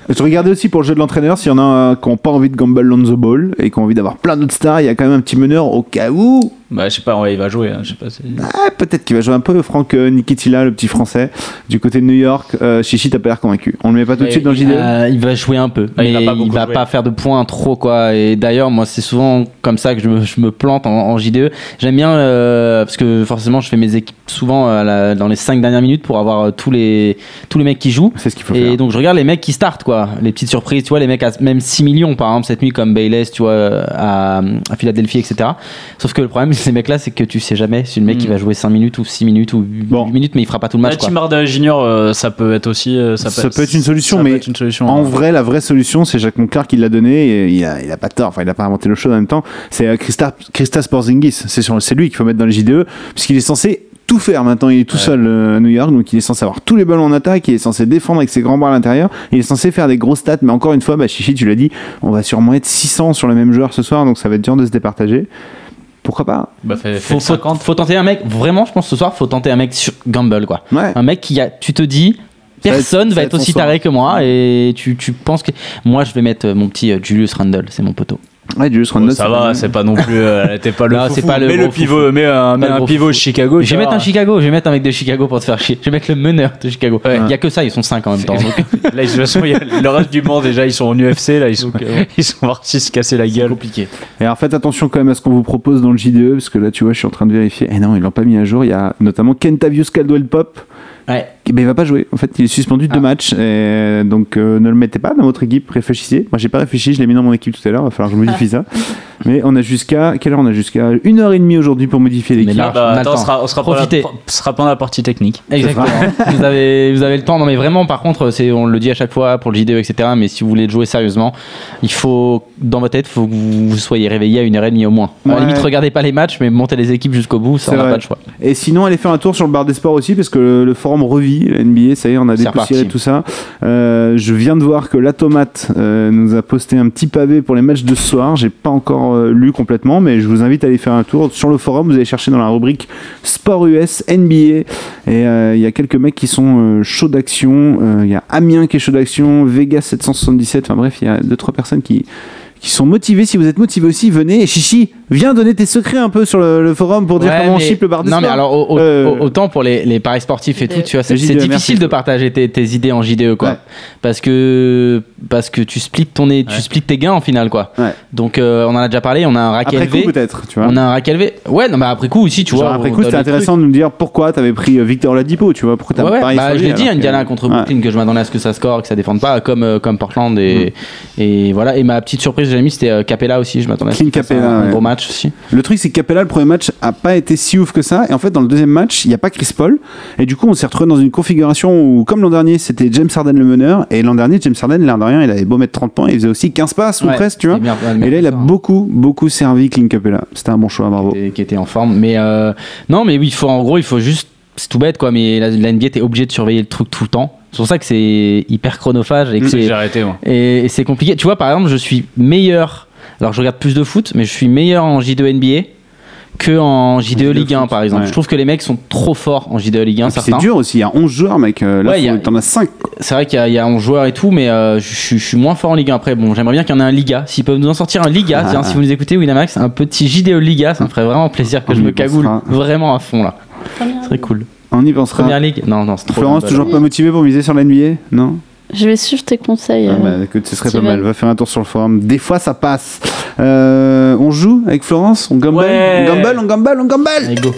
Je regardais aussi pour le jeu de l'entraîneur s'il y en a qui n'ont pas envie de gamble Lonzo Ball et qui ont envie d'avoir plein d'autres stars. Il y a quand même un petit meneur au cas où Bah, je sais pas, ouais, il va jouer. hein, je sais pas. Ah, peut-être qu'il va jouer un peu. Franck euh, Nikitila, le petit français, du côté de New York. Euh, Chichi, t'as pas l'air convaincu. On le met pas tout de suite dans le JDE Euh, il va jouer un peu, Ah, il mais va il pas va, pas, faire de points trop quoi. Et d'ailleurs, moi, c'est souvent comme ça que je me, je me plante en, en JDE. J'aime bien euh, parce que forcément, je fais mes équipes souvent la- dans les 5 dernières minutes pour avoir euh, tous les tous les mecs qui jouent. C'est ce qu'il faut Et faire. donc je regarde les mecs qui startent quoi, les petites surprises, tu vois, les mecs à même 6 millions par exemple cette nuit comme Bayless, tu vois, à, à Philadelphie, etc. Sauf que le problème ces mecs là, c'est que tu sais jamais si le mec Mm. il va jouer 5 minutes ou 6 minutes ou 8 Bon. minutes, mais il fera pas tout le match Ouais, quoi. Tim Hardaway Junior, euh, ça peut être aussi. euh, ça, Ça peut être une solution, mais une solution. En vrai, la vraie solution, c'est Jacques Monclar qui l'a donné. Et il, a, il a pas tort. Enfin, il a pas inventé le show en même temps. C'est euh, Christa, Christa Porzingis. C'est lui qu'il faut mettre dans les JDE, puisqu'il est censé tout faire maintenant. Il est tout Ouais. seul euh, à New York, donc il est censé avoir tous les ballons en attaque. Il est censé défendre avec ses grands bras à l'intérieur. Il est censé faire des grosses stats. Mais encore une fois, bah, Chichi, tu l'as dit, on va sûrement être 600 sur le même joueur ce soir, donc ça va être dur de se départager. Pourquoi pas Bah, fait, fait Faut, le faut, 50. faut tenter un mec, vraiment, je pense ce soir, faut tenter un mec sur Gamble, quoi. Ouais. Un mec qui a, tu te dis, Ça va être- personne va être aussi soir. taré que moi, et tu, tu penses que. Moi, je vais mettre euh, mon petit euh, Julius Randle, c'est mon poteau. Ouais, Bon, Randle, ça va, c'est pas non plus. euh, T'es pas le. Non, foufou. pas le Mets le pivot, foufou. mets un, mets un pivot foufou. Chicago. Je vais mettre un Chicago, je vais mettre un mec de Chicago pour te faire chier. Je vais mettre le meneur de Chicago. Il Ouais. y a que ça, ils sont 5 en même temps. [LAUGHS] donc Là, de toute façon, il y a le reste du monde déjà, ils sont en UFC, là, ils sont, [LAUGHS] ils sont partis se casser la gueule. compliqué. Et alors faites attention quand même à ce qu'on vous propose dans le JDE, parce que là tu vois, je suis en train de vérifier. Eh non, ils l'ont pas mis à jour. Il y a notamment Kentavious Caldwell Pop. Ouais. Qui- Ben, il va pas jouer. En fait, il est suspendu de deux Ah. matchs. Et donc euh, ne le mettez pas dans votre équipe. Réfléchissez. Moi, j'ai pas réfléchi. Je l'ai mis dans mon équipe tout à l'heure. Il va falloir que je modifie ça. [LAUGHS] Mais on a jusqu'à quelle heure on a jusqu'à une heure et demie aujourd'hui pour modifier l'équipe. là- Ah bah, on attends, on sera, on sera, Profitez. Pendant la, sera pendant la partie technique. [LAUGHS] Exactement. vous, avez, vous avez le temps. Non, mais vraiment, par contre, c'est, on le dit à chaque fois pour le JDE, etc. Mais si vous voulez jouer sérieusement, il faut, dans votre tête, il faut que vous vous soyez réveillé à une heure et demie au moins. À Ouais. la limite, regardez pas les matchs, mais montez les équipes jusqu'au bout, ça, on n'a pas le choix. Et sinon, allez faire un tour sur le bar des sports aussi, parce que le, le forum la NBA, ça y est, on a dépoussiéré tout ça. Euh, je viens de voir que la tomate euh, nous a posté un petit pavé pour les matchs de ce soir. J'ai pas encore euh, lu complètement, mais je vous invite à aller faire un tour sur le forum. Vous allez chercher dans la rubrique Sport US, NBA, et il y a quelques mecs qui sont chauds d'action. Il y a Amiens qui est chaud d'action, Vegas 777. Enfin bref, il y a deux trois personnes qui qui sont motivés. Si vous êtes motivé aussi, venez. Et Chichi, viens donner tes secrets un peu sur le, le forum pour dire Ouais, comment on chip le bar des Non, mais alors, au- au- Euh, au- autant pour les, les paris sportifs et tout, tu vois, c'est difficile merci. de partager tes, tes idées en JDE, quoi. Ouais. Parce que, parce que tu splits ton, tu Ouais. splits tes gains en finale, quoi. Ouais. Donc, euh, on en a déjà parlé, on a un rack Après élevé. coup, peut-être, tu vois. On a un rack élevé. Ouais, non, mais après coup aussi, tu Genre, vois. après coup, c'était intéressant de nous dire pourquoi t'avais pris euh, Victor Ladipo, tu vois. Pourquoi t'as Ouais, ouais, parié bah, je l'ai dit, Indiana contre. Brooklyn, que je m'attendais à ce que ça score, que ça défende pas, comme, comme Portland. Et, et voilà. Et ma petite surprise, j'ai mis, c'était euh, Capella aussi. Je m'attendais à ce Clint qu'il fasse Capella, un, ouais. gros match aussi. Le truc, c'est que Capella, le premier match, a pas été si ouf que ça. Et en fait, dans le deuxième match, il n'y a pas Chris Paul. Et du coup, on s'est retrouvé dans une configuration où, comme l'an dernier, c'était James Harden le meneur. Et l'an dernier, James Harden, l'air de rien, il avait beau mettre 30 points, il faisait aussi 15 passes ou Ouais, presque, tu vois. c'était bien- ouais, Et là, il a beaucoup, beaucoup servi Clint Capella. C'était un bon choix, bravo. qui était, qui était en forme. Mais euh, non, mais oui, il faut, en gros, il faut juste. C'est tout bête, quoi, mais la, la NBA, t'es obligé de surveiller le truc tout le temps. C'est pour ça que c'est hyper chronophage et que C'est que c'est- j'ai arrêté, moi. et, et c'est compliqué. Tu vois, par exemple, je suis meilleur. Alors, je regarde plus de foot, mais je suis meilleur en J2 NBA que en J2 JDE Ligue 1, foot, par exemple. ouais. Je trouve que les mecs sont trop forts en J2 Ligue 1, Et puis, certains. C'est dur aussi, il y a 11 joueurs, mec. Euh, Là, Ouais, il y faut- a- t'en as 5. C'est vrai qu'il y, a- il y a 11 joueurs et tout, mais euh, je, suis- je suis moins fort en Ligue 1. Après, bon, j'aimerais bien qu'il y en ait un Liga. S'ils peuvent nous en sortir un Liga, Ah. [LAUGHS] tiens, si vous nous écoutez, Winamax, un petit JDE Liga, ça me ferait vraiment plaisir que On je me cagoule vraiment à fond là. Serait cool. On y pensera. Première Ligue Non, non, c'est trop Florence, toujours pas motivée pour miser sur la NBA Non? Je vais suivre tes conseils. Ah euh. bah, écoute, ce serait pas mal. Va faire un tour sur le forum. Des fois, ça passe. Euh, on joue avec Florence? On gamble? Ouais. On gamble On gamble On gamble Allez, go.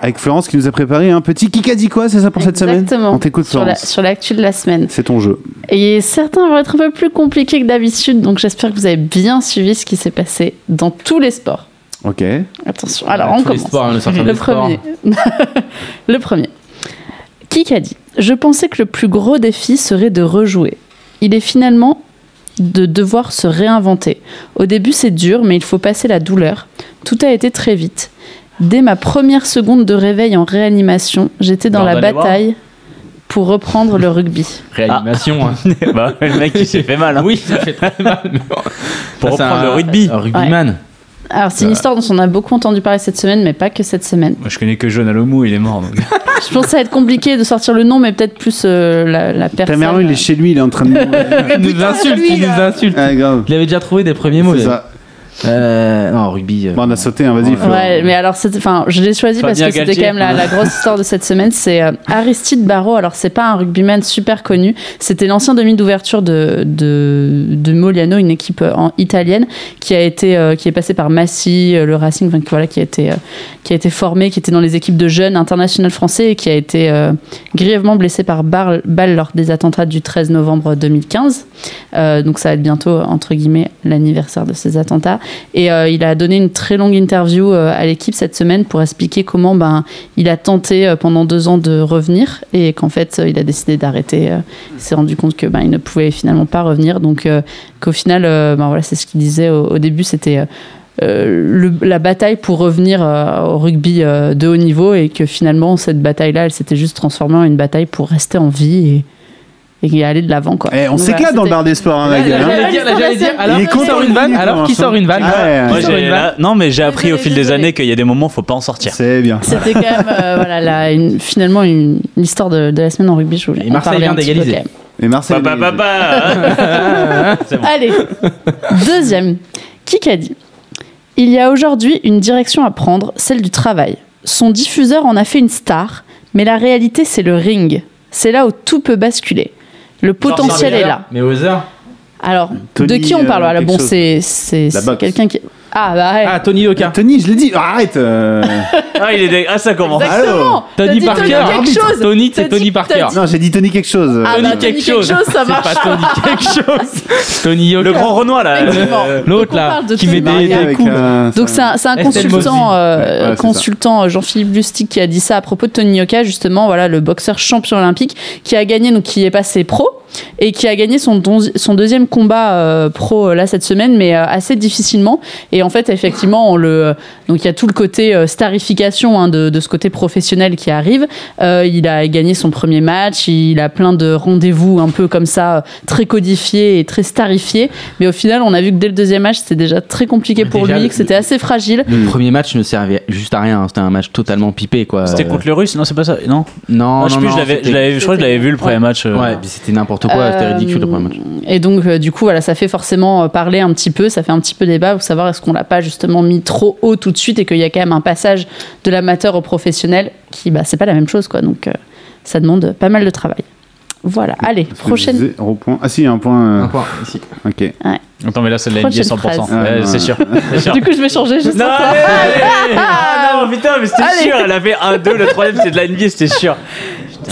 Avec Florence qui nous a préparé un petit Kikadi quoi, c'est ça pour cette semaine? Exactement. On t'écoute Florence. sur l'actu de la semaine. C'est ton jeu. Et certains vont être un peu plus compliqués que d'habitude, donc j'espère que vous avez bien suivi ce qui s'est passé dans tous les sports. Ok. Attention, alors Ouais, on commence. sports, hein, le [LAUGHS] premier. [LAUGHS] le premier. Qui a dit Je pensais que le plus gros défi serait de rejouer. Il est finalement de devoir se réinventer. Au début, c'est dur, mais il faut passer la douleur. Tout a été très vite. Dès ma première seconde de réveil en réanimation, j'étais dans la bataille pour reprendre le rugby. Réanimation. hein. [LAUGHS] bah, le mec, il s'est fait mal. Hein. Oui, ça fait très mal. Pour Ça, reprendre un- le rugby. Un rugbyman. Alors, c'est une Euh. histoire dont on a beaucoup entendu parler cette semaine, mais pas que cette semaine. Moi, je connais que John Alomou, il est mort. donc. Je pense que ça va être compliqué de sortir le nom, mais peut-être plus euh, la, la personne. Tamerlan, il est chez lui, il est en train de. [LAUGHS] Il nous insulte, il nous insulte. ah, grave. Il avait déjà trouvé des premiers mots. C'est là. ça. Euh, non, rugby. euh, Bon, on a sauté, hein, vas-y, Ouais. Mais alors, enfin, je l'ai choisi parce que c'était quand même la, la grosse histoire de cette semaine. C'est euh, Aristide Barrault. Alors, c'est pas un rugbyman super connu. C'était l'ancien demi d'ouverture de, de, de Moliano, une équipe euh, en, italienne qui a été, euh, qui est passée par Massy, euh, le Racing, enfin, voilà, qui a été, euh, qui a été formé, qui était dans les équipes de jeunes internationales français et qui a été euh, grièvement blessé par balle lors des attentats du 13 novembre 2015. Euh, donc, ça va être bientôt, entre guillemets, l'anniversaire de ces attentats. Et euh, il a donné une très longue interview euh, à l'équipe cette semaine pour expliquer comment ben, il a tenté euh, pendant deux ans de revenir et qu'en fait il a décidé d'arrêter. il s'est rendu compte que ben, ne pouvait finalement pas revenir. Donc qu'au final, ben, voilà, c'est ce qu'il disait au, début, c'était la bataille pour revenir au rugby de haut niveau et que finalement cette bataille-là, elle s'était juste transformée en une bataille pour rester en vie et aller de l'avant. quoi. Eh, on s'éclate voilà, dans le bar des sports, hein, Là, la gueule, hein. J'allais dire, j'allais dire, alors qui sort une vanne Alors qui sort une vanne Ah Qui j'ai- une là- vanne non, mais j'ai appris au fil des années qu'il y a des moments, faut pas en sortir. C'est bien. C'était quand même euh, voilà, la- une- finalement une, l'histoire de, de la semaine en rugby. Je voulais Et Marseille vient d'égaliser. Et Marseille. Bah, bah. C'est bon. Allez, deuxième. Qui a dit? Il y a aujourd'hui une direction à prendre, celle du travail. Son diffuseur en a fait une star, mais la réalité c'est le ring. C'est là où tout peut basculer. Le potentiel est là. Mais aux heures. Alors, Tony, de qui on parle euh, Voilà, bon, c'est quelqu'un qui. Ah bah ouais. Ah, Tony Yoka. Tony, je l'ai dit. Arrête. euh. Ah, il est dé- ah, ça commence. Exactement. T'as Tony dit Parker. quelque chose. Tony, T'as c'est dit- Tony t'as Parker. dit- Non, j'ai dit Tony quelque chose. Ah Tony bah, quelque Tony chose. quelque chose, ça C'est marche. pas Tony quelque chose. [LAUGHS] Tony Yoka. Le grand Renoir, là. Effectivement. euh, L'autre Donc, on là, parle de qui Tony met Marié des, avec coups. un- Donc c'est un, c'est un Estelle consultant, Mosley. euh, Ouais, ouais, c'est consultant euh, Jean-Philippe Lustig qui a dit ça à propos de Tony Yoka, justement, voilà, le boxeur champion olympique qui a gagné, donc qui est passé pro et qui a gagné son, deuxième combat euh, pro euh, là cette semaine, mais euh, assez difficilement. Et en fait, effectivement, on le, donc il y a tout le côté euh, starification hein, de, de ce côté professionnel qui arrive. Euh, il a gagné son premier match, il a plein de rendez-vous un peu comme ça, très codifiés et très starifiés. Mais au final, on a vu que dès le deuxième match, c'était déjà très compliqué pour déjà, lui, que c'était assez fragile. Le premier match ne servait juste à rien. C'était un match totalement pipé, quoi. C'était contre le Russe Non, c'est pas ça. Non, Non, sais non, je l'avais- je je crois que je l'avais vu le premier Ouais. match. euh, Ouais, puis c'était n'importe quoi. C'était Euh, ridicule le premier match. Et donc, euh, du coup, voilà, ça fait forcément euh, parler un petit peu, ça fait un petit peu débat pour savoir est-ce qu'on l'a pas justement mis trop haut tout de suite et qu'il y a quand même un passage de l'amateur au professionnel qui, bah, c'est pas la même chose, quoi. Donc, euh, ça demande pas mal de travail. Voilà, allez, prochaine. Zéro point. Ah si, il y a un point. euh, Un point ici. Ok. Attends, mais là, c'est de la NBA Prochaine 100%. phrase. Ouais, Ah, c'est sûr. [LAUGHS] Du coup, je vais changer juste Non, allez, allez. Ah, non, putain, mais c'était sûr. Elle avait un 2, le troisième, c'était de la NBA, c'était sûr.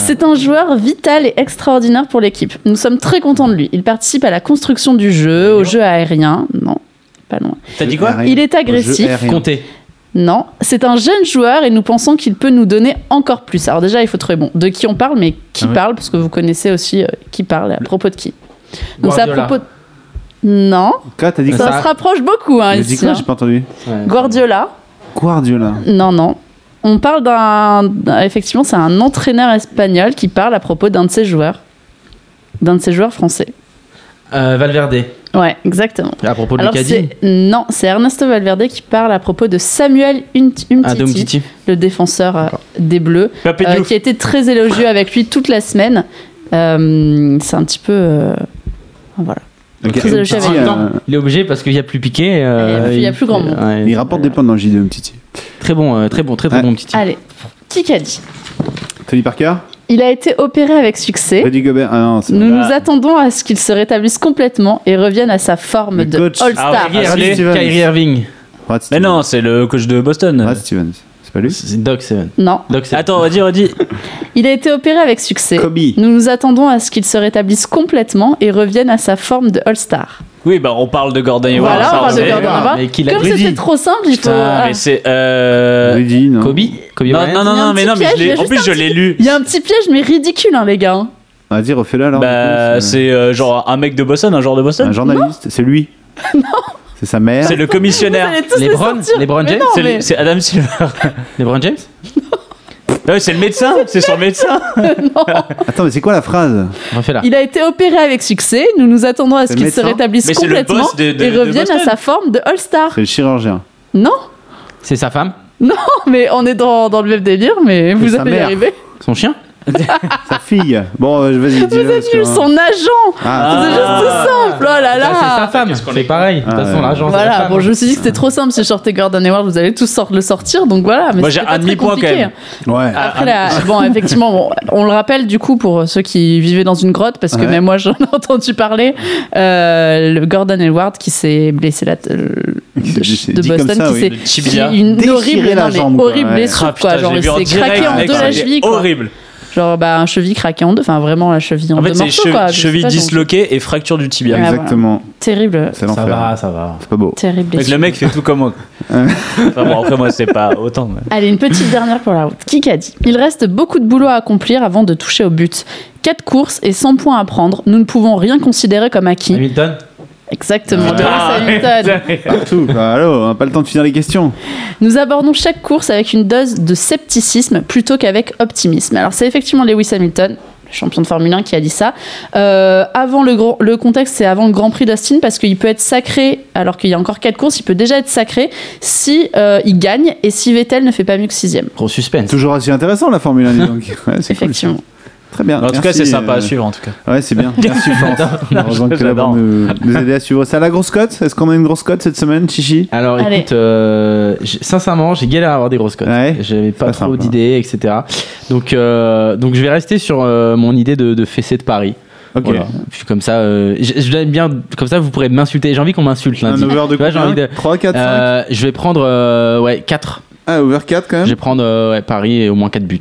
C'est un joueur vital et extraordinaire pour l'équipe. Nous sommes très contents de lui. Il participe à la construction du jeu, au jeu aérien. Non, pas loin. T'as dit quoi Il est agressif. Comptez. Non, c'est un jeune joueur et nous pensons qu'il peut nous donner encore plus. Alors déjà, il faut trouver bon de qui on parle, mais qui Ah parle, parce que vous connaissez aussi euh, qui parle et à propos de qui. Donc c'est à Guardiola. propos. de- Non, Quoi, t'as dit ça, se rapproche beaucoup. Hein, ici, quoi hein. J'ai pas entendu. Guardiola. Guardiola. Non, non. On parle d'un. Effectivement, c'est un entraîneur espagnol qui parle à propos d'un de ses joueurs. D'un de ses joueurs français. Euh, Valverde. Ouais, exactement. À propos de Alors non, c'est Ernesto Valverde qui parle à propos de Samuel Ah, Umtiti, le défenseur euh, des Bleus, euh, qui a été très élogieux avec lui toute la semaine. Euh, c'est un petit peu euh, voilà. Euh, Il est obligé parce qu'il n'y a plus piqué. euh, Il y a plus- grand monde. ouais. Il rapporte des points dans le J2 Umtiti. Très bon, euh, très bon, très très Ouais. bon petit. Allez, dit? Tony Parker? Il a été opéré avec succès. Rudy Gobert Ah non, c'est Nous nous attendons à ce qu'il se rétablisse complètement et revienne à sa forme Le de coach. All-Star. Ah, Kyrie Irving. Stevens. Kyrie Irving. Brad Mais Stevens. non, c'est le coach de Boston. Brad Stevens. C'est pas lui C'est Doc Seven. Non, Doc Seven. Attends, redis, redis. [LAUGHS] il a été opéré avec succès. Kobe. Nous nous attendons à ce qu'il se rétablisse complètement et revienne à sa forme de All-Star. Oui, bah on parle de Gordon Hayward. Voilà, on parle de. Gordon Hayward. Mais qui l'a Comme c'était trop simple, il faut. Putain, ah. mais c'est. Euh... Rudy, non Kobe? Kobe Non, Bryant non, non, Il y a un non, mais petit non, mais je piège, il y l'ai. a En plus, un je l'ai lu. Il y a un petit piège, mais ridicule, hein, les gars. Vas-y, refais-le alors. Bah, du coup, c'est euh, genre un mec de Boston, un joueur de Un Boston. journaliste C'est lui [LAUGHS] Non C'est sa mère C'est le commissionnaire. les LeBron. [LAUGHS] LeBron James non, C'est mais- le- C'est Adam Silver. LeBron James ouais, c'est le médecin, c'est son médecin. [LAUGHS] Attends, mais c'est quoi la phrase. Il a été opéré avec succès. Nous nous attendons à ce C'est qu'il se médecin rétablisse Mais c'est le complètement boss de- de- et de revienne à Boston. sa forme de All-Star. C'est le chirurgien. Non C'est sa femme Non, mais on est dans, dans le même délire, mais vous sa allez y mère. arriver. Son chien [LAUGHS] Sa fille. Bon, euh, vas-y, dis-le. Vous parce êtes que- nul, son agent Ah, C'est juste simple, oh là Ah, là C'est sa femme, c'est pareil. De toute Ah, façon, ouais. l'argent, c'est la Voilà, femme. bon, je me suis dit que c'était trop simple. Si je sortais Gordon Hayward, vous allez tous sort- le sortir, donc voilà. Mais Moi, j'ai c'était pas un très demi-point, quand même. ouais. Après, la- bon, effectivement, bon, on le rappelle du coup pour ceux qui vivaient dans une grotte, parce que Ouais. même moi j'en ai [LAUGHS] entendu parler, euh, le Gordon Hayward qui s'est blessé la, euh, de, blessé. de Dit comme Boston, ça, qui oui. s'est Le tibia. qui- une horrible, la non, mais jambe, quoi, horrible ouais. blessure, Ah, quoi. putain, Genre, il vu en s'est direct, craqué en mec, deux la c'était cheville, quoi. Horrible. Genre, bah, un cheville craqué en deux, enfin vraiment la cheville en, En fait, deux c'est morceaux, che- quoi. Je sais cheville pas, donc- disloquée et fracture du tibia. Ouais, Exactement. Terrible, C'est Ça l'enfer. va, ça va. C'est pas beau. terrible. Le mec fait tout comme moi. enfin bon, après moi, c'est pas autant. mais- Allez, une petite dernière pour la route. Qui a dit? Il reste beaucoup de boulot à accomplir avant de toucher au but. 4 courses et 100 points à prendre. Nous ne pouvons rien considérer comme acquis. Hamilton? Exactement. Ah, Lewis [LAUGHS] Hamilton. Partout. Bah, allô, on n'a pas le temps de finir les questions. Nous abordons chaque course avec une dose de scepticisme plutôt qu'avec optimisme. Alors, c'est effectivement Lewis Hamilton. le Champion de Formule 1 qui a dit ça. Euh, avant le, grand- le contexte, c'est avant le Grand Prix d'Austin parce qu'il peut être sacré, alors qu'il y a encore quatre courses, il peut déjà être sacré si euh, il gagne et si Vettel ne fait pas mieux que sixième. Gros suspense. Toujours assez intéressant la Formule 1, dis donc. [LAUGHS] Ouais, cool. Effectivement. Très bien. En tout cas, c'est sympa euh, à suivre en tout cas. Ouais, c'est bien. Merci, [LAUGHS] France. Heureusement que tu là pour nous, nous aider à suivre ça. La grosse cote? Est-ce qu'on a une grosse cote cette semaine, Chichi? Alors Allez. écoute, euh, sincèrement, j'ai galéré à avoir des grosses cotes. Ouais, J'avais pas pas trop d'idées, etc. Donc, euh, donc je vais rester sur euh, mon idée de, de fessée de Paris. Ok. Voilà. Puis comme ça, euh, je, je l'aime bien. Comme ça, vous pourrez m'insulter. J'ai envie qu'on m'insulte Un over de j'ai envie de- 3, 4, 5 Euh, je vais prendre euh, ouais 4 Ah, over 4 quand Je même vais prendre euh, ouais, Paris et au moins 4 buts.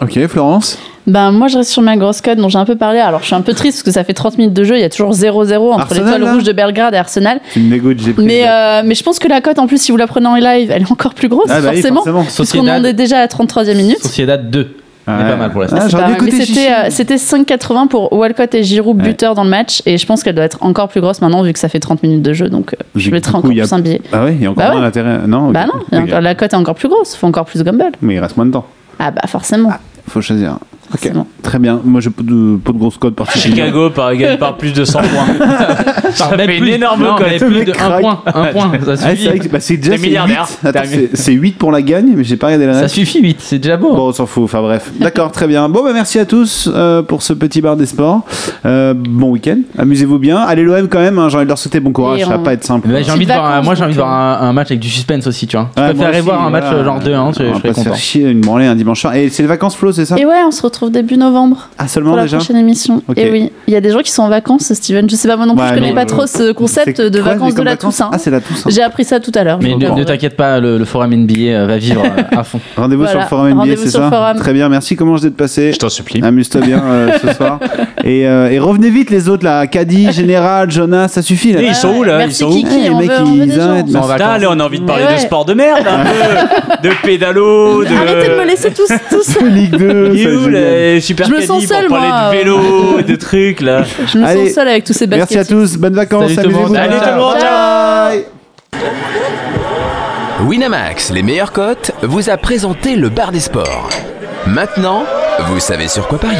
Ok, Florence Ben, moi, je reste sur ma grosse cote dont j'ai un peu parlé. Alors, je suis un peu triste parce que ça fait 30 minutes de jeu. Il y a toujours 0-0 entre Arsenal, l'étoile rouge de Belgrade et Arsenal. J'ai prise. Mais, euh, mais je pense que la cote, en plus, si vous la prenez en live, elle est encore plus grosse, ah, bah oui, forcément. forcément. Puisqu'on en Sociedad, est déjà à la 33e minute. Sociedad 2. On est Ouais. pas mal pour l'instant. Ah, pas écouter c'était euh, c'était 5,80 pour Walcott et Giroud, Ouais. buteurs dans le match. Et je pense qu'elle doit être encore plus grosse maintenant, vu que ça fait 30 minutes de jeu. Donc, euh, je mettrai encore a- plus un billet. Ah ouais, il y a encore Bah moins ouais. d'intérêt. Non. Bah non, encore- la cote est encore plus grosse. Faut encore plus gamble. Mais il reste moins de temps. Ah bah forcément. Faut choisir. Ok. forcément. Très bien. Moi, j'ai pas de, pas de grosse cote particulière. Chicago par, gagne par plus de 100 points. [LAUGHS] ça fait une plus- énorme non, cote. plus de craque. 1 point. 1 point, ça Ah, c'est suffit. vrai que bah, c'est déjà c'est milliardaire. 8. Attends, T'as c'est- c'est 8 pour la gagne, mais j'ai pas regardé le Ça reste. suffit 8, c'est déjà beau. Bon, on s'en fout, enfin bref. D'accord, très bien. Bon, bah merci à tous euh, pour ce petit bar des sports. Euh, bon week-end, amusez-vous bien. Allez l'OM quand même, hein, j'ai envie de leur souhaiter bon courage, Et ça va on- pas être simple. Bah, j'ai envie de voir, un- moi j'ai envie de voir un, un match avec du suspense aussi, tu vois. Je préférerais voir un match genre 2-1, tu- On je serais content. chier une branlée un dimanche soir. Et c'est les vacances, Flo, c'est ça? Et ouais, on se retrouve début novembre Ah, seulement pour la déjà prochaine émission. Et oui, il y a des gens qui sont en vacances, Steven. Je sais pas moi non plus, Ouais, je connais non, pas euh, trop ce concept de quoi, vacances de la vacances Toussaint. Ah, c'est la Toussaint. J'ai appris ça tout à l'heure. Mais ne, t'inquiète pas, le, le forum NBA euh, va vivre euh, à fond. [LAUGHS] Rendez-vous Voilà, sur le forum NBA, c'est ça. Très bien, merci. Comment je d'être passé Je t'en supplie. Amuse-toi bien euh, ce [LAUGHS] soir. Et, euh, et revenez vite, les autres là. Caddy, [LAUGHS] Général, Jonas, ça suffit là. Et ils sont où là Ils sont où Kiki, Eh, les on mecs, veut, on veut ils des gens. arrêtent, Ils sont en merci. Putain, allez, on a envie de parler Mais de ouais. sport de merde, un peu. [LAUGHS] de pédalo, de. Arrêtez de me laisser tous, [LAUGHS] tous. Ligue 2, Il est ça, où génial. les super Je me sens pour seule, parler moi. de vélo, de trucs là Je me Allez. sens seule avec tous ces baskets. Merci à tous, bonnes vacances, Salut tout le amusez-vous monde. Salut tout le monde, ciao. Bye. Winamax, les meilleures cotes, vous a présenté le bar des sports. Maintenant, vous savez sur quoi parier.